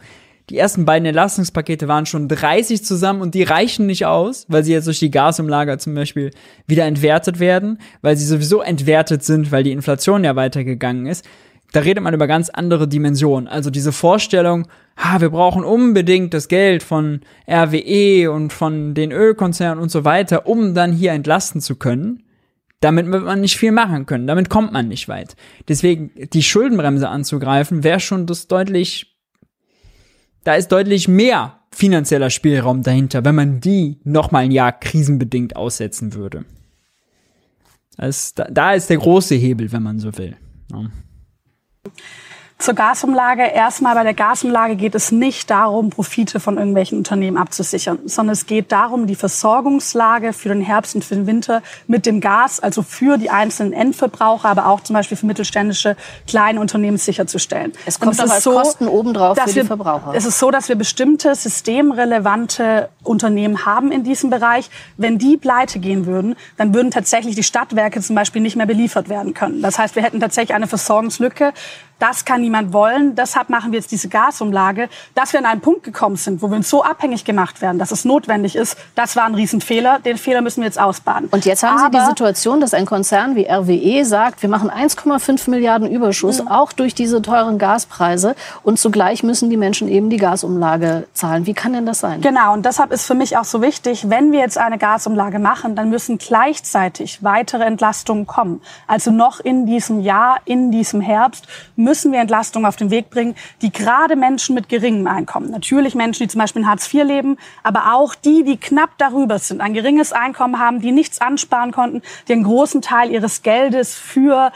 S1: Die ersten beiden Entlastungspakete waren schon 30 zusammen und die reichen nicht aus, weil sie jetzt durch die Gasumlager zum Beispiel wieder entwertet werden, weil sie sowieso entwertet sind, weil die Inflation ja weitergegangen ist da redet man über ganz andere Dimensionen. Also diese Vorstellung, ha, wir brauchen unbedingt das Geld von RWE und von den Ölkonzernen und so weiter, um dann hier entlasten zu können. Damit wird man nicht viel machen können. Damit kommt man nicht weit. Deswegen die Schuldenbremse anzugreifen, wäre schon das deutlich, da ist deutlich mehr finanzieller Spielraum dahinter, wenn man die nochmal ein Jahr krisenbedingt aussetzen würde. Das, da, da ist der große Hebel, wenn man so will. Ja.
S8: Zur Gasumlage. Erstmal bei der Gasumlage geht es nicht darum, Profite von irgendwelchen Unternehmen abzusichern, sondern es geht darum, die Versorgungslage für den Herbst und für den Winter mit dem Gas, also für die einzelnen Endverbraucher, aber auch zum Beispiel für mittelständische kleine Unternehmen sicherzustellen.
S2: Es kommt aber als so, Kosten obendrauf für die Verbraucher.
S8: Es ist so, dass wir bestimmte systemrelevante Unternehmen haben in diesem Bereich. Wenn die pleite gehen würden, dann würden tatsächlich die Stadtwerke zum Beispiel nicht mehr beliefert werden können. Das heißt, wir hätten tatsächlich eine Versorgungslücke das kann niemand wollen. Deshalb machen wir jetzt diese Gasumlage. Dass wir an einen Punkt gekommen sind, wo wir uns so abhängig gemacht werden, dass es notwendig ist, das war ein Riesenfehler. Den Fehler müssen wir jetzt ausbaden.
S2: Und jetzt haben Aber Sie die Situation, dass ein Konzern wie RWE sagt, wir machen 1,5 Milliarden Überschuss, mhm. auch durch diese teuren Gaspreise. Und zugleich müssen die Menschen eben die Gasumlage zahlen. Wie kann denn das sein?
S8: Genau. Und deshalb ist für mich auch so wichtig, wenn wir jetzt eine Gasumlage machen, dann müssen gleichzeitig weitere Entlastungen kommen. Also noch in diesem Jahr, in diesem Herbst müssen wir Entlastung auf den Weg bringen, die gerade Menschen mit geringem Einkommen, natürlich Menschen, die zum Beispiel in Hartz IV leben, aber auch die, die knapp darüber sind, ein geringes Einkommen haben, die nichts ansparen konnten, die einen großen Teil ihres Geldes für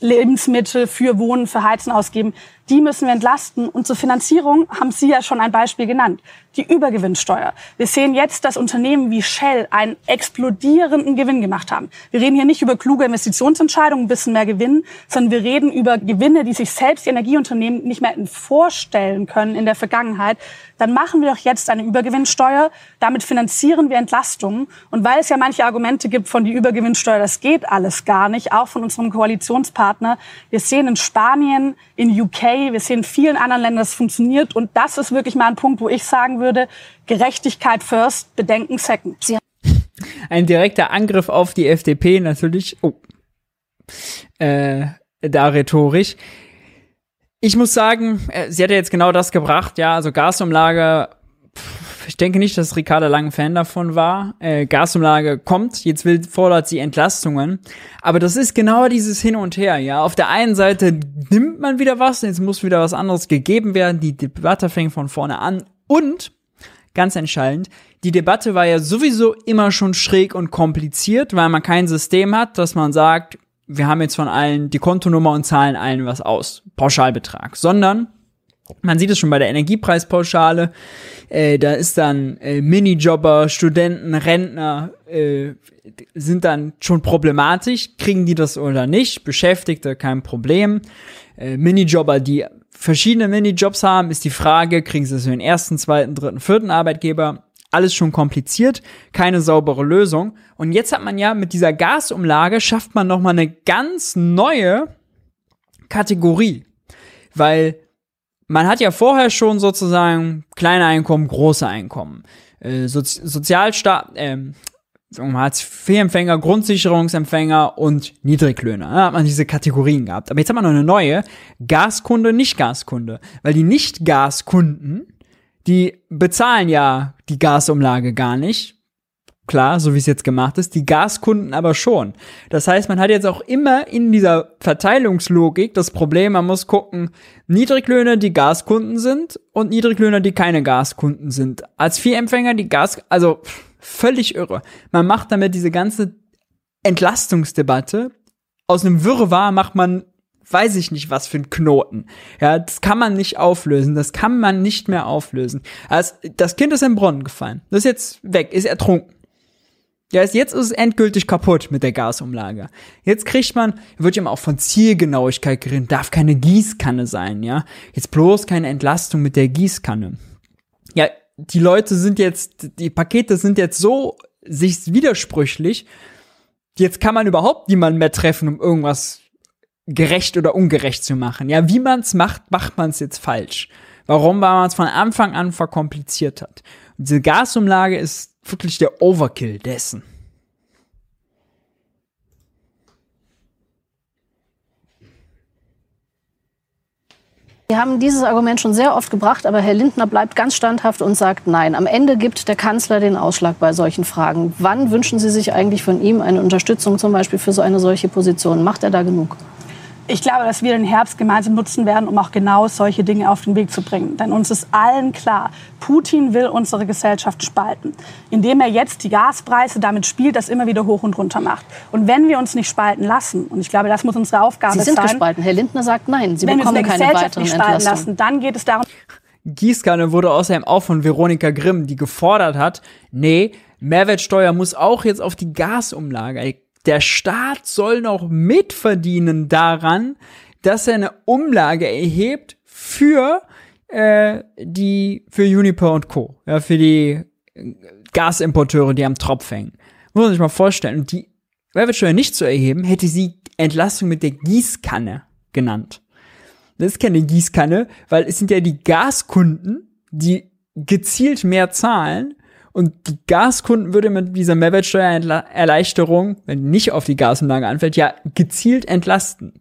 S8: Lebensmittel, für Wohnen, für Heizen ausgeben, die müssen wir entlasten. Und zur Finanzierung haben Sie ja schon ein Beispiel genannt. Die Übergewinnsteuer. Wir sehen jetzt, dass Unternehmen wie Shell einen explodierenden Gewinn gemacht haben. Wir reden hier nicht über kluge Investitionsentscheidungen, ein bisschen mehr Gewinn, sondern wir reden über Gewinne, die sich selbst die Energieunternehmen nicht mehr vorstellen können in der Vergangenheit. Dann machen wir doch jetzt eine Übergewinnsteuer. Damit finanzieren wir Entlastungen. Und weil es ja manche Argumente gibt von die Übergewinnsteuer, das geht alles gar nicht, auch von unserem Koalitionspartner. Wir sehen in Spanien, in UK, wir sehen in vielen anderen Ländern, das funktioniert. Und das ist wirklich mal ein Punkt, wo ich sagen würde, Gerechtigkeit first, Bedenken second.
S1: Ein direkter Angriff auf die FDP natürlich. Oh. Äh, da rhetorisch. Ich muss sagen, äh, sie hat ja jetzt genau das gebracht, ja, also Gasumlage ich denke nicht, dass Ricarda Lang Fan davon war. Äh, Gasumlage kommt, jetzt will, fordert sie Entlastungen. Aber das ist genau dieses Hin und Her, ja. Auf der einen Seite nimmt man wieder was, jetzt muss wieder was anderes gegeben werden. Die Debatte fängt von vorne an. Und, ganz entscheidend, die Debatte war ja sowieso immer schon schräg und kompliziert, weil man kein System hat, dass man sagt, wir haben jetzt von allen die Kontonummer und zahlen allen was aus. Pauschalbetrag. Sondern man sieht es schon bei der Energiepreispauschale. Äh, da ist dann äh, Minijobber, Studenten, Rentner äh, sind dann schon problematisch. Kriegen die das oder nicht? Beschäftigte, kein Problem. Äh, Minijobber, die verschiedene Minijobs haben, ist die Frage, kriegen sie das für den ersten, zweiten, dritten, vierten Arbeitgeber? alles schon kompliziert, keine saubere Lösung. Und jetzt hat man ja mit dieser Gasumlage schafft man nochmal eine ganz neue Kategorie. Weil man hat ja vorher schon sozusagen kleine Einkommen, große Einkommen. Äh, Sozi Sozialstaat, ähm, Hartz-IV-Empfänger, Grundsicherungsempfänger und Niedriglöhner. Da hat man diese Kategorien gehabt. Aber jetzt haben wir noch eine neue. Gaskunde, Nicht-Gaskunde. Weil die Nicht-Gaskunden, die bezahlen ja die Gasumlage gar nicht. Klar, so wie es jetzt gemacht ist. Die Gaskunden aber schon. Das heißt, man hat jetzt auch immer in dieser Verteilungslogik das Problem, man muss gucken, Niedriglöhner, die Gaskunden sind und Niedriglöhner, die keine Gaskunden sind. Als Vier-Empfänger, die Gas, also völlig irre. Man macht damit diese ganze Entlastungsdebatte aus einem Wirrwarr macht man weiß ich nicht, was für ein Knoten. Ja, das kann man nicht auflösen. Das kann man nicht mehr auflösen. Also, das Kind ist im Brunnen gefallen. Das ist jetzt weg, ist ertrunken. Ja, jetzt ist es endgültig kaputt mit der Gasumlage. Jetzt kriegt man, wird ja immer auch von Zielgenauigkeit geredet, darf keine Gießkanne sein, ja. Jetzt bloß keine Entlastung mit der Gießkanne. Ja, die Leute sind jetzt, die Pakete sind jetzt so sich widersprüchlich, jetzt kann man überhaupt niemanden mehr treffen, um irgendwas gerecht oder ungerecht zu machen. Ja, wie man es macht, macht man es jetzt falsch. Warum? Weil man es von Anfang an verkompliziert hat. Und diese Gasumlage ist wirklich der Overkill dessen.
S2: Wir haben dieses Argument schon sehr oft gebracht, aber Herr Lindner bleibt ganz standhaft und sagt Nein. Am Ende gibt der Kanzler den Ausschlag bei solchen Fragen. Wann wünschen Sie sich eigentlich von ihm eine Unterstützung zum Beispiel für so eine solche Position? Macht er da genug?
S8: Ich glaube, dass wir den Herbst gemeinsam nutzen werden, um auch genau solche Dinge auf den Weg zu bringen. Denn uns ist allen klar, Putin will unsere Gesellschaft spalten, indem er jetzt die Gaspreise damit spielt, das immer wieder hoch und runter macht. Und wenn wir uns nicht spalten lassen, und ich glaube, das muss unsere Aufgabe sein.
S2: Sie sind sein, gespalten. Herr Lindner sagt nein, Sie
S8: wenn
S2: bekommen
S8: wir uns
S2: keine
S8: Gesellschaft nicht spalten lassen, dann geht es darum.
S1: Gießkanne wurde außerdem auch von Veronika Grimm, die gefordert hat, nee, Mehrwertsteuer muss auch jetzt auf die Gasumlage der Staat soll noch mitverdienen daran, dass er eine Umlage erhebt für äh, die für Uniper und Co. Ja, für die Gasimporteure, die am Tropf hängen. Muss man sich mal vorstellen. Die Mehrwertsteuer nicht zu erheben, hätte sie Entlastung mit der Gießkanne genannt. Das ist keine Gießkanne, weil es sind ja die Gaskunden, die gezielt mehr zahlen und die Gaskunden würde mit dieser Mehrwertsteuererleichterung, wenn nicht auf die Gasumlage anfällt, ja gezielt entlasten.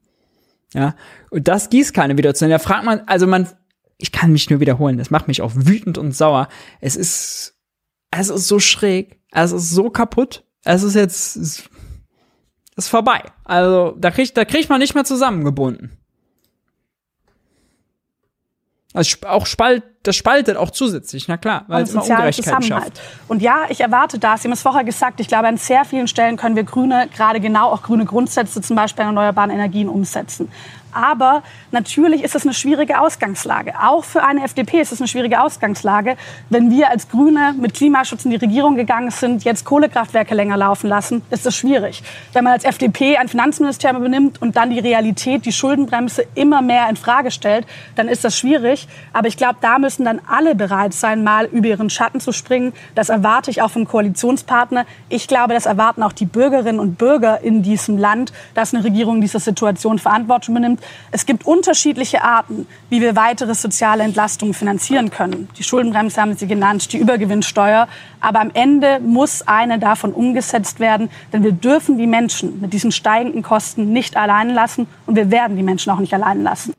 S1: Ja, und das Gießkanne wieder zu nennen. Da fragt man, also man, ich kann mich nur wiederholen, das macht mich auch wütend und sauer. Es ist, es ist so schräg, es ist so kaputt, es ist jetzt, es ist vorbei. Also, da kriegt, da kriegt man nicht mehr zusammengebunden. Also auch spalt, das spaltet auch zusätzlich, na klar, weil es immer Ungerechtigkeit schafft.
S8: Und ja, ich erwarte das. Sie haben es vorher gesagt, ich glaube, an sehr vielen Stellen können wir Grüne, gerade genau auch grüne Grundsätze, zum Beispiel an erneuerbaren Energien umsetzen. Aber natürlich ist es eine schwierige Ausgangslage. Auch für eine FDP ist es eine schwierige Ausgangslage, wenn wir als Grüne mit Klimaschutz in die Regierung gegangen sind, jetzt Kohlekraftwerke länger laufen lassen, ist das schwierig. Wenn man als FDP ein Finanzministerium übernimmt und dann die Realität, die Schuldenbremse immer mehr in Frage stellt, dann ist das schwierig. Aber ich glaube, da müssen dann alle bereit sein, mal über ihren Schatten zu springen. Das erwarte ich auch vom Koalitionspartner. Ich glaube, das erwarten auch die Bürgerinnen und Bürger in diesem Land, dass eine Regierung dieser Situation Verantwortung übernimmt. Es gibt unterschiedliche Arten, wie wir weitere soziale Entlastungen finanzieren können. Die Schuldenbremse haben Sie genannt, die Übergewinnsteuer. Aber am Ende muss eine davon umgesetzt werden, denn wir dürfen die Menschen mit diesen steigenden Kosten nicht allein lassen und wir werden die Menschen auch nicht allein lassen.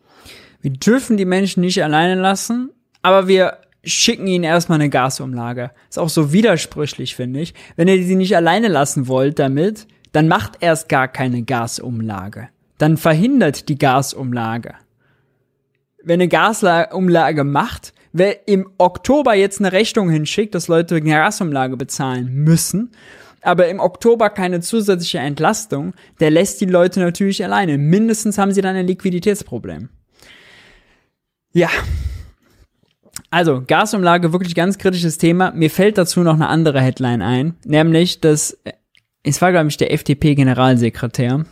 S1: Wir dürfen die Menschen nicht alleine lassen, aber wir schicken ihnen erstmal eine Gasumlage. Ist auch so widersprüchlich, finde ich. Wenn ihr sie nicht alleine lassen wollt damit, dann macht erst gar keine Gasumlage dann verhindert die Gasumlage. Wenn eine Gasumlage macht, wer im Oktober jetzt eine Rechnung hinschickt, dass Leute eine Gasumlage bezahlen müssen, aber im Oktober keine zusätzliche Entlastung, der lässt die Leute natürlich alleine. Mindestens haben sie dann ein Liquiditätsproblem. Ja. Also, Gasumlage, wirklich ganz kritisches Thema. Mir fällt dazu noch eine andere Headline ein, nämlich, dass, es war, glaube ich, der FDP-Generalsekretär,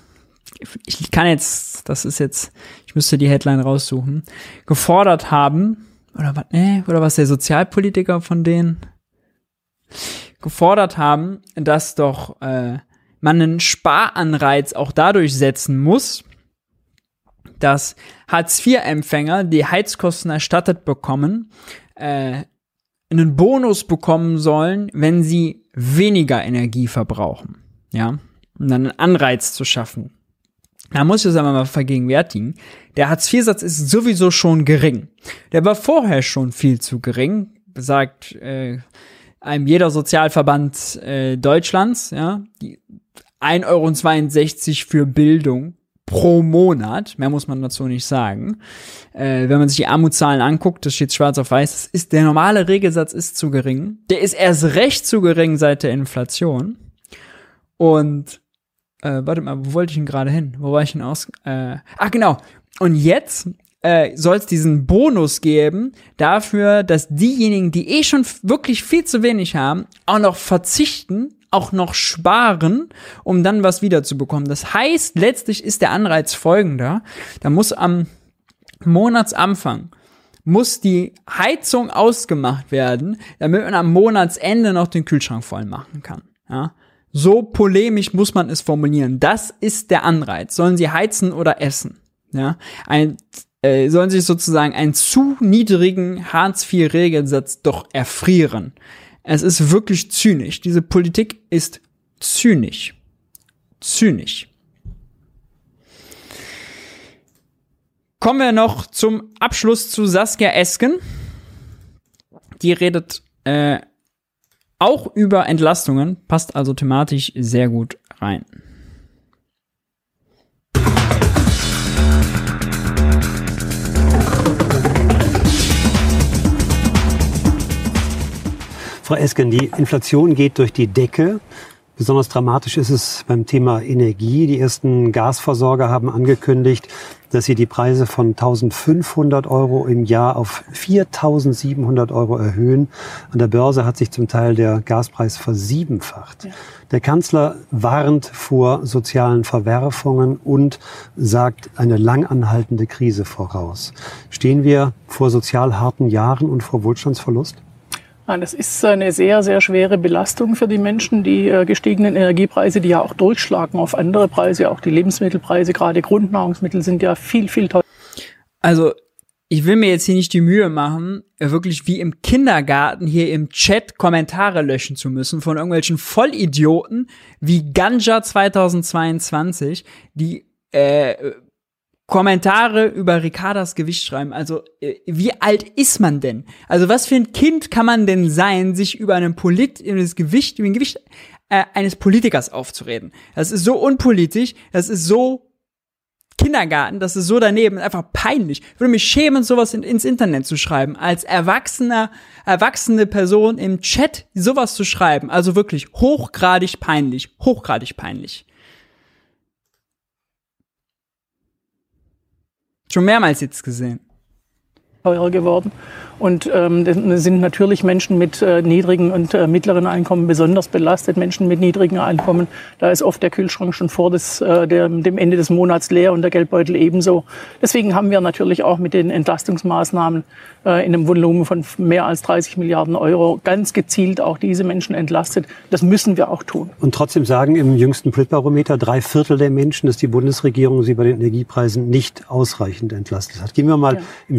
S1: ich kann jetzt, das ist jetzt, ich müsste die Headline raussuchen, gefordert haben, oder was, nee, oder was der Sozialpolitiker von denen? gefordert haben, dass doch äh, man einen Sparanreiz auch dadurch setzen muss, dass Hartz-IV-Empfänger, die Heizkosten erstattet bekommen, äh, einen Bonus bekommen sollen, wenn sie weniger Energie verbrauchen. Ja, um dann einen Anreiz zu schaffen. Da muss ich das aber mal vergegenwärtigen. Der Hartz-IV-Satz ist sowieso schon gering. Der war vorher schon viel zu gering, sagt äh, einem jeder Sozialverband äh, Deutschlands, ja. 1,62 Euro für Bildung pro Monat. Mehr muss man dazu nicht sagen. Äh, wenn man sich die Armutszahlen anguckt, das steht schwarz auf weiß, das ist, der normale Regelsatz ist zu gering. Der ist erst recht zu gering seit der Inflation. Und äh, warte mal, wo wollte ich denn gerade hin? Wo war ich denn aus? Äh, ach genau. Und jetzt äh, soll es diesen Bonus geben dafür, dass diejenigen, die eh schon wirklich viel zu wenig haben, auch noch verzichten, auch noch sparen, um dann was wiederzubekommen. Das heißt, letztlich ist der Anreiz folgender. Da muss am Monatsanfang muss die Heizung ausgemacht werden, damit man am Monatsende noch den Kühlschrank voll machen kann. Ja? So polemisch muss man es formulieren. Das ist der Anreiz. Sollen sie heizen oder essen? Ja? Ein äh, sollen sich sozusagen einen zu niedrigen Hartz-IV-Regelsatz doch erfrieren. Es ist wirklich zynisch. Diese Politik ist zynisch. Zynisch. Kommen wir noch zum Abschluss zu Saskia Esken. Die redet äh, auch über Entlastungen, passt also thematisch sehr gut rein.
S9: Frau Esken, die Inflation geht durch die Decke. Besonders dramatisch ist es beim Thema Energie. Die ersten Gasversorger haben angekündigt, dass sie die Preise von 1500 Euro im Jahr auf 4700 Euro erhöhen. An der Börse hat sich zum Teil der Gaspreis versiebenfacht. Ja. Der Kanzler warnt vor sozialen Verwerfungen und sagt eine langanhaltende Krise voraus. Stehen wir vor sozial harten Jahren und vor Wohlstandsverlust?
S10: Das ist eine sehr, sehr schwere Belastung für die Menschen. Die äh, gestiegenen Energiepreise, die ja auch durchschlagen auf andere Preise, auch die Lebensmittelpreise, gerade Grundnahrungsmittel sind ja viel, viel teurer.
S1: Also, ich will mir jetzt hier nicht die Mühe machen, äh, wirklich wie im Kindergarten hier im Chat Kommentare löschen zu müssen von irgendwelchen Vollidioten wie Ganja 2022, die äh, Kommentare über Ricardas Gewicht schreiben. Also, äh, wie alt ist man denn? Also, was für ein Kind kann man denn sein, sich über einen Polit, über das Gewicht, über ein Gewicht äh, eines Politikers aufzureden? Das ist so unpolitisch, das ist so Kindergarten, das ist so daneben, einfach peinlich. Ich würde mich schämen, sowas in, ins Internet zu schreiben, als erwachsener, erwachsene Person im Chat sowas zu schreiben. Also wirklich hochgradig peinlich, hochgradig peinlich. Schon mehrmals jetzt gesehen.
S10: Teurer geworden. Und ähm, sind natürlich Menschen mit äh, niedrigen und äh, mittleren Einkommen besonders belastet. Menschen mit niedrigen Einkommen, da ist oft der Kühlschrank schon vor des, äh, der, dem Ende des Monats leer und der Geldbeutel ebenso. Deswegen haben wir natürlich auch mit den Entlastungsmaßnahmen äh, in einem Volumen von mehr als 30 Milliarden Euro ganz gezielt auch diese Menschen entlastet. Das müssen wir auch tun.
S9: Und trotzdem sagen im jüngsten Politbarometer drei Viertel der Menschen, dass die Bundesregierung sie bei den Energiepreisen nicht ausreichend entlastet hat. Gehen wir mal ja. im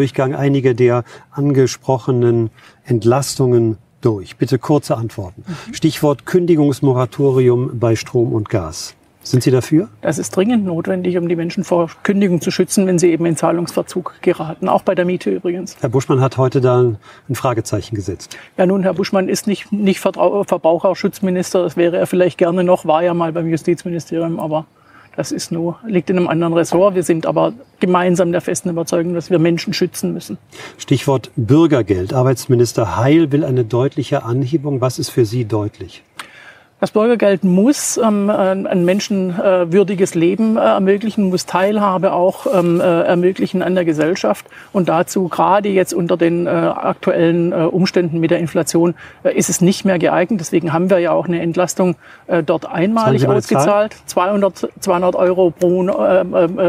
S9: Schnelldurchgang einige der angesprochenen Entlastungen durch? Bitte kurze Antworten. Mhm. Stichwort Kündigungsmoratorium bei Strom und Gas. Sind Sie dafür?
S10: Das ist dringend notwendig, um die Menschen vor Kündigung zu schützen, wenn sie eben in Zahlungsverzug geraten. Auch bei der Miete übrigens.
S9: Herr Buschmann hat heute da ein Fragezeichen gesetzt.
S10: Ja, nun, Herr Buschmann ist nicht, nicht Verbraucherschutzminister. Das wäre er vielleicht gerne noch, war ja mal beim Justizministerium, aber das ist nur, liegt in einem anderen Ressort. Wir sind aber gemeinsam der festen Überzeugung, dass wir Menschen schützen müssen.
S9: Stichwort Bürgergeld. Arbeitsminister Heil will eine deutliche Anhebung. Was ist für Sie deutlich?
S10: Das Bürgergeld muss ähm, ein menschenwürdiges Leben äh, ermöglichen, muss Teilhabe auch ähm, äh, ermöglichen an der Gesellschaft. Und dazu, gerade jetzt unter den äh, aktuellen äh, Umständen mit der Inflation, äh, ist es nicht mehr geeignet. Deswegen haben wir ja auch eine Entlastung äh, dort einmalig ausgezahlt. 200, 200 Euro pro,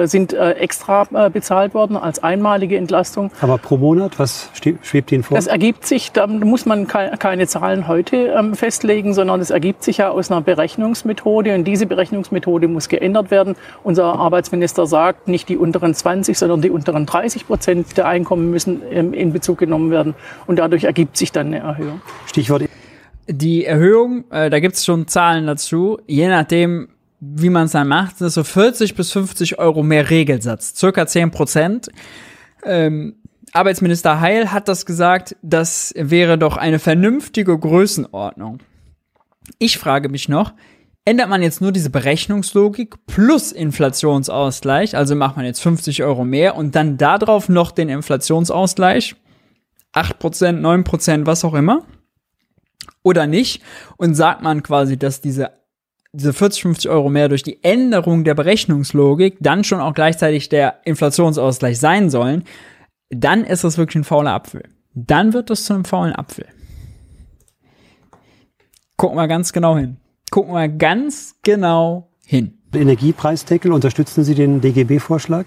S10: sind extra bezahlt worden als einmalige Entlastung.
S9: Aber pro Monat, was schwebt Ihnen vor?
S10: Das ergibt sich, da muss man keine Zahlen heute ähm, festlegen, sondern es ergibt sich ja aus einer Berechnungsmethode und diese Berechnungsmethode muss geändert werden. Unser Arbeitsminister sagt, nicht die unteren 20, sondern die unteren 30 Prozent der Einkommen müssen ähm, in Bezug genommen werden und dadurch ergibt sich dann eine Erhöhung.
S9: Stichwort.
S1: Die Erhöhung, äh, da gibt es schon Zahlen dazu, je nachdem, wie man es dann macht, sind es so 40 bis 50 Euro mehr Regelsatz, circa 10 Prozent. Ähm, Arbeitsminister Heil hat das gesagt, das wäre doch eine vernünftige Größenordnung. Ich frage mich noch, ändert man jetzt nur diese Berechnungslogik plus Inflationsausgleich, also macht man jetzt 50 Euro mehr und dann darauf noch den Inflationsausgleich, 8%, 9%, was auch immer, oder nicht, und sagt man quasi, dass diese, diese 40, 50 Euro mehr durch die Änderung der Berechnungslogik dann schon auch gleichzeitig der Inflationsausgleich sein sollen, dann ist das wirklich ein fauler Apfel. Dann wird das zu einem faulen Apfel. Gucken wir ganz genau hin. Gucken wir ganz genau hin.
S9: Energiepreisdeckel, unterstützen Sie den DGB-Vorschlag?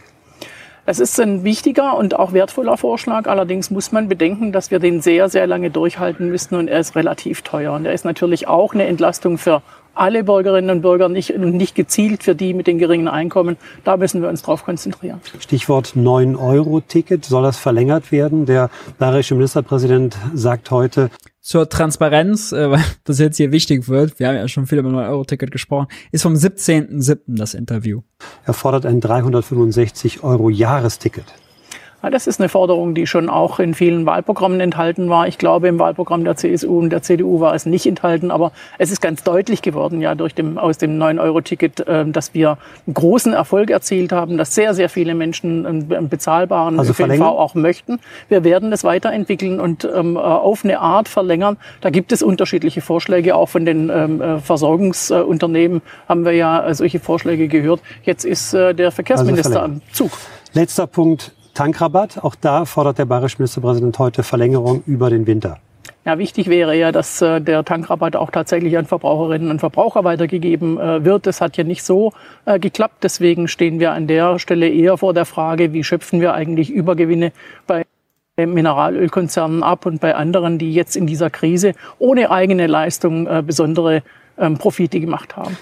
S10: Es ist ein wichtiger und auch wertvoller Vorschlag. Allerdings muss man bedenken, dass wir den sehr, sehr lange durchhalten müssten und er ist relativ teuer. Und er ist natürlich auch eine Entlastung für alle Bürgerinnen und Bürger, nicht, nicht gezielt für die mit den geringen Einkommen. Da müssen wir uns drauf konzentrieren.
S9: Stichwort 9-Euro-Ticket. Soll das verlängert werden? Der bayerische Ministerpräsident sagt heute,
S1: zur Transparenz, äh, weil das jetzt hier wichtig wird, wir haben ja schon viel über 9-Euro-Ticket gesprochen, ist vom 17.07. das Interview.
S9: Er fordert ein 365 Euro Jahresticket.
S10: Das ist eine Forderung, die schon auch in vielen Wahlprogrammen enthalten war. Ich glaube, im Wahlprogramm der CSU und der CDU war es nicht enthalten, aber es ist ganz deutlich geworden, ja, durch dem, aus dem 9-Euro-Ticket, äh, dass wir einen großen Erfolg erzielt haben, dass sehr, sehr viele Menschen einen bezahlbaren
S9: also
S10: ÖPNV auch möchten. Wir werden das weiterentwickeln und ähm, auf eine Art verlängern. Da gibt es unterschiedliche Vorschläge, auch von den ähm, äh, Versorgungsunternehmen haben wir ja äh, solche Vorschläge gehört. Jetzt ist äh, der Verkehrsminister also am Zug.
S9: Letzter Punkt, Tankrabatt. Auch da fordert der bayerische Ministerpräsident heute Verlängerung über den Winter.
S10: Ja, wichtig wäre ja, dass äh, der Tankrabatt auch tatsächlich an Verbraucherinnen und Verbraucher weitergegeben äh, wird. Das hat ja nicht so äh, geklappt. Deswegen stehen wir an der Stelle eher vor der Frage, wie schöpfen wir eigentlich Übergewinne bei Mineralölkonzernen ab und bei anderen, die jetzt in dieser Krise ohne eigene Leistung äh, besondere ähm, Profite gemacht haben.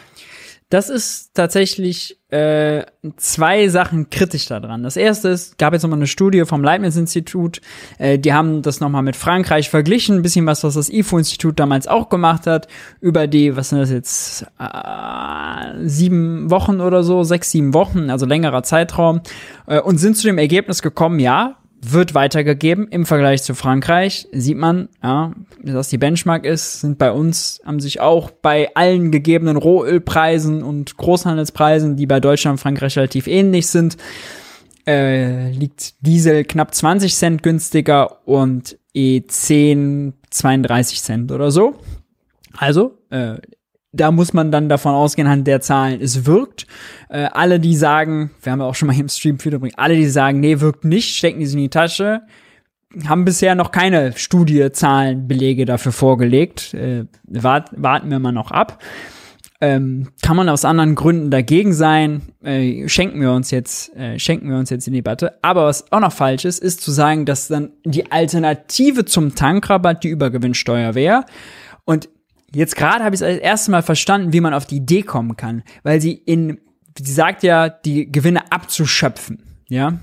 S1: Das ist tatsächlich äh, zwei Sachen kritisch daran. Das erste ist, gab jetzt nochmal eine Studie vom Leibniz-Institut, äh, die haben das nochmal mit Frankreich verglichen, ein bisschen was, was das IFO-Institut damals auch gemacht hat, über die, was sind das jetzt, äh, sieben Wochen oder so, sechs, sieben Wochen, also längerer Zeitraum, äh, und sind zu dem Ergebnis gekommen, ja, wird weitergegeben im Vergleich zu Frankreich. Sieht man, ja, dass die Benchmark ist, sind bei uns, haben sich auch bei allen gegebenen Rohölpreisen und Großhandelspreisen, die bei Deutschland und Frankreich relativ ähnlich sind, äh, liegt Diesel knapp 20 Cent günstiger und E10 32 Cent oder so. Also, äh, da muss man dann davon ausgehen, anhand der Zahlen, es wirkt. Äh, alle, die sagen, wir haben ja auch schon mal hier im Stream viel übrigens, alle, die sagen, nee, wirkt nicht, stecken die in die Tasche, haben bisher noch keine Studie, Zahlen, Belege dafür vorgelegt. Äh, wart, warten wir mal noch ab. Ähm, kann man aus anderen Gründen dagegen sein? Äh, schenken wir uns jetzt, äh, schenken wir uns jetzt die Debatte. Aber was auch noch falsch ist, ist zu sagen, dass dann die Alternative zum Tankrabatt die Übergewinnsteuer wäre. Und Jetzt gerade habe ich es das erste Mal verstanden, wie man auf die Idee kommen kann, weil sie in, sie sagt ja, die Gewinne abzuschöpfen, ja.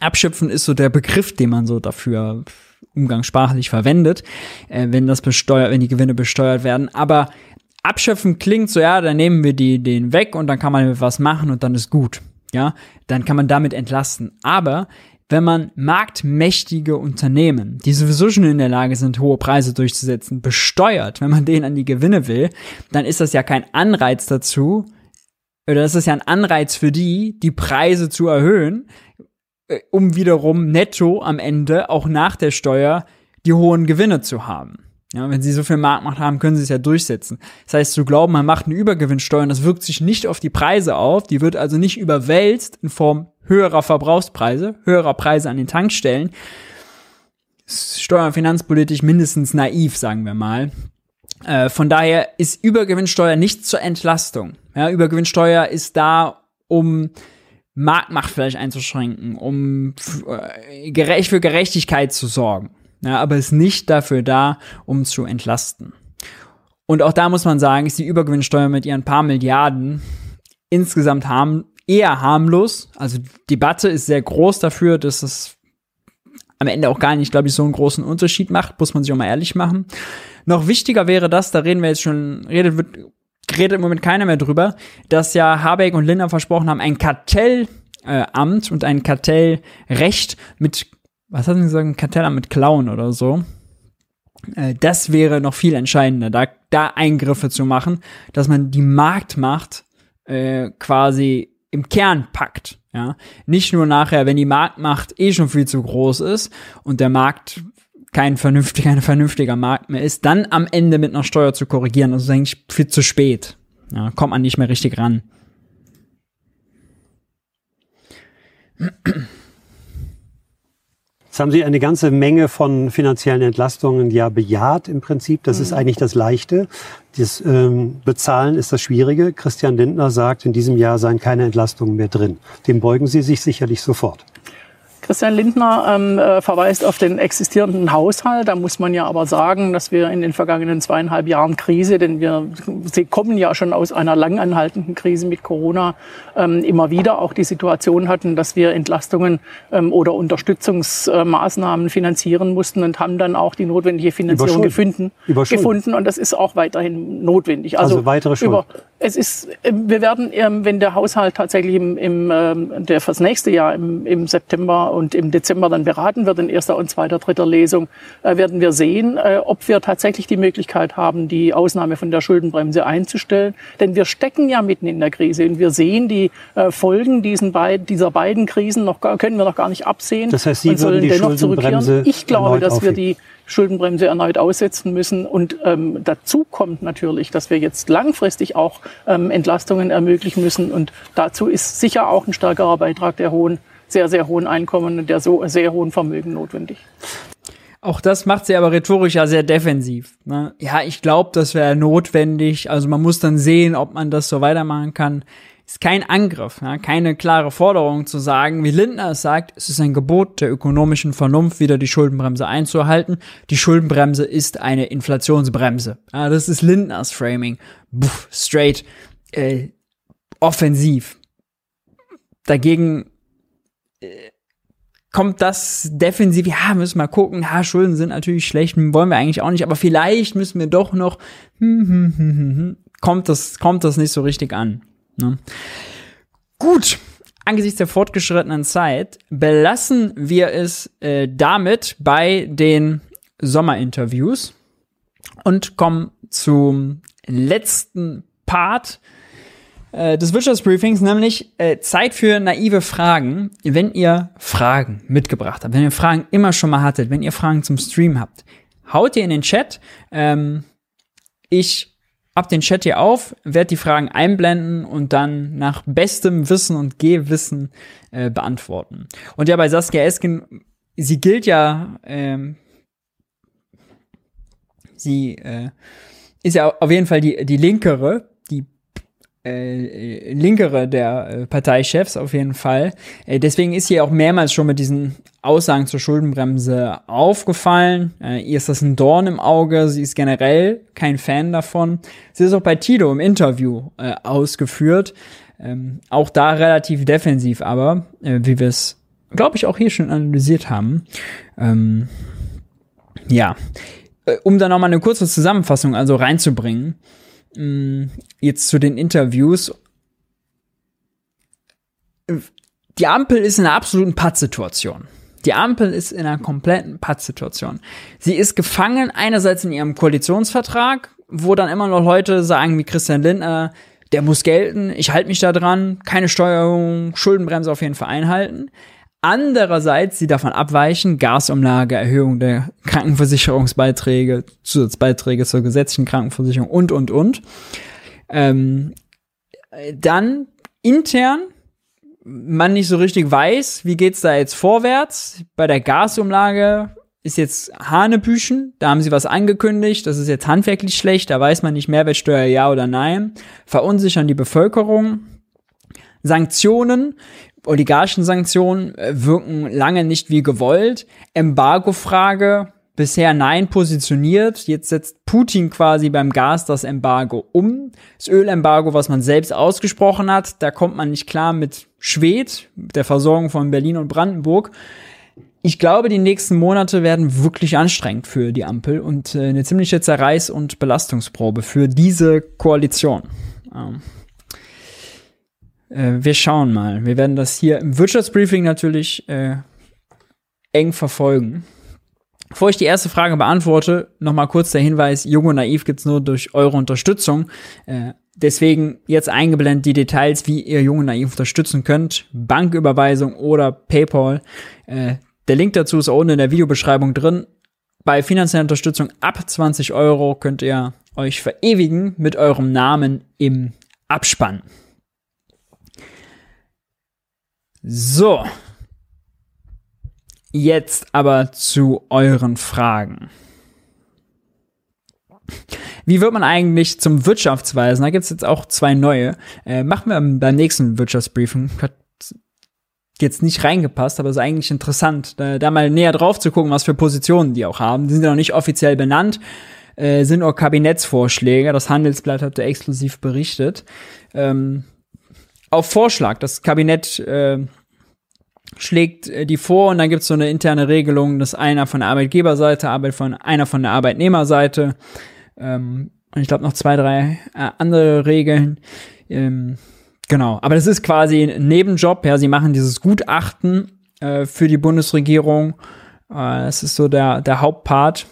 S1: Abschöpfen ist so der Begriff, den man so dafür umgangssprachlich verwendet, äh, wenn das besteuert, wenn die Gewinne besteuert werden. Aber abschöpfen klingt so, ja, dann nehmen wir die, den weg und dann kann man was machen und dann ist gut. Ja, dann kann man damit entlasten. Aber wenn man marktmächtige Unternehmen, die sowieso schon in der Lage sind, hohe Preise durchzusetzen, besteuert, wenn man denen an die Gewinne will, dann ist das ja kein Anreiz dazu, oder das ist ja ein Anreiz für die, die Preise zu erhöhen, äh, um wiederum netto am Ende auch nach der Steuer die hohen Gewinne zu haben. Ja, wenn sie so viel Marktmacht haben, können sie es ja durchsetzen. Das heißt, zu glauben, man macht eine Übergewinnsteuer das wirkt sich nicht auf die Preise auf, die wird also nicht überwälzt in Form höherer Verbrauchspreise, höherer Preise an den Tankstellen. Steuer- und finanzpolitisch mindestens naiv, sagen wir mal. Äh, von daher ist Übergewinnsteuer nicht zur Entlastung. Ja, Übergewinnsteuer ist da, um Marktmacht vielleicht einzuschränken, um äh, gerecht für Gerechtigkeit zu sorgen. Ja, aber ist nicht dafür da, um zu entlasten. Und auch da muss man sagen, ist die Übergewinnsteuer mit ihren paar Milliarden insgesamt harm, eher harmlos. Also Debatte ist sehr groß dafür, dass es am Ende auch gar nicht, glaube ich, so einen großen Unterschied macht, muss man sich auch mal ehrlich machen. Noch wichtiger wäre das, da reden wir jetzt schon, redet, wird, redet im Moment keiner mehr drüber, dass ja Habeck und Lindner versprochen haben, ein Kartellamt äh, und ein Kartellrecht mit, was hat sie gesagt, ein Kartellamt mit Klauen oder so. Äh, das wäre noch viel entscheidender, da, da Eingriffe zu machen, dass man die Marktmacht äh, quasi im Kern packt. Ja, nicht nur nachher, wenn die Marktmacht eh schon viel zu groß ist und der Markt kein vernünftiger, <laughs> ein vernünftiger Markt mehr ist, dann am Ende mit einer Steuer zu korrigieren, das ist eigentlich viel zu spät. Ja, kommt man nicht mehr richtig ran.
S9: Jetzt haben Sie eine ganze Menge von finanziellen Entlastungen ja bejaht im Prinzip. Das mhm. ist eigentlich das Leichte. Das ähm, Bezahlen ist das Schwierige. Christian Lindner sagt, in diesem Jahr seien keine Entlastungen mehr drin. Dem beugen Sie sich sicherlich sofort.
S10: Christian Lindner ähm, äh, verweist auf den existierenden Haushalt. Da muss man ja aber sagen, dass wir in den vergangenen zweieinhalb Jahren Krise, denn wir sie kommen ja schon aus einer langanhaltenden Krise mit Corona, ähm, immer wieder auch die Situation hatten, dass wir Entlastungen ähm, oder Unterstützungsmaßnahmen finanzieren mussten und haben dann auch die notwendige Finanzierung gefunden, gefunden. Und das ist auch weiterhin notwendig.
S9: Also, also weitere Schuld. Über,
S10: es ist, ähm, wir werden, ähm, wenn der Haushalt tatsächlich im, im ähm, der fürs nächste Jahr im, im September und im Dezember dann beraten wird in erster und zweiter, dritter Lesung, äh, werden wir sehen, äh, ob wir tatsächlich die Möglichkeit haben, die Ausnahme von der Schuldenbremse einzustellen. Denn wir stecken ja mitten in der Krise und wir sehen die äh, Folgen diesen beid, dieser beiden Krisen noch können wir noch gar nicht absehen.
S9: Das heißt, Sie und sollen die dennoch zurückkehren.
S10: Ich glaube, dass wir die Schuldenbremse erneut aussetzen müssen. Und ähm, dazu kommt natürlich, dass wir jetzt langfristig auch ähm, Entlastungen ermöglichen müssen. Und dazu ist sicher auch ein stärkerer Beitrag der hohen sehr, sehr hohen Einkommen und der so sehr hohen Vermögen notwendig.
S1: Auch das macht sie aber rhetorisch ja sehr defensiv. Ne? Ja, ich glaube, das wäre notwendig. Also man muss dann sehen, ob man das so weitermachen kann. Ist kein Angriff, ja? keine klare Forderung zu sagen, wie Lindner es sagt, es ist ein Gebot der ökonomischen Vernunft, wieder die Schuldenbremse einzuhalten. Die Schuldenbremse ist eine Inflationsbremse. Ja, das ist Lindners Framing. Puff, straight äh, offensiv. Dagegen kommt das defensiv, ja, müssen wir gucken, ja, Schulden sind natürlich schlecht, wollen wir eigentlich auch nicht, aber vielleicht müssen wir doch noch, hm, hm, hm, hm, hm kommt das, kommt das nicht so richtig an. Ne? Gut, angesichts der fortgeschrittenen Zeit belassen wir es äh, damit bei den Sommerinterviews und kommen zum letzten Part äh, des Wirtschaftsbriefings, nämlich äh, Zeit für naive Fragen. Wenn ihr Fragen mitgebracht habt, wenn ihr Fragen immer schon mal hattet, wenn ihr Fragen zum Stream habt, haut ihr in den Chat. Ähm, ich hab den Chat hier auf, werde die Fragen einblenden und dann nach bestem Wissen und Gehwissen äh, beantworten. Und ja, bei Saskia Esken, sie gilt ja, ähm, sie äh, ist ja auf jeden Fall die, die linkere äh, linkere der äh, Parteichefs auf jeden Fall. Äh, deswegen ist sie auch mehrmals schon mit diesen Aussagen zur Schuldenbremse aufgefallen. Äh, ihr ist das ein Dorn im Auge. Sie ist generell kein Fan davon. Sie ist auch bei Tito im Interview äh, ausgeführt. Ähm, auch da relativ defensiv, aber äh, wie wir es, glaube ich, auch hier schon analysiert haben. Ähm, ja, äh, um da nochmal eine kurze Zusammenfassung also reinzubringen jetzt zu den Interviews. Die Ampel ist in einer absoluten Pattsituation. Die Ampel ist in einer kompletten Pattsituation. Sie ist gefangen einerseits in ihrem Koalitionsvertrag, wo dann immer noch Leute sagen wie Christian Lindner, der muss gelten, ich halte mich da dran, keine Steuerung, Schuldenbremse auf jeden Fall einhalten. Andererseits, die davon abweichen, Gasumlage, Erhöhung der Krankenversicherungsbeiträge, Zusatzbeiträge zur gesetzlichen Krankenversicherung und, und, und. Ähm, dann intern man nicht so richtig weiß, wie geht's da jetzt vorwärts. Bei der Gasumlage ist jetzt Hanebüchen, da haben sie was angekündigt, das ist jetzt handwerklich schlecht, da weiß man nicht Mehrwertsteuer ja oder nein, verunsichern die Bevölkerung. Sanktionen, Oligarchensanktionen äh, wirken lange nicht wie gewollt. Embargo-Frage, bisher Nein positioniert. Jetzt setzt Putin quasi beim Gas das Embargo um. Das Ölembargo, was man selbst ausgesprochen hat, da kommt man nicht klar mit Schwed, der Versorgung von Berlin und Brandenburg. Ich glaube, die nächsten Monate werden wirklich anstrengend für die Ampel und äh, eine ziemliche Zerreiß- und Belastungsprobe für diese Koalition. Ähm, äh, wir schauen mal. Wir werden das hier im Wirtschaftsbriefing natürlich äh, eng verfolgen. Bevor ich die erste Frage beantworte, nochmal kurz der Hinweis, Jung und Naiv gibt's nur durch eure Unterstützung. Äh, deswegen jetzt eingeblendet die Details, wie ihr Jung und Naiv unterstützen könnt. Banküberweisung oder PayPal. Äh, der Link dazu ist unten in der Videobeschreibung drin. Bei finanzieller Unterstützung ab 20 Euro könnt ihr euch verewigen mit eurem Namen im Abspann. So, Jetzt aber zu euren Fragen. Wie wird man eigentlich zum Wirtschaftsweisen? Da gibt es jetzt auch zwei neue. Äh, machen wir beim nächsten Wirtschaftsbriefing. Hat jetzt nicht reingepasst, aber ist eigentlich interessant, da, da, mal näher drauf zu gucken, was für Positionen die auch haben. Die sind ja noch nicht offiziell benannt, äh, sind auch Kabinettsvorschläge. Das Handelsblatt hat da exklusiv berichtet. Ähm, auf Vorschlag. Das Kabinett äh, schlägt äh, die vor und dann gibt es so eine interne Regelung, dass einer von der Arbeitgeberseite, Arbeit von einer von der Arbeitnehmerseite ähm, und ich glaube noch zwei, drei äh, andere Regeln. Ähm, genau, aber das ist quasi ein Nebenjob. Ja, sie machen dieses Gutachten äh, für die Bundesregierung. Äh, das ist so der der Hauptpart.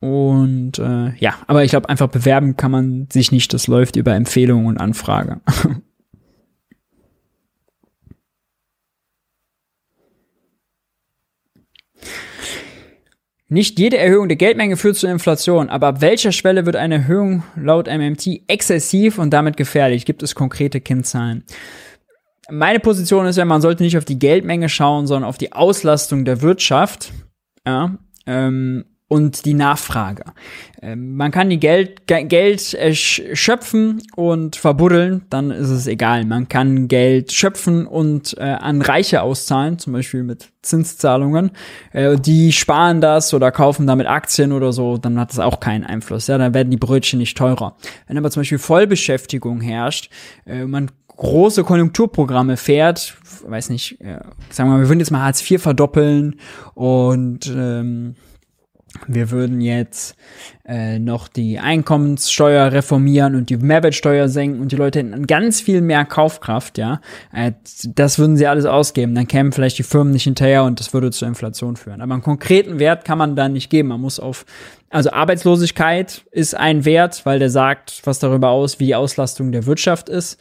S1: Und äh, ja, aber ich glaube, einfach bewerben kann man sich nicht. Das läuft über Empfehlungen und Anfrage. <laughs> Nicht jede Erhöhung der Geldmenge führt zur Inflation, aber ab welcher Schwelle wird eine Erhöhung laut MMT exzessiv und damit gefährlich? Gibt es konkrete Kennzahlen? Meine Position ist ja, man sollte nicht auf die Geldmenge schauen, sondern auf die Auslastung der Wirtschaft. Ja, ähm, und die Nachfrage. Ähm, man kann die Geld, Geld äh, schöpfen und verbuddeln, dann ist es egal. Man kann Geld schöpfen und äh, an Reiche auszahlen, zum Beispiel mit Zinszahlungen. Äh, die sparen das oder kaufen damit Aktien oder so, dann hat das auch keinen Einfluss. Ja, dann werden die Brötchen nicht teurer. Wenn aber zum Beispiel Vollbeschäftigung herrscht, man große Konjunkturprogramme fährt, weiß nicht, sagen wir mal, wir würden jetzt mal Hartz IV verdoppeln und ähm, wir würden jetzt äh, noch die Einkommenssteuer reformieren und die Mehrwertsteuer senken und die Leute hätten ganz viel mehr Kaufkraft, ja. Äh, das würden sie alles ausgeben. Dann kämen vielleicht die Firmen nicht hinterher und das würde zur Inflation führen. Aber einen konkreten Wert kann man da nicht geben. Man muss auf, also Arbeitslosigkeit ist ein Wert, weil der sagt was darüber aus, wie die Auslastung der Wirtschaft ist.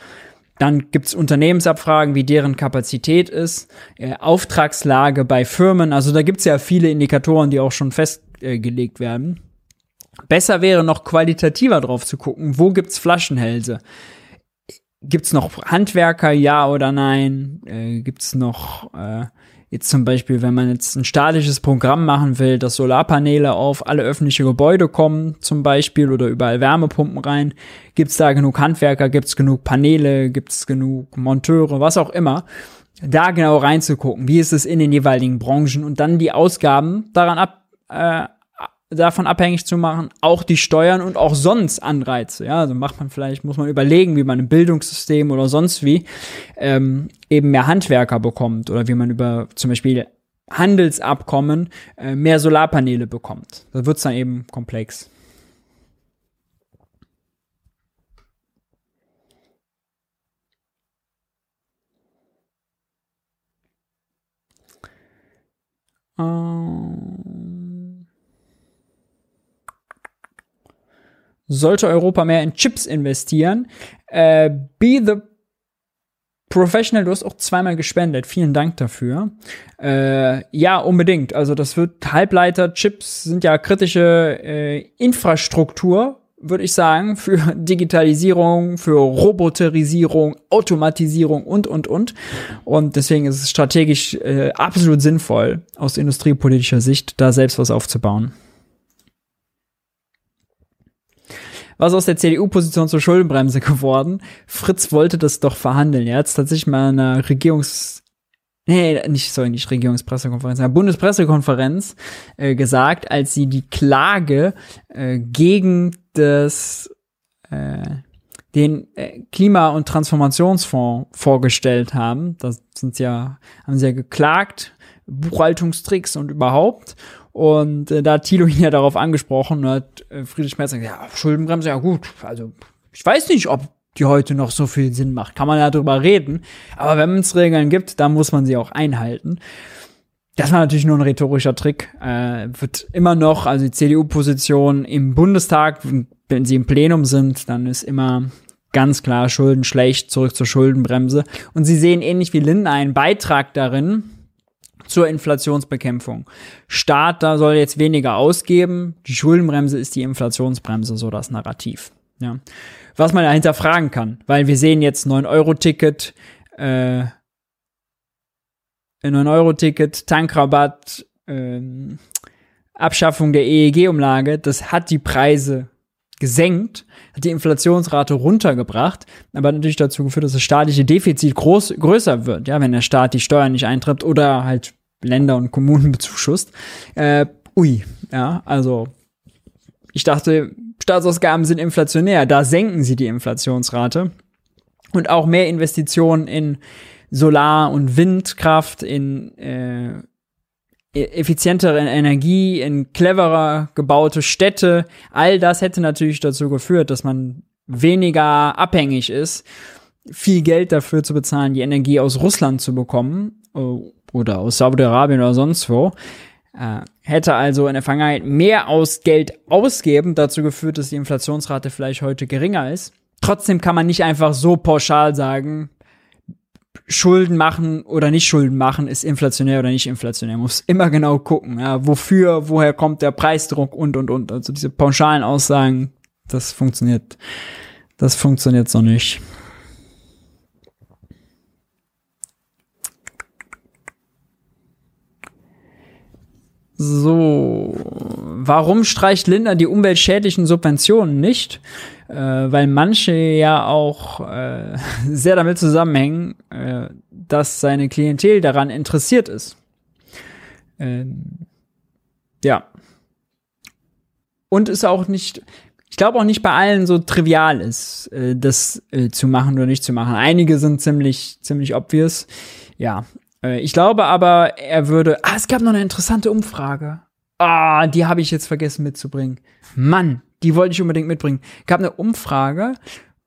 S1: Dann gibt's Unternehmensabfragen, wie deren Kapazität ist, äh, Auftragslage bei Firmen. Also da gibt's ja viele Indikatoren, die auch schon fest äh, gelegt werden. Besser wäre noch qualitativer drauf zu gucken, wo gibt's Flaschenhälse? Gibt's noch Handwerker, ja oder nein? Äh, gibt's noch äh, jetzt zum Beispiel, wenn man jetzt ein statisches Programm machen will, dass Solarpaneele auf alle öffentliche Gebäude kommen, zum Beispiel, oder überall Wärmepumpen rein, gibt's da genug Handwerker, gibt's genug Paneele, gibt's genug Monteure, was auch immer. Da genau reinzugucken, wie ist es in den jeweiligen Branchen? Und dann die Ausgaben daran ab, äh, davon abhängig zu machen, auch die Steuern und auch sonst Anreize. Ja, also macht man vielleicht, muss man überlegen, wie man im Bildungssystem oder sonst wie ähm, eben mehr Handwerker bekommt oder wie man über zum Beispiel Handelsabkommen äh, mehr Solarpaneele bekommt. Da wird's dann eben komplex. Ähm sollte Europa mehr in Chips investieren. Äh, be the Professional, du hast auch zweimal gespendet. Vielen Dank dafür. Äh, ja, unbedingt. Also das wird Halbleiter, Chips sind ja kritische äh, Infrastruktur, würde ich sagen, für <laughs> Digitalisierung, für Roboterisierung, Automatisierung und, und, und. Und deswegen ist es strategisch äh, absolut sinnvoll, aus industriepolitischer Sicht, da selbst was aufzubauen. Was aus der CDU-Position zur Schuldenbremse geworden? Fritz wollte das doch verhandeln. Er hat tatsächlich mal in einer Regierungs nee, nicht, sorry, nicht Regierungspressekonferenz, einer Bundespressekonferenz äh, gesagt, als sie die Klage äh, gegen das äh, den äh, Klima- und Transformationsfonds vorgestellt haben. Das sind ja, haben sie ja geklagt, Buchhaltungstricks und überhaupt. Und äh, da hat Thilo ihn ja darauf angesprochen und hat äh, Friedrich Merz gesagt, ja, Schuldenbremse, ja gut, also ich weiß nicht, ob die heute noch so viel Sinn macht. Kann man ja drüber reden. Aber wenn es Regeln gibt, dann muss man sie auch einhalten. Das war natürlich nur ein rhetorischer Trick. Äh, wird immer noch, also die CDU-Position im Bundestag, wenn sie im Plenum sind, dann ist immer ganz klar Schulden schlecht, zurück zur Schuldenbremse. Und sie sehen ähnlich wie Lindner einen Beitrag darin, zur Inflationsbekämpfung. Staat da soll jetzt weniger ausgeben. Die Schuldenbremse ist die Inflationsbremse, so das Narrativ. Ja. Was man dahinter fragen kann, weil wir sehen jetzt 9-Euro-Ticket, äh, 9-Euro-Ticket, Tankrabatt, äh, Abschaffung der EEG-Umlage, das hat die Preise gesenkt, hat die Inflationsrate runtergebracht, aber natürlich dazu geführt, dass das staatliche Defizit groß, größer wird, ja, wenn der Staat die Steuern nicht eintreibt oder halt Länder und Kommunen <laughs> bezuschusst. Äh, ui, ja, also ich dachte, Staatsausgaben sind inflationär, da senken sie die Inflationsrate und auch mehr Investitionen in Solar- und Windkraft, in äh, effizientere Energie, in cleverer gebaute Städte, all das hätte natürlich dazu geführt, dass man weniger abhängig ist, viel Geld dafür zu bezahlen, die Energie aus Russland zu bekommen äh, oder aus Saudi-Arabien oder sonst wo. Äh, hätte also in der Vergangenheit mehr aus Geld ausgeben, dazu geführt, dass die Inflationsrate vielleicht heute geringer ist. Trotzdem kann man nicht einfach so pauschal sagen, Schulden machen oder nicht Schulden machen, ist inflationär oder nicht inflationär. Muss immer genau gucken, ja, wofür, woher kommt der Preisdruck und, und, und. Also diese pauschalen Aussagen, das funktioniert, das funktioniert so nicht. So, warum streicht Lindner die umweltschädlichen Subventionen nicht? Äh, weil manche ja auch äh, <laughs> sehr damit zusammenhängen, äh, dass seine Klientel daran interessiert ist. Ähm, ja. Und ist auch nicht, ich glaube auch nicht bei allen so trivial ist, äh, das äh, zu machen oder nicht zu machen. Einige sind ziemlich, ziemlich obvious. Ja, ich glaube aber, er würde. Ah, es gab noch eine interessante Umfrage. Ah, die habe ich jetzt vergessen mitzubringen. Mann, die wollte ich unbedingt mitbringen. Gab eine Umfrage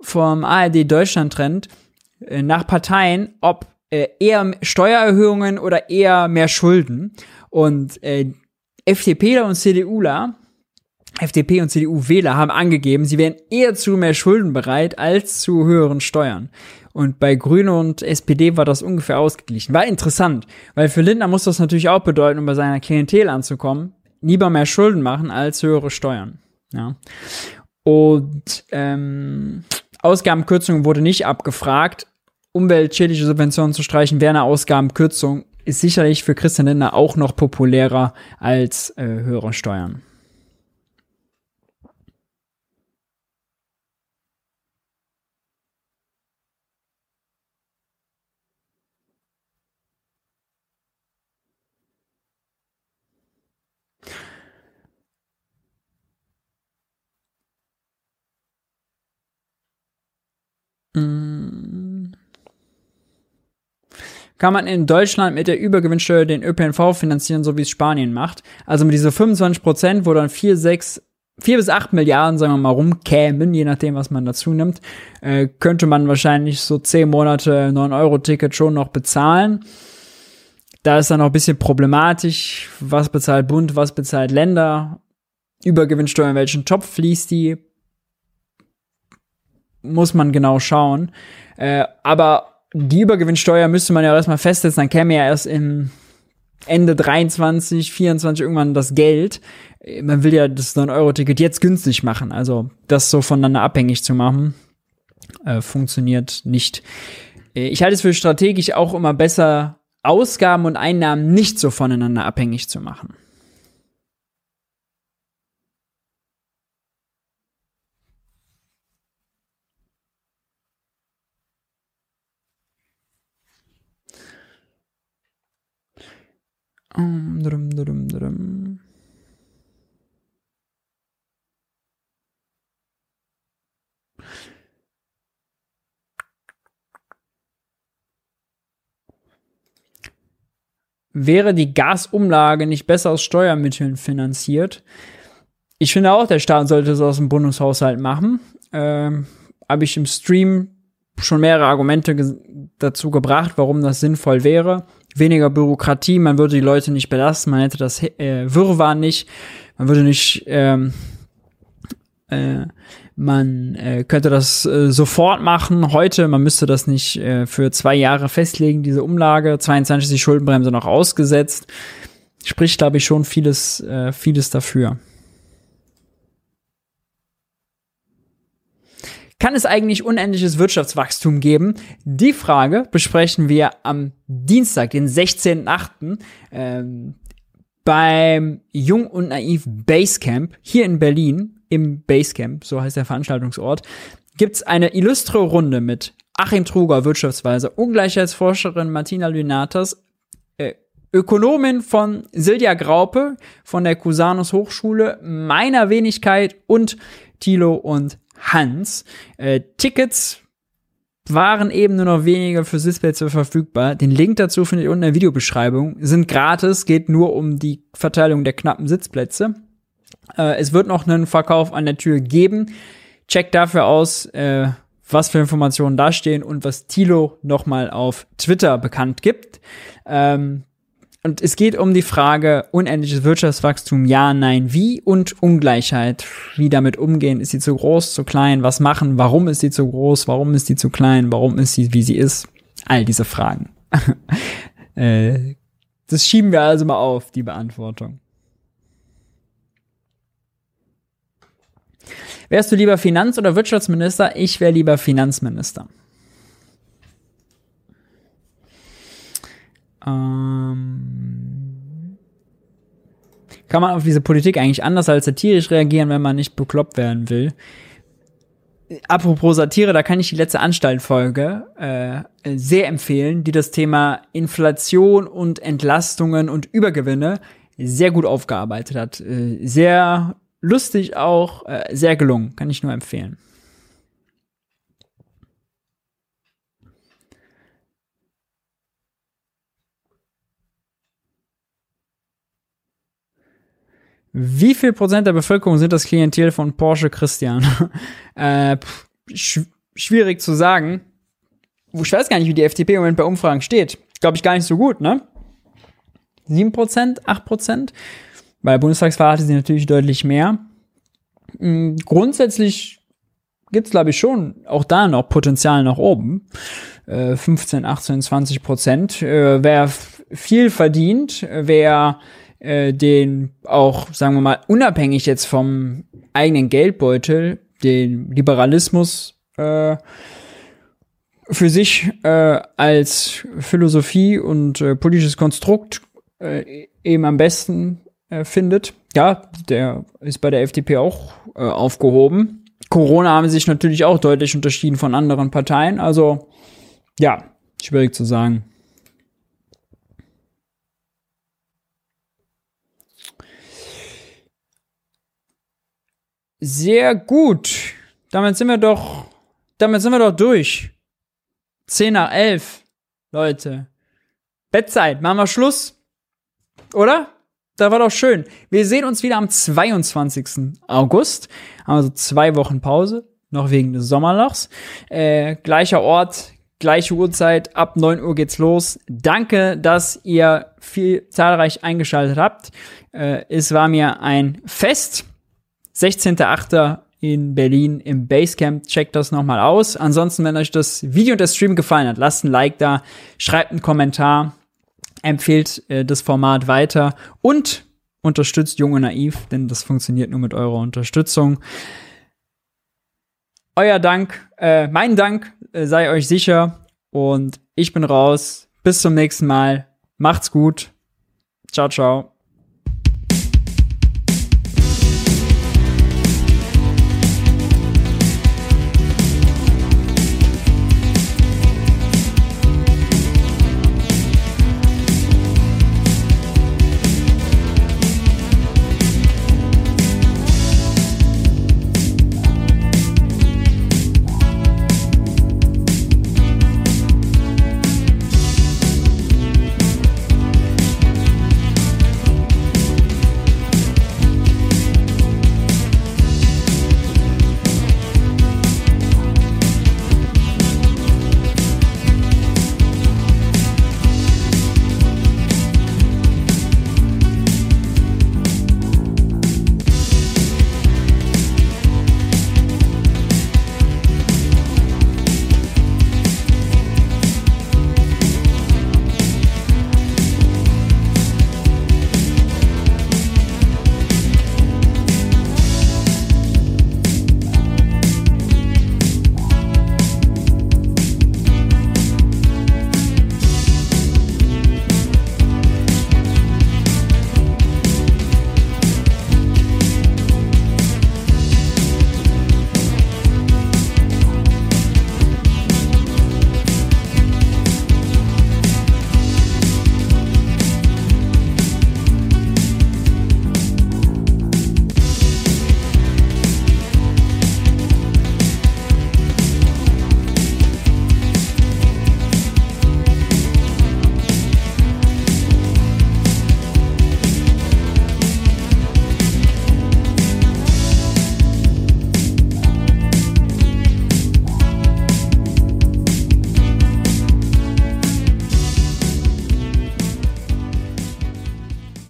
S1: vom ARD Deutschland Trend äh, nach Parteien, ob äh, eher Steuererhöhungen oder eher mehr Schulden. Und äh, FDPler und CDUler, FDP und CDU-Wähler haben angegeben, sie wären eher zu mehr Schulden bereit als zu höheren Steuern. Und bei Grüne und SPD war das ungefähr ausgeglichen. War interessant, weil für Lindner muss das natürlich auch bedeuten, um bei seiner Klientel anzukommen, lieber mehr Schulden machen als höhere Steuern. Ja. Und ähm, Ausgabenkürzung wurde nicht abgefragt. Umweltschädliche Subventionen zu streichen wäre eine Ausgabenkürzung, ist sicherlich für Christian Lindner auch noch populärer als äh, höhere Steuern. Mm. Kann man in Deutschland mit der Übergewinnsteuer den ÖPNV finanzieren, so wie es Spanien macht? Also mit dieser 25 Prozent, wo dann 4, 6, 4 bis 8 Milliarden, sagen wir mal, rumkämen, je nachdem, was man dazu nimmt, äh, könnte man wahrscheinlich so 10 Monate 9-Euro-Ticket schon noch bezahlen. Da ist dann auch ein bisschen problematisch, was bezahlt Bund, was bezahlt Länder, Übergewinnsteuer, in welchen Topf fließt die, muss man genau schauen. Äh, aber die Übergewinnsteuer müsste man ja erstmal festsetzen, dann käme ja erst im Ende 23, 24 irgendwann das Geld. Man will ja das 9-Euro-Ticket jetzt günstig machen. Also das so voneinander abhängig zu machen, äh, funktioniert nicht. Äh, ich halte es für strategisch auch immer besser, Ausgaben und Einnahmen nicht so voneinander abhängig zu machen. Um, drum, drum, drum. Wäre die Gasumlage nicht besser aus Steuermitteln finanziert? Ich finde auch, der Staat sollte es aus dem Bundeshaushalt machen. Ähm, Habe ich im Stream schon mehrere Argumente dazu gebracht, warum das sinnvoll wäre. Weniger Bürokratie, man würde die Leute nicht belasten, man hätte das äh, Wirrwarr nicht, man würde nicht, ähm, äh, man äh, könnte das äh, sofort machen, heute, man müsste das nicht äh, für zwei Jahre festlegen, diese Umlage, 22 ist die Schuldenbremse noch ausgesetzt, spricht, glaube ich, schon vieles, äh, vieles dafür. Kann es eigentlich unendliches Wirtschaftswachstum geben? Die Frage besprechen wir am Dienstag, den 16.8. Ähm, beim Jung und Naiv Basecamp hier in Berlin, im Basecamp, so heißt der Veranstaltungsort, gibt's eine illustre Runde mit Achim Truger, Wirtschaftsweise, Ungleichheitsforscherin Martina Lynatas, äh, Ökonomin von Silja Graupe von der Cusanus Hochschule, meiner Wenigkeit und Thilo und Hans. Äh, Tickets waren eben nur noch wenige für Sitzplätze verfügbar. Den Link dazu findet ihr unten in der Videobeschreibung. Sind gratis, geht nur um die Verteilung der knappen Sitzplätze. Äh, es wird noch einen Verkauf an der Tür geben. Checkt dafür aus, äh, was für Informationen da stehen und was Tilo nochmal auf Twitter bekannt gibt. Ähm, und es geht um die Frage unendliches Wirtschaftswachstum, ja, nein, wie und Ungleichheit. Wie damit umgehen? Ist sie zu groß, zu klein? Was machen? Warum ist sie zu groß? Warum ist sie zu klein? Warum ist sie, wie sie ist? All diese Fragen. <laughs> äh, das schieben wir also mal auf, die Beantwortung. Wärst du lieber Finanz- oder Wirtschaftsminister? Ich wäre lieber Finanzminister. Ähm, kann man auf diese Politik eigentlich anders als satirisch reagieren, wenn man nicht bekloppt werden will? Apropos Satire, da kann ich die letzte Anstaltfolge äh, sehr empfehlen, die das Thema Inflation und Entlastungen und Übergewinne sehr gut aufgearbeitet hat. Äh, sehr lustig auch, äh, sehr gelungen, kann ich nur empfehlen. Wie viel Prozent der Bevölkerung sind das Klientel von Porsche Christian? <laughs> äh, sch schwierig zu sagen. Ich weiß gar nicht, wie die FDP im Moment bei Umfragen steht. Glaube ich gar nicht so gut, ne? 7%, 8%? Bei der Bundestagswahl hatte sie natürlich deutlich mehr. Hm, grundsätzlich gibt's glaube ich, schon auch da noch Potenzial nach oben. Äh, 15, 18, 20 Prozent. Äh, wer viel verdient, wer äh, den auch, sagen wir mal, unabhängig jetzt vom eigenen Geldbeutel, den Liberalismus äh, für sich äh, als Philosophie und äh, politisches Konstrukt äh, eben am besten äh, findet. Ja, der ist bei der FDP auch äh, aufgehoben. Corona haben sich natürlich auch deutlich unterschieden von anderen Parteien. Also ja, schwierig zu sagen. Sehr gut. Damit sind wir doch, damit sind wir doch durch. 10 nach 11, Leute. Bettzeit, machen wir Schluss. Oder? Da war doch schön. Wir sehen uns wieder am 22. August. Also zwei Wochen Pause. Noch wegen des Sommerlochs. Äh, gleicher Ort, gleiche Uhrzeit. Ab 9 Uhr geht's los. Danke, dass ihr viel zahlreich eingeschaltet habt. Äh, es war mir ein Fest. 16.8. in Berlin im Basecamp. Checkt das nochmal aus. Ansonsten, wenn euch das Video und der Stream gefallen hat, lasst ein Like da, schreibt einen Kommentar, empfehlt äh, das Format weiter und unterstützt Jung und Naiv, denn das funktioniert nur mit eurer Unterstützung. Euer Dank, äh, mein Dank äh, sei euch sicher und ich bin raus. Bis zum nächsten Mal. Macht's gut. Ciao, ciao.